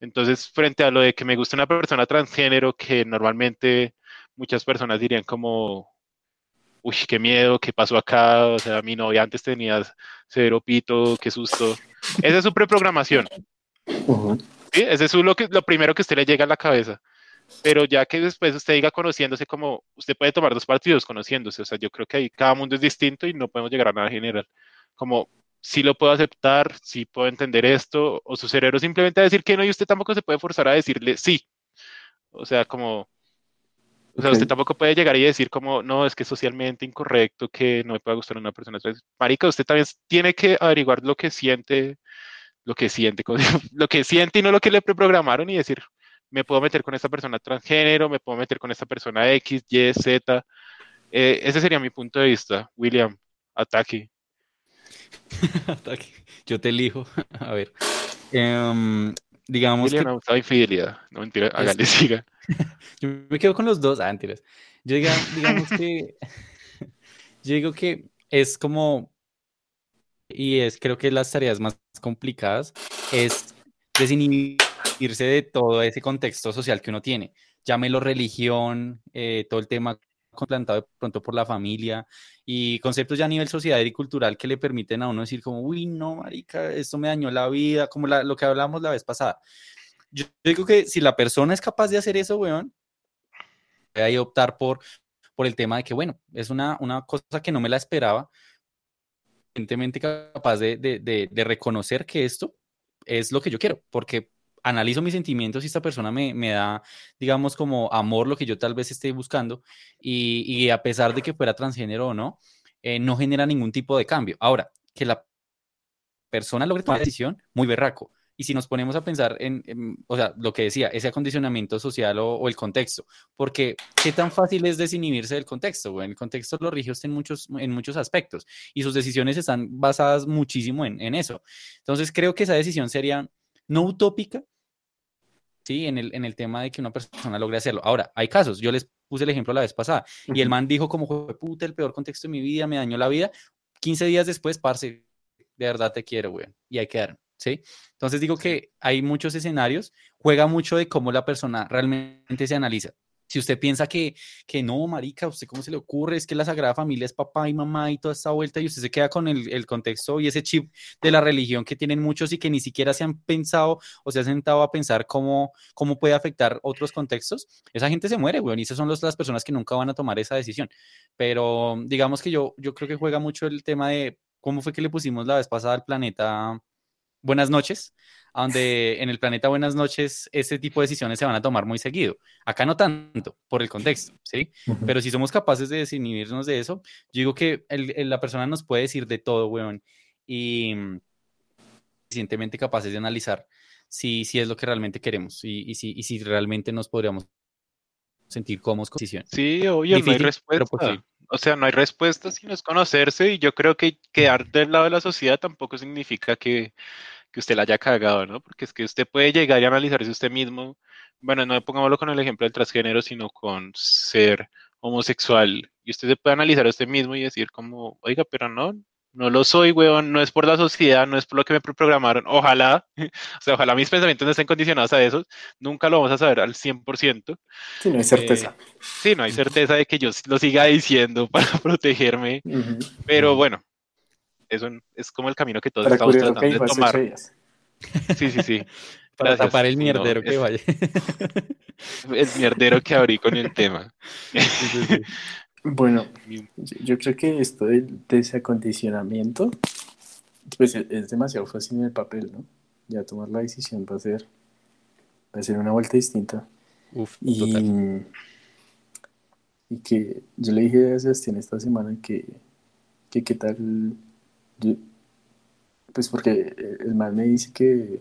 Entonces, frente a lo de que me gusta una persona transgénero, que normalmente muchas personas dirían como, uy, qué miedo, qué pasó acá, o sea, mi novia antes tenía cero pito, qué susto. Esa es su preprogramación. Ujú. ¿sí? Ese es su- lo, que, lo primero que a usted le llega a la cabeza. Pero ya que después usted diga conociéndose como, usted puede tomar dos partidos conociéndose, o sea, yo creo que ahí cada mundo es distinto y no podemos llegar a nada general. Como, si lo puedo aceptar, si puedo entender esto, o su cerebro simplemente a decir que no y usted tampoco se puede forzar a decirle sí. O sea, como, o sea, Ok. usted tampoco puede llegar y decir como, no, es que es socialmente incorrecto, que no me pueda gustar una persona. Marica, usted también tiene que averiguar lo que siente, lo que siente, lo que siente y no lo que le preprogramaron y decir, me puedo meter con esta persona transgénero, me puedo meter con esta persona X, Y, Z. Eh, ese sería mi punto de vista, William. Ataque. Ataque. Yo te elijo. A ver. Em, digamos William que ha usado infidelidad. No mentira, hágale, siga. yo me quedo con los dos. Ah, mentiras. Yo diga, digamos que. Yo digo que es como. Y es, creo que las tareas más complicadas es desinhibirse de todo ese contexto social que uno tiene. Llámelo religión, eh, todo el tema plantado de pronto por la familia y conceptos ya a nivel sociedad y cultural que le permiten a uno decir como, uy, no, marica, esto me dañó la vida, como lo que hablamos la vez pasada. Yo digo que si la persona es capaz de hacer eso, weón, ahí optar por, por el tema de que, bueno, es una, una cosa que no me la esperaba, evidentemente capaz de, de, de reconocer que esto es lo que yo quiero, porque analizo mis sentimientos y esta persona me, me da, digamos, como amor, lo que yo tal vez esté buscando, y, y a pesar de que fuera transgénero o no, eh, no genera ningún tipo de cambio. Ahora, que la persona logre tomar decisión, muy berraco. Y si nos ponemos a pensar en, en, o sea, lo que decía, ese acondicionamiento social o, o, el contexto, porque qué tan fácil es desinhibirse del contexto, güey? El contexto lo rige usted en muchos, en muchos aspectos y sus decisiones están basadas muchísimo en, en eso. Entonces creo que esa decisión sería no utópica, ¿sí? En el, en el tema de que una persona logre hacerlo. Ahora, hay casos, yo les puse el ejemplo la vez pasada, y el man dijo como, puta, el peor contexto de mi vida, me dañó la vida, 15 días después, parce, de verdad te quiero, güey, y ahí quedaron, ¿sí? Entonces digo que hay muchos escenarios, juega mucho de cómo la persona realmente se analiza. Si usted piensa que, que no, marica, ¿usted cómo se le ocurre? Es que la Sagrada Familia es papá y mamá y toda esta vuelta y usted se queda con el, el contexto y ese chip de la religión que tienen muchos y que ni siquiera se han pensado o se han sentado a pensar cómo, cómo puede afectar otros contextos, esa gente se muere, güey, y esas son las personas que nunca van a tomar esa decisión. Pero digamos que yo, yo creo que juega mucho el tema de cómo fue que le pusimos la vez pasada al planeta Buenas noches, donde en el planeta Buenas noches ese tipo de decisiones se van a tomar muy seguido. Acá no tanto, por el contexto, ¿sí? Uh -huh. Pero si somos capaces de desinhibirnos de eso, yo digo que el, el, la persona nos puede decir de todo, weón, y suficientemente capaces de analizar si, si es lo que realmente queremos y, y, si, y si realmente nos podríamos sentir cómodos con decisión. Sí, obvio, Difícil, no hay respuesta. O sea, no hay respuesta sino es conocerse y yo creo que quedar del lado de la sociedad tampoco significa que, que usted la haya cagado, ¿no? Porque es que usted puede llegar y analizarse usted mismo, bueno, no pongámoslo con el ejemplo del transgénero, sino con ser homosexual. Y usted se puede analizar a usted mismo y decir como, oiga, pero no, no lo soy, weón, no es por la sociedad, no es por lo que me programaron, ojalá, o sea, ojalá mis pensamientos no estén condicionados a eso, nunca lo vamos a saber al 100%. Sí, no hay certeza. Eh, sí, no hay certeza de que yo lo siga diciendo para protegerme, uh -huh. pero bueno, eso es como el camino que todos para estamos tratando de tomar. Sí, sí, sí. para Gracias. tapar el mierdero no, que es, vaya. El mierdero que abrí con el tema. Sí, sí, sí. Bueno, yo, creo que esto del desacondicionamiento, pues es, es demasiado fácil en el papel, ¿no? Ya tomar la decisión va a ser, va a ser una vuelta distinta. Uf, Y, total. y que yo le dije a Sebastián esta semana que, que qué tal, yo- pues porque el mal me dice que,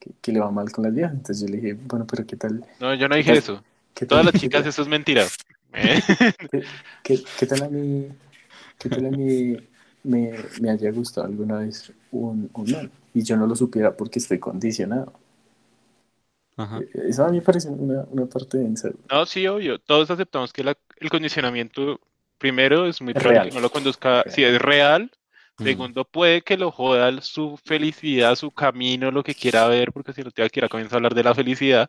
que, que le va mal con las viejas, entonces yo le dije, bueno, pero qué tal, No, yo no dije tal- eso. Todas las chicas, eso es mentira. ¿Eh? qué, qué- qué tal a mí, qué tal a mí me, me haya gustado alguna vez un, un man y yo no lo supiera porque estoy condicionado. Ajá. Eso a mí me parece una, una parte densa. No, sí, obvio. Todos aceptamos que la- el condicionamiento, primero, es muy probable real. que no lo conduzca, si es real. Segundo, puede que lo joda su felicidad, su camino, lo que quiera ver, porque si no te va a quiera comenzar a hablar de la felicidad.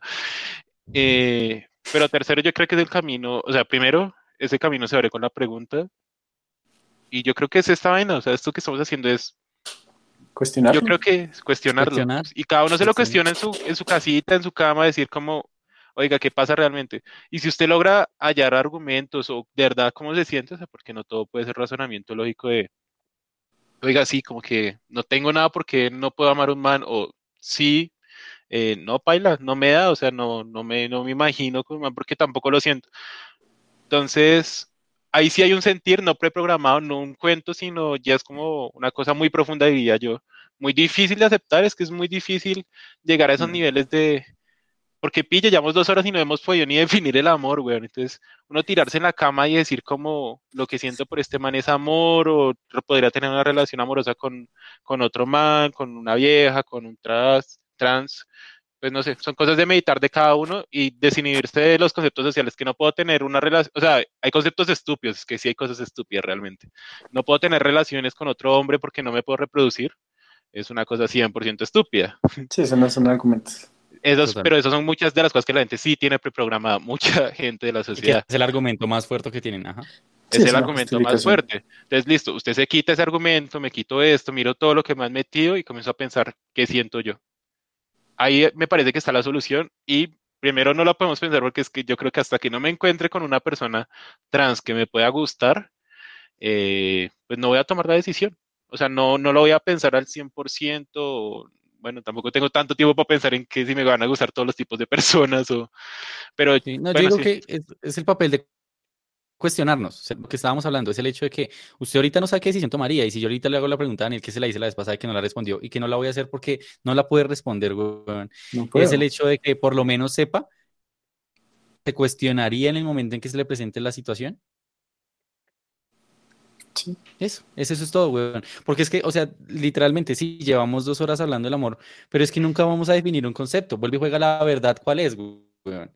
Eh, pero tercero, yo creo que es el camino, o sea, primero, ese camino se abre con la pregunta. Y yo creo que es esta vaina, o sea, esto que estamos haciendo es Cuestionarlo. Yo creo que es cuestionarlo. Cuestionar. Y cada uno se lo cuestiona en su, en su casita, en su cama, decir como, oiga, ¿qué pasa realmente? Y si usted logra hallar argumentos o de verdad cómo se siente, o sea, porque no todo puede ser razonamiento lógico de, oiga, sí, como que no tengo nada porque no puedo amar a un man, o sí, eh, no, paila, no me da, o sea, no, no me, no me imagino porque tampoco lo siento. Entonces, ahí sí hay un sentir no preprogramado, no un cuento, sino ya es como una cosa muy profunda, diría yo. Muy difícil de aceptar, es que es muy difícil llegar a esos Mm. niveles de... Porque pille, llevamos dos horas y no hemos podido ni definir el amor, weón. Entonces, uno tirarse en la cama y decir como lo que siento por este man es amor, o podría tener una relación amorosa con, con otro man, con una vieja, con un trans, trans, pues no sé, son cosas de meditar de cada uno y desinhibirse de los conceptos sociales, que no puedo tener una relación, o sea, hay conceptos estúpidos, es que sí hay cosas estúpidas realmente. No puedo tener relaciones con otro hombre porque no me puedo reproducir, es una cosa 100% estúpida. Sí, eso no son argumentos. Esos, pero esas son muchas de las cosas que la gente sí tiene preprogramada, mucha gente de la sociedad. es el argumento más fuerte que tienen. Ajá. Sí, es es el argumento más fuerte. Entonces, listo, usted se quita ese argumento, me quito esto, miro todo lo que me han metido y comienzo a pensar qué siento yo. Ahí me parece que está la solución y primero no la podemos pensar porque es que yo creo que hasta que no me encuentre con una persona trans que me pueda gustar, eh, pues no voy a tomar la decisión. O sea, no, no lo voy a pensar al 100%. o- Bueno, tampoco tengo tanto tiempo para pensar en que si me van a gustar todos los tipos de personas o... Pero Sí, no, bueno, yo digo sí. que es, es el papel de cuestionarnos. O sea, Lo que estábamos hablando es el hecho de que usted ahorita no sabe qué decisión tomaría. Y si yo ahorita le hago la pregunta a Daniel, que se la hice la vez pasada y que no la respondió y que no la voy a hacer porque no la puede responder, weón, No es el hecho de que por lo menos sepa, se cuestionaría en el momento en que se le presente la situación. Sí. Eso, eso, eso es todo, weón. Porque es que, o sea, literalmente sí, llevamos dos horas hablando del amor, pero es que nunca vamos a definir un concepto. Vuelve y juega la verdad, ¿cuál es, weón?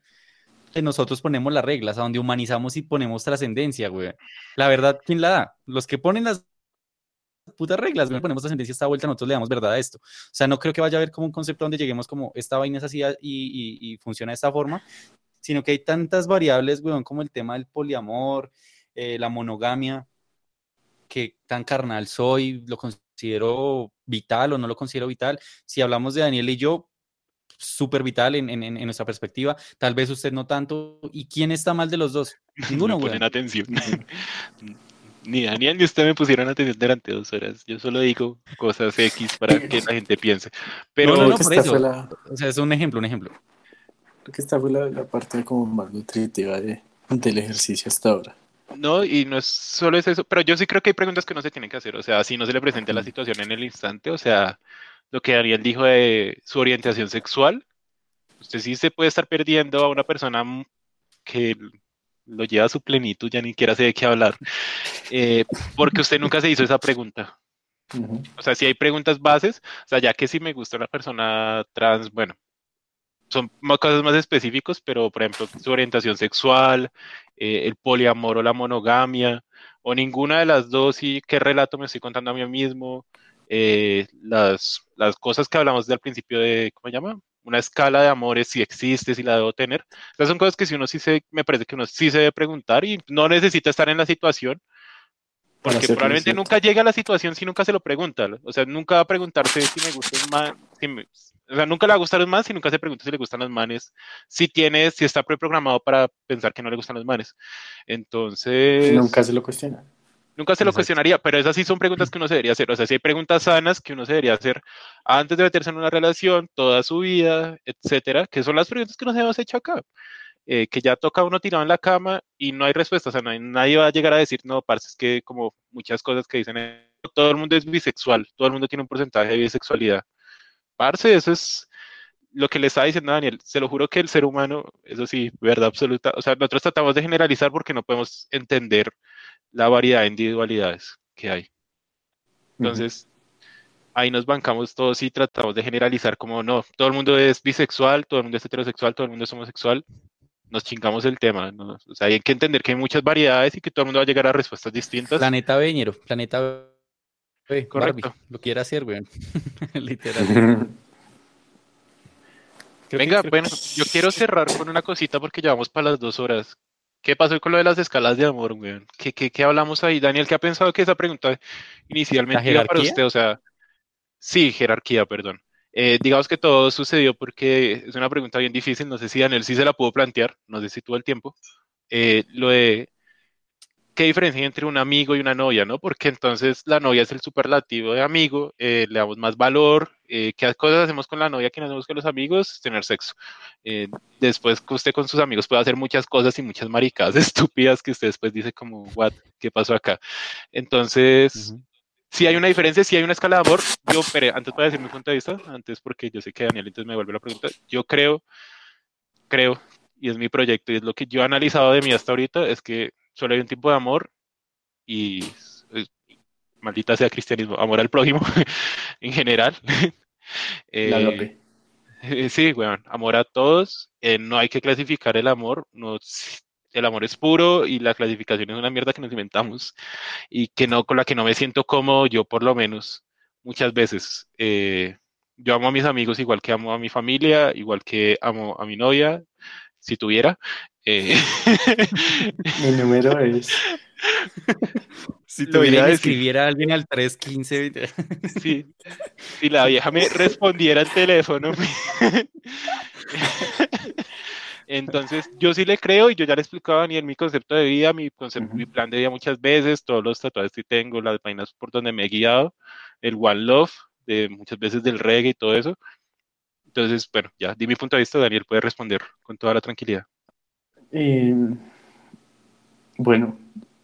Nosotros ponemos las reglas, a donde humanizamos y ponemos trascendencia, weón. La verdad, ¿quién la da? Los que ponen las putas reglas, weón, ponemos trascendencia esta vuelta, nosotros le damos verdad a esto. O sea, no creo que vaya a haber como un concepto donde lleguemos como esta vaina es así y, funciona de esta forma, sino que hay tantas variables, weón, como el tema del poliamor, eh, la monogamia, que tan carnal soy, lo considero vital o no lo considero vital. Si hablamos de Daniel y yo, súper vital en, en- en nuestra perspectiva, tal vez usted no tanto. ¿Y quién está mal de los dos? Ninguno, me ponen weón. atención. Ni Daniel ni usted me pusieron atención durante dos horas. Yo solo digo cosas X para que la gente piense. Pero No, no, no, por eso. la, O sea, es un ejemplo, un ejemplo. creo que esta fue la, la parte como más nutritiva de, del ejercicio hasta ahora. no, y no es solo es eso, pero yo sí creo que hay preguntas que no se tienen que hacer. O sea, si no se le presenta la situación en el instante, o sea, lo que Daniel dijo de su orientación sexual, usted sí se puede estar perdiendo a una persona que lo lleva a su plenitud, ya ni siquiera sé de qué hablar, eh, porque usted nunca se hizo esa pregunta. Ujú. O sea, si hay preguntas bases, o sea, ya que si me gusta una persona trans, bueno, son cosas más específicos, pero por ejemplo, su orientación sexual, eh, el poliamor o la monogamia, o ninguna de las dos, y qué relato me estoy contando a mí mismo, eh, las, las cosas que hablamos del principio de, ¿cómo se llama? Una escala de amores, si existe, si la debo tener. Esas son cosas que si uno sí se, me parece que uno sí se debe preguntar y no necesita estar en la situación porque probablemente nunca llega a la situación si nunca se lo pregunta. O sea, nunca va a preguntarse si me gusta un man, si me- O sea, nunca le va a gustar los manes y nunca se pregunta si le gustan los manes. Si tiene, si está preprogramado para pensar que no le gustan los manes. Entonces. Nunca se lo cuestiona. Nunca se lo cuestionaría, pero esas sí son preguntas que uno se debería hacer. O sea, si hay preguntas sanas que uno se debería hacer antes de meterse en una relación, toda su vida, etcétera, que son las preguntas que nos hemos hecho acá. Eh, que ya toca uno tirado en la cama y no hay respuesta. O sea, nadie va a llegar a decir, no, parce, es que como muchas cosas que dicen, eh, todo el mundo es bisexual, todo el mundo tiene un porcentaje de bisexualidad. Parce, eso es lo que le estaba diciendo Daniel. Se lo juro que el ser humano, eso sí, verdad absoluta. O sea, nosotros tratamos de generalizar porque no podemos entender la variedad de individualidades que hay. Entonces, ahí nos bancamos todos y tratamos de generalizar como no, todo el mundo es bisexual, todo el mundo es heterosexual, todo el mundo es homosexual. Nos chingamos el tema. O sea, hay que entender que hay muchas variedades y que todo el mundo va a llegar a respuestas distintas. Planeta Beñero, planeta B. Correcto. lo quiere hacer, güey. Literal. Venga, bueno, yo quiero cerrar con una cosita porque llevamos para las dos horas. ¿Qué pasó con lo de las escalas de amor, güey? ¿Qué, qué, qué hablamos ahí? Daniel, ¿qué ha pensado que esa pregunta inicialmente era para usted? O sea, sí, jerarquía, perdón. Eh, digamos que todo sucedió porque es una pregunta bien difícil. No sé si Daniel sí se la pudo plantear, no sé si tuvo el tiempo. Eh, lo de qué diferencia hay entre un amigo y una novia, ¿no? Porque entonces la novia es el superlativo de amigo, eh, le damos más valor, eh, ¿qué cosas hacemos con la novia que no hacemos con los amigos? Tener sexo. Eh, después que usted con sus amigos puede hacer muchas cosas y muchas maricadas estúpidas que usted después dice como, what, ¿qué pasó acá? Entonces, si hay una diferencia, si hay una escala de amor, yo, pero antes para decir mi punto de vista, antes porque yo sé que Daniel entonces me vuelve la pregunta, yo creo, creo, y es mi proyecto, y es lo que yo he analizado de mí hasta ahorita, es que solo hay un tipo de amor y maldita sea cristianismo, amor al prójimo en general. eh, sí, bueno, amor a todos. Eh, no hay que clasificar el amor. No, el amor es puro y la clasificación es una mierda que nos inventamos y que no con la que no me siento cómodo yo por lo menos muchas veces. Eh, yo amo a mis amigos igual que amo a mi familia, igual que amo a mi novia, si tuviera. Eh... Mi número es. Si tuviera que escribiera a alguien al 315. Sí. Si la vieja me respondiera al teléfono. Entonces, yo sí le creo y yo ya le explicaba ni en mi concepto de vida, mi, concepto, mi plan de vida muchas veces, todos los tatuajes que tengo, las vainas por donde me he guiado, el One Love, de muchas veces del reggae y todo eso. Entonces, bueno, ya di mi punto de vista, Daniel puede responder con toda la tranquilidad. Eh, bueno,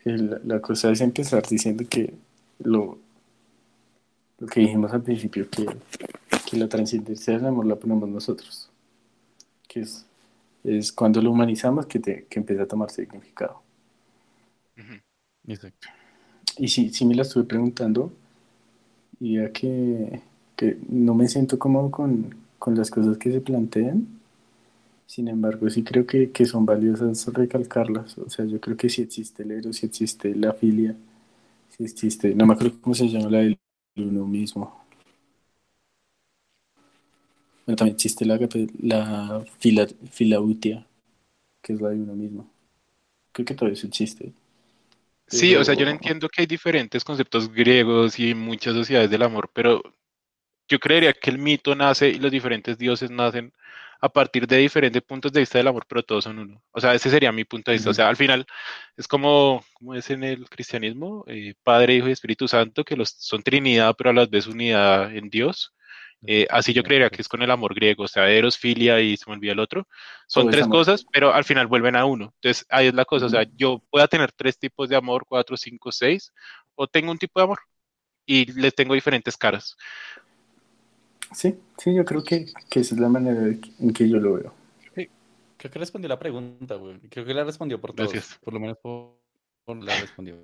la cosa es empezar diciendo que lo, lo que dijimos al principio, que, que la trascendencia del amor la ponemos nosotros, que es, es cuando lo humanizamos que, te, que empieza a tomar significado. Exacto. Y sí, sí me la estuve preguntando, y ya que, que no me siento cómodo con, con las cosas que se plantean. Sin embargo, sí creo que, que, son valiosas recalcarlas. O sea, yo creo que si existe el héroe, si existe la filia, si existe, no me acuerdo cómo se llama la del uno mismo. Bueno, también existe la, la fila, filautia, que es la de uno mismo. Creo que todo eso existe. Sí, o sea, yo entiendo que hay diferentes conceptos griegos y muchas sociedades del amor, pero yo creería que el mito nace y los diferentes dioses nacen a partir de diferentes puntos de vista del amor, pero todos son uno. O sea, ese sería mi punto de vista. O sea, al final es como, como es en el cristianismo, eh, Padre, Hijo y Espíritu Santo, que los, son Trinidad, pero a las vez unidad en Dios. Eh, así yo creería que es con el amor griego, o sea, Eros, Filia y se me olvida el otro. Son tres cosas, pero al final vuelven a uno. Entonces, ahí es la cosa. O sea, yo pueda tener tres tipos de amor, cuatro, cinco, seis, o tengo un tipo de amor y les tengo diferentes caras. Sí, sí, yo creo que, que esa es la manera en que yo lo veo. Sí, creo que respondió la pregunta, güey. Creo que la respondió por todos. Gracias. Por lo menos por, por, la respondió.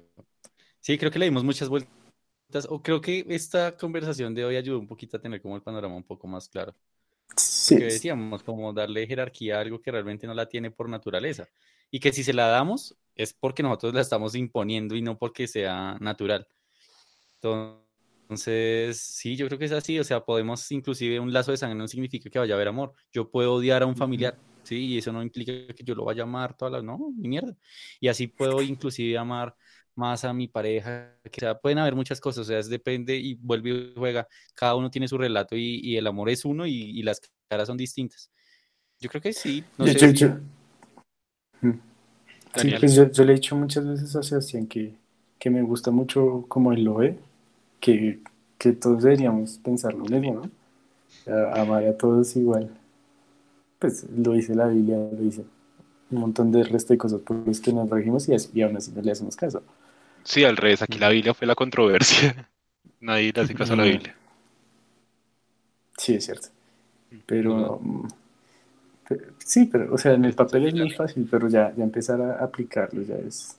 Sí, creo que le dimos muchas vueltas. O creo que esta conversación de hoy ayudó un poquito a tener como el panorama un poco más claro. Sí. Que decíamos, como darle jerarquía a algo que realmente no la tiene por naturaleza. Y que si se la damos es porque nosotros la estamos imponiendo y no porque sea natural. Entonces, entonces, sí, yo creo que es así, o sea, podemos inclusive un lazo de sangre no significa que vaya a haber amor. Yo puedo odiar a un familiar, sí, y eso no implica que yo lo vaya a amar todas las, no, ni mierda. Y así puedo inclusive amar más a mi pareja, que sea, pueden haber muchas cosas, o sea, es depende y vuelve y juega, cada uno tiene su relato y, y el amor es uno y, y, las caras son distintas. Yo creo que sí. No yo, sé yo, Mm. Sí, pues yo, yo le he dicho muchas veces a Sebastián que, que me gusta mucho como él lo ve, que, que todos deberíamos pensar lo mismo, ¿no? A- amar a todos igual. Pues lo dice la Biblia, lo dice un montón de resto de cosas por las que nos regimos y, y aún así no le hacemos caso. Sí, al revés, aquí la Biblia fue la controversia. Nadie le hace caso a la Mm. Biblia. Sí, es cierto. Pero mm, pe- sí, pero o sea, en el papel es muy fácil, pero ya, ya empezar a aplicarlo ya es...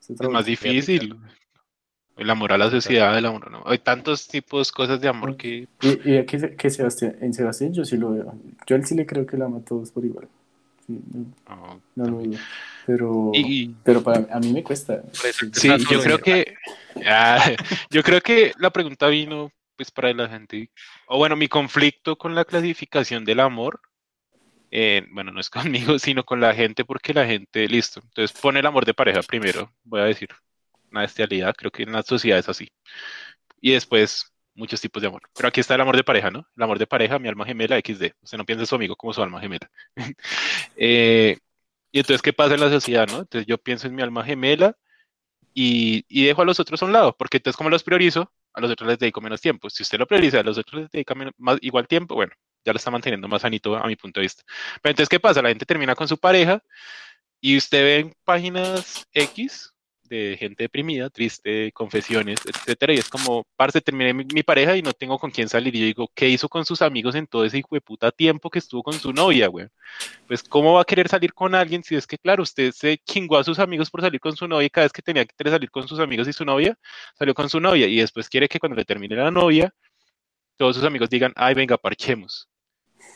es Es más difícil. El amor a la sociedad, el amor, ¿no? Hay tantos tipos, cosas de amor que Y, y que, Se- que Sebastián, en Sebastián yo sí lo veo. Yo a él sí le creo que lo ama a todos por igual. Sí, no, lo dudo. Pero, Y- pero para a mí me cuesta. Sí, yo creo que ah, yo creo que la pregunta vino pues para la gente. O bueno, mi conflicto con la clasificación del amor, eh, bueno, no es conmigo, sino con la gente, porque la gente, listo. Entonces pone el amor de pareja primero, voy a decir, una bestialidad, creo que en la sociedad es así. Y después muchos tipos de amor. Pero aquí está el amor de pareja, ¿no? El amor de pareja, mi alma gemela, XD. Usted no piensa en su amigo como su alma gemela. Eh, y entonces, ¿qué pasa en la sociedad, no? Entonces yo pienso en mi alma gemela y, y dejo a los otros a un lado, porque entonces como los priorizo, a los otros les dedico menos tiempo. Si usted lo prioriza, a los otros les dedica menos- más, igual tiempo, bueno, ya lo está manteniendo más sanito a mi punto de vista. Pero entonces, ¿qué pasa? La gente termina con su pareja y usted ve en páginas X gente deprimida, triste, confesiones, etcétera, y es como, parce, terminé mi, mi pareja y no tengo con quién salir. Y yo digo, ¿qué hizo con sus amigos en todo ese hijo de puta tiempo que estuvo con su novia, güey? Pues, ¿cómo va a querer salir con alguien si es que, claro, usted se chingó a sus amigos por salir con su novia y cada vez que tenía que salir con sus amigos y su novia, salió con su novia y después quiere que cuando le termine la novia, todos sus amigos digan, ay, venga, parchemos.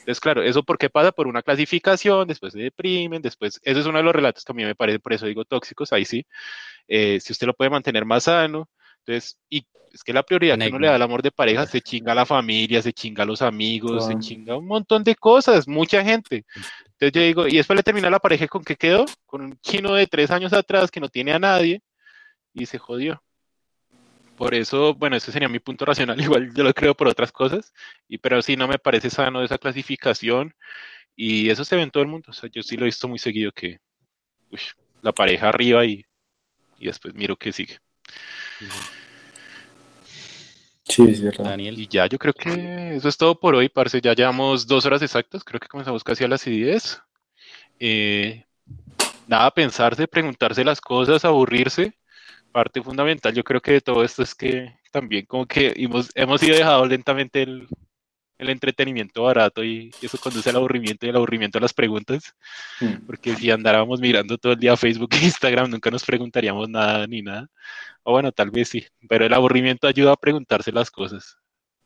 Entonces, claro, eso porque pasa por una clasificación, después se deprimen, después, eso es uno de los relatos que a mí me parece, por eso digo tóxicos, ahí sí, eh, si usted lo puede mantener más sano, entonces, y es que la prioridad que uno le da al amor de pareja, se chinga a la familia, se chinga a los amigos, se chinga un montón de cosas, mucha gente. Entonces yo digo, y después le termina la pareja, ¿con qué quedó? Con un chino de tres años atrás que no tiene a nadie y se jodió. Por eso, bueno, ese sería mi punto racional, igual yo lo creo por otras cosas, y pero sí no me parece sano esa clasificación y eso se ve en todo el mundo, o sea, yo sí lo he visto muy seguido que uy, la pareja arriba y, y después miro qué sigue. Sí, es verdad. Daniel. Y ya, yo creo que eso es todo por hoy, parce. Ya llevamos dos horas exactas, creo que comenzamos casi a las 10. Eh, nada, pensarse, preguntarse las cosas, aburrirse. Parte fundamental, yo creo que de todo esto es que también como que hemos, hemos ido dejado lentamente el, el entretenimiento barato y, y eso conduce al aburrimiento y el aburrimiento a las preguntas, Mm. porque si andáramos mirando todo el día Facebook e Instagram nunca nos preguntaríamos nada ni nada. O bueno, tal vez sí, pero el aburrimiento ayuda a preguntarse las cosas.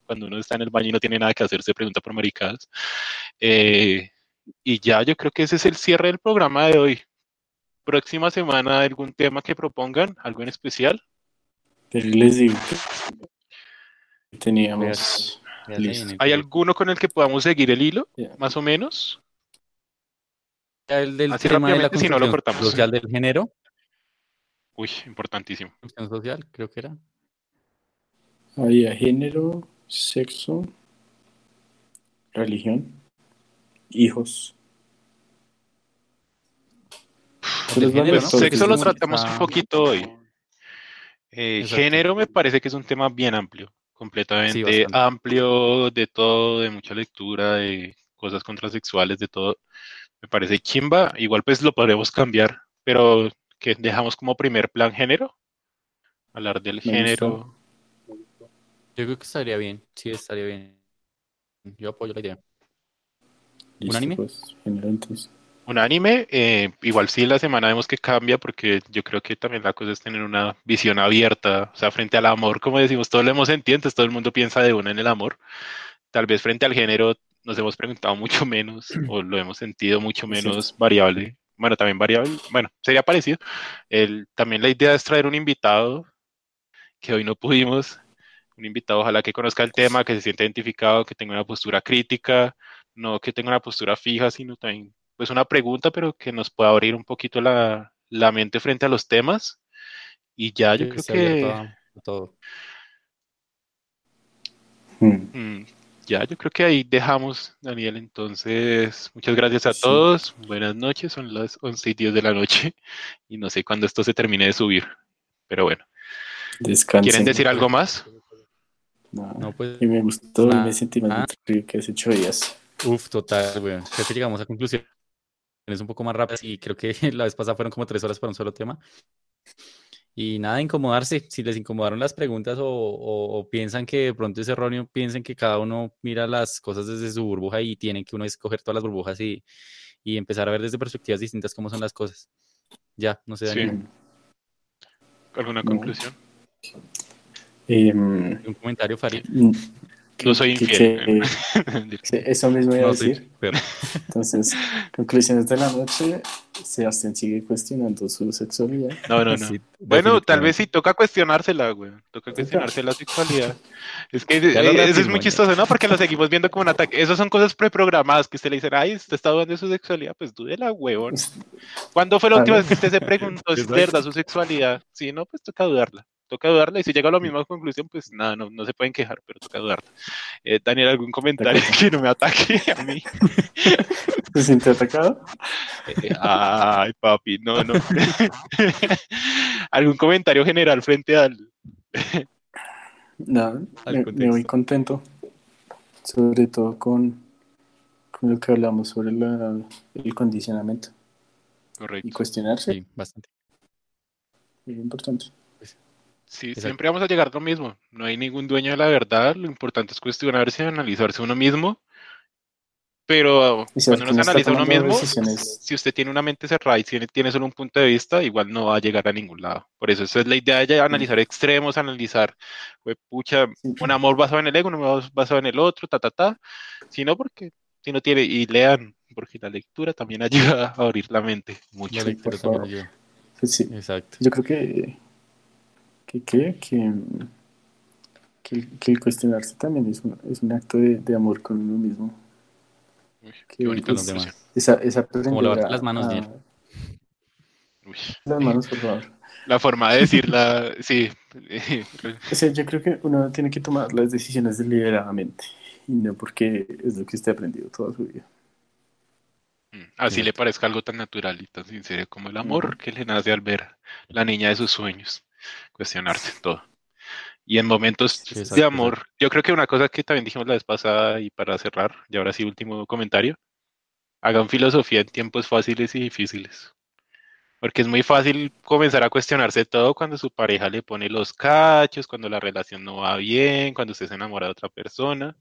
Cuando uno está en el baño y no tiene nada que hacer, se pregunta por maricadas. Eh, y ya, yo creo que ese es el cierre del programa de hoy. Próxima semana, algún tema que propongan, algo en especial. Pero les digo que teníamos. Listo. ¿Hay alguno con el que podamos seguir el hilo, más o menos? el del Así tema de la rápidamente, si no lo cortamos. social del género, Uy, importantísimo. construcción social, creo que era. Había género, sexo, religión, hijos. El del Pues género, bueno, ¿no? sexo lo tratamos un poquito hoy. Eh, género me parece que es un tema bien amplio, completamente amplio de todo, de mucha lectura, de cosas contrasexuales, de todo. Me parece chimba. Igual pues lo podremos cambiar, pero que dejamos como primer plan género. Hablar del Me género. Yo creo que estaría bien, sí, estaría bien. Yo apoyo la idea. Listo, anime? pues, género entonces. Un anime, eh, igual sí la semana vemos que cambia porque yo creo que también la cosa es tener una visión abierta, o sea, frente al amor, como decimos, todos lo hemos sentido, entonces todo el mundo piensa de una en el amor. Tal vez frente al género nos hemos preguntado mucho menos o lo hemos sentido mucho Sí. menos variable. Bueno, también variable, bueno, sería parecido. El, también la idea es traer un invitado que hoy no pudimos, un invitado ojalá que conozca el tema, que se sienta identificado, que tenga una postura crítica, no que tenga una postura fija, sino también pues una pregunta, pero que nos pueda abrir un poquito la, la mente frente a los temas Y ya, yo Sí, creo que... a- a todo. Mm. Mm, Ya, yo creo que ahí dejamos, Daniel. Entonces, muchas gracias a Sí. todos. Buenas noches. Son las 11 y 10 de la noche y no sé cuándo esto se termine de subir. Pero bueno, Descansen. ¿quieren decir algo más? No. No, pues, Y me gustó nada. me sentí más Ah. que hace ocho días. uf, total, güey. Creo que llegamos a conclusiones un poco más rápidas y creo que la vez pasada fueron como tres horas para un solo tema. Y nada, incomodarse. Si les incomodaron las preguntas o, o- o piensan que de pronto es erróneo, piensen que cada uno mira las cosas desde su burbuja y tienen que uno escoger todas las burbujas y, y empezar a ver desde perspectivas distintas cómo son las cosas. Ya, no sé, Sí. Daniel, Mm. ¿Alguna No. conclusión? Em, un comentario, Farid. No soy infiel. que- sí, eso mismo iba a No, sí, decir. Entonces, conclusiones de la noche. Sebastián sigue cuestionando su sexualidad. No, no, no. sí, Bueno, tal vez sí toca cuestionársela, güey. Toca cuestionarse la sexualidad. Es que eh, eso es muy ya. chistoso, ¿no? Porque lo seguimos viendo como un ataque. Esas son cosas preprogramadas que usted le dicen, ay, usted está dudando de su sexualidad. Pues dúdela, huevón. ¿Cuándo fue la última vez que usted se preguntó si verdad su sexualidad? Si no, pues toca dudarla. Toca dudarla y si llega a la misma conclusión, pues nada, no, no se pueden quejar, pero toca dudarla. Eh, Daniel, ¿algún comentario que no me ataque a mí? ¿Se siente atacado? Eh, Ay, papi, no, no. ¿Algún comentario general frente al, No, Al me, voy contento. Sobre todo con, con lo que hablamos sobre la- el condicionamiento y Correcto. cuestionarse. Sí, bastante. Es importante. Sí, Exacto. siempre vamos a llegar a lo mismo. No hay ningún dueño de la verdad. Lo importante es cuestionarse, analizarse uno mismo. Pero saber cuando uno se analiza uno mismo, decisiones. si usted tiene una mente cerrada y tiene, tiene solo un punto de vista, igual no va a llegar a ningún lado. Por eso esa es la idea de analizar extremos, analizar, pues, pucha, Sí. un amor basado en el ego, un amor basado en el otro, ta, ta, ta. Si no, porque si no tiene, y lean, porque la lectura también ayuda a abrir la mente mucho. La Sí, lectura por también ayuda. Sí, Exacto. yo creo que que, que, que, que el- cuestionarse también es un, es un acto de, de amor con uno mismo. Uy, qué Con los conclusión. demás. Esa, esa lavarte a- las manos, a-. Uy, las manos, por favor. La forma de decirla, sí. O sea, yo creo que uno tiene que tomar las decisiones deliberadamente y no porque es lo que usted ha aprendido toda su vida. Mm, Así le parezca algo tan natural y tan sincero como el amor que le nace al ver la niña de sus sueños, cuestionarse todo. Y en momentos Sí, de amor, yo creo que una cosa que también dijimos la vez pasada y para cerrar, y ahora sí último comentario, hagan filosofía en tiempos fáciles y difíciles. Porque es muy fácil comenzar a cuestionarse todo cuando su pareja le pone los cachos, cuando la relación no va bien, cuando usted se enamora de otra persona,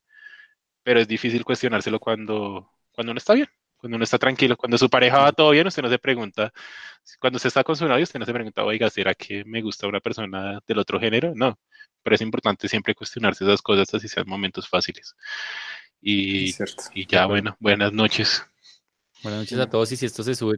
pero es difícil cuestionárselo cuando, cuando uno está bien, cuando uno está tranquilo, cuando su pareja va todo bien, usted no se pregunta, cuando usted está con su novio, usted no se pregunta, oiga, ¿será que me gusta una persona del otro género? No, pero es importante siempre cuestionarse esas cosas, así sean momentos fáciles. Y, ya, bueno, buenas noches. Buenas noches a todos y si esto se sube.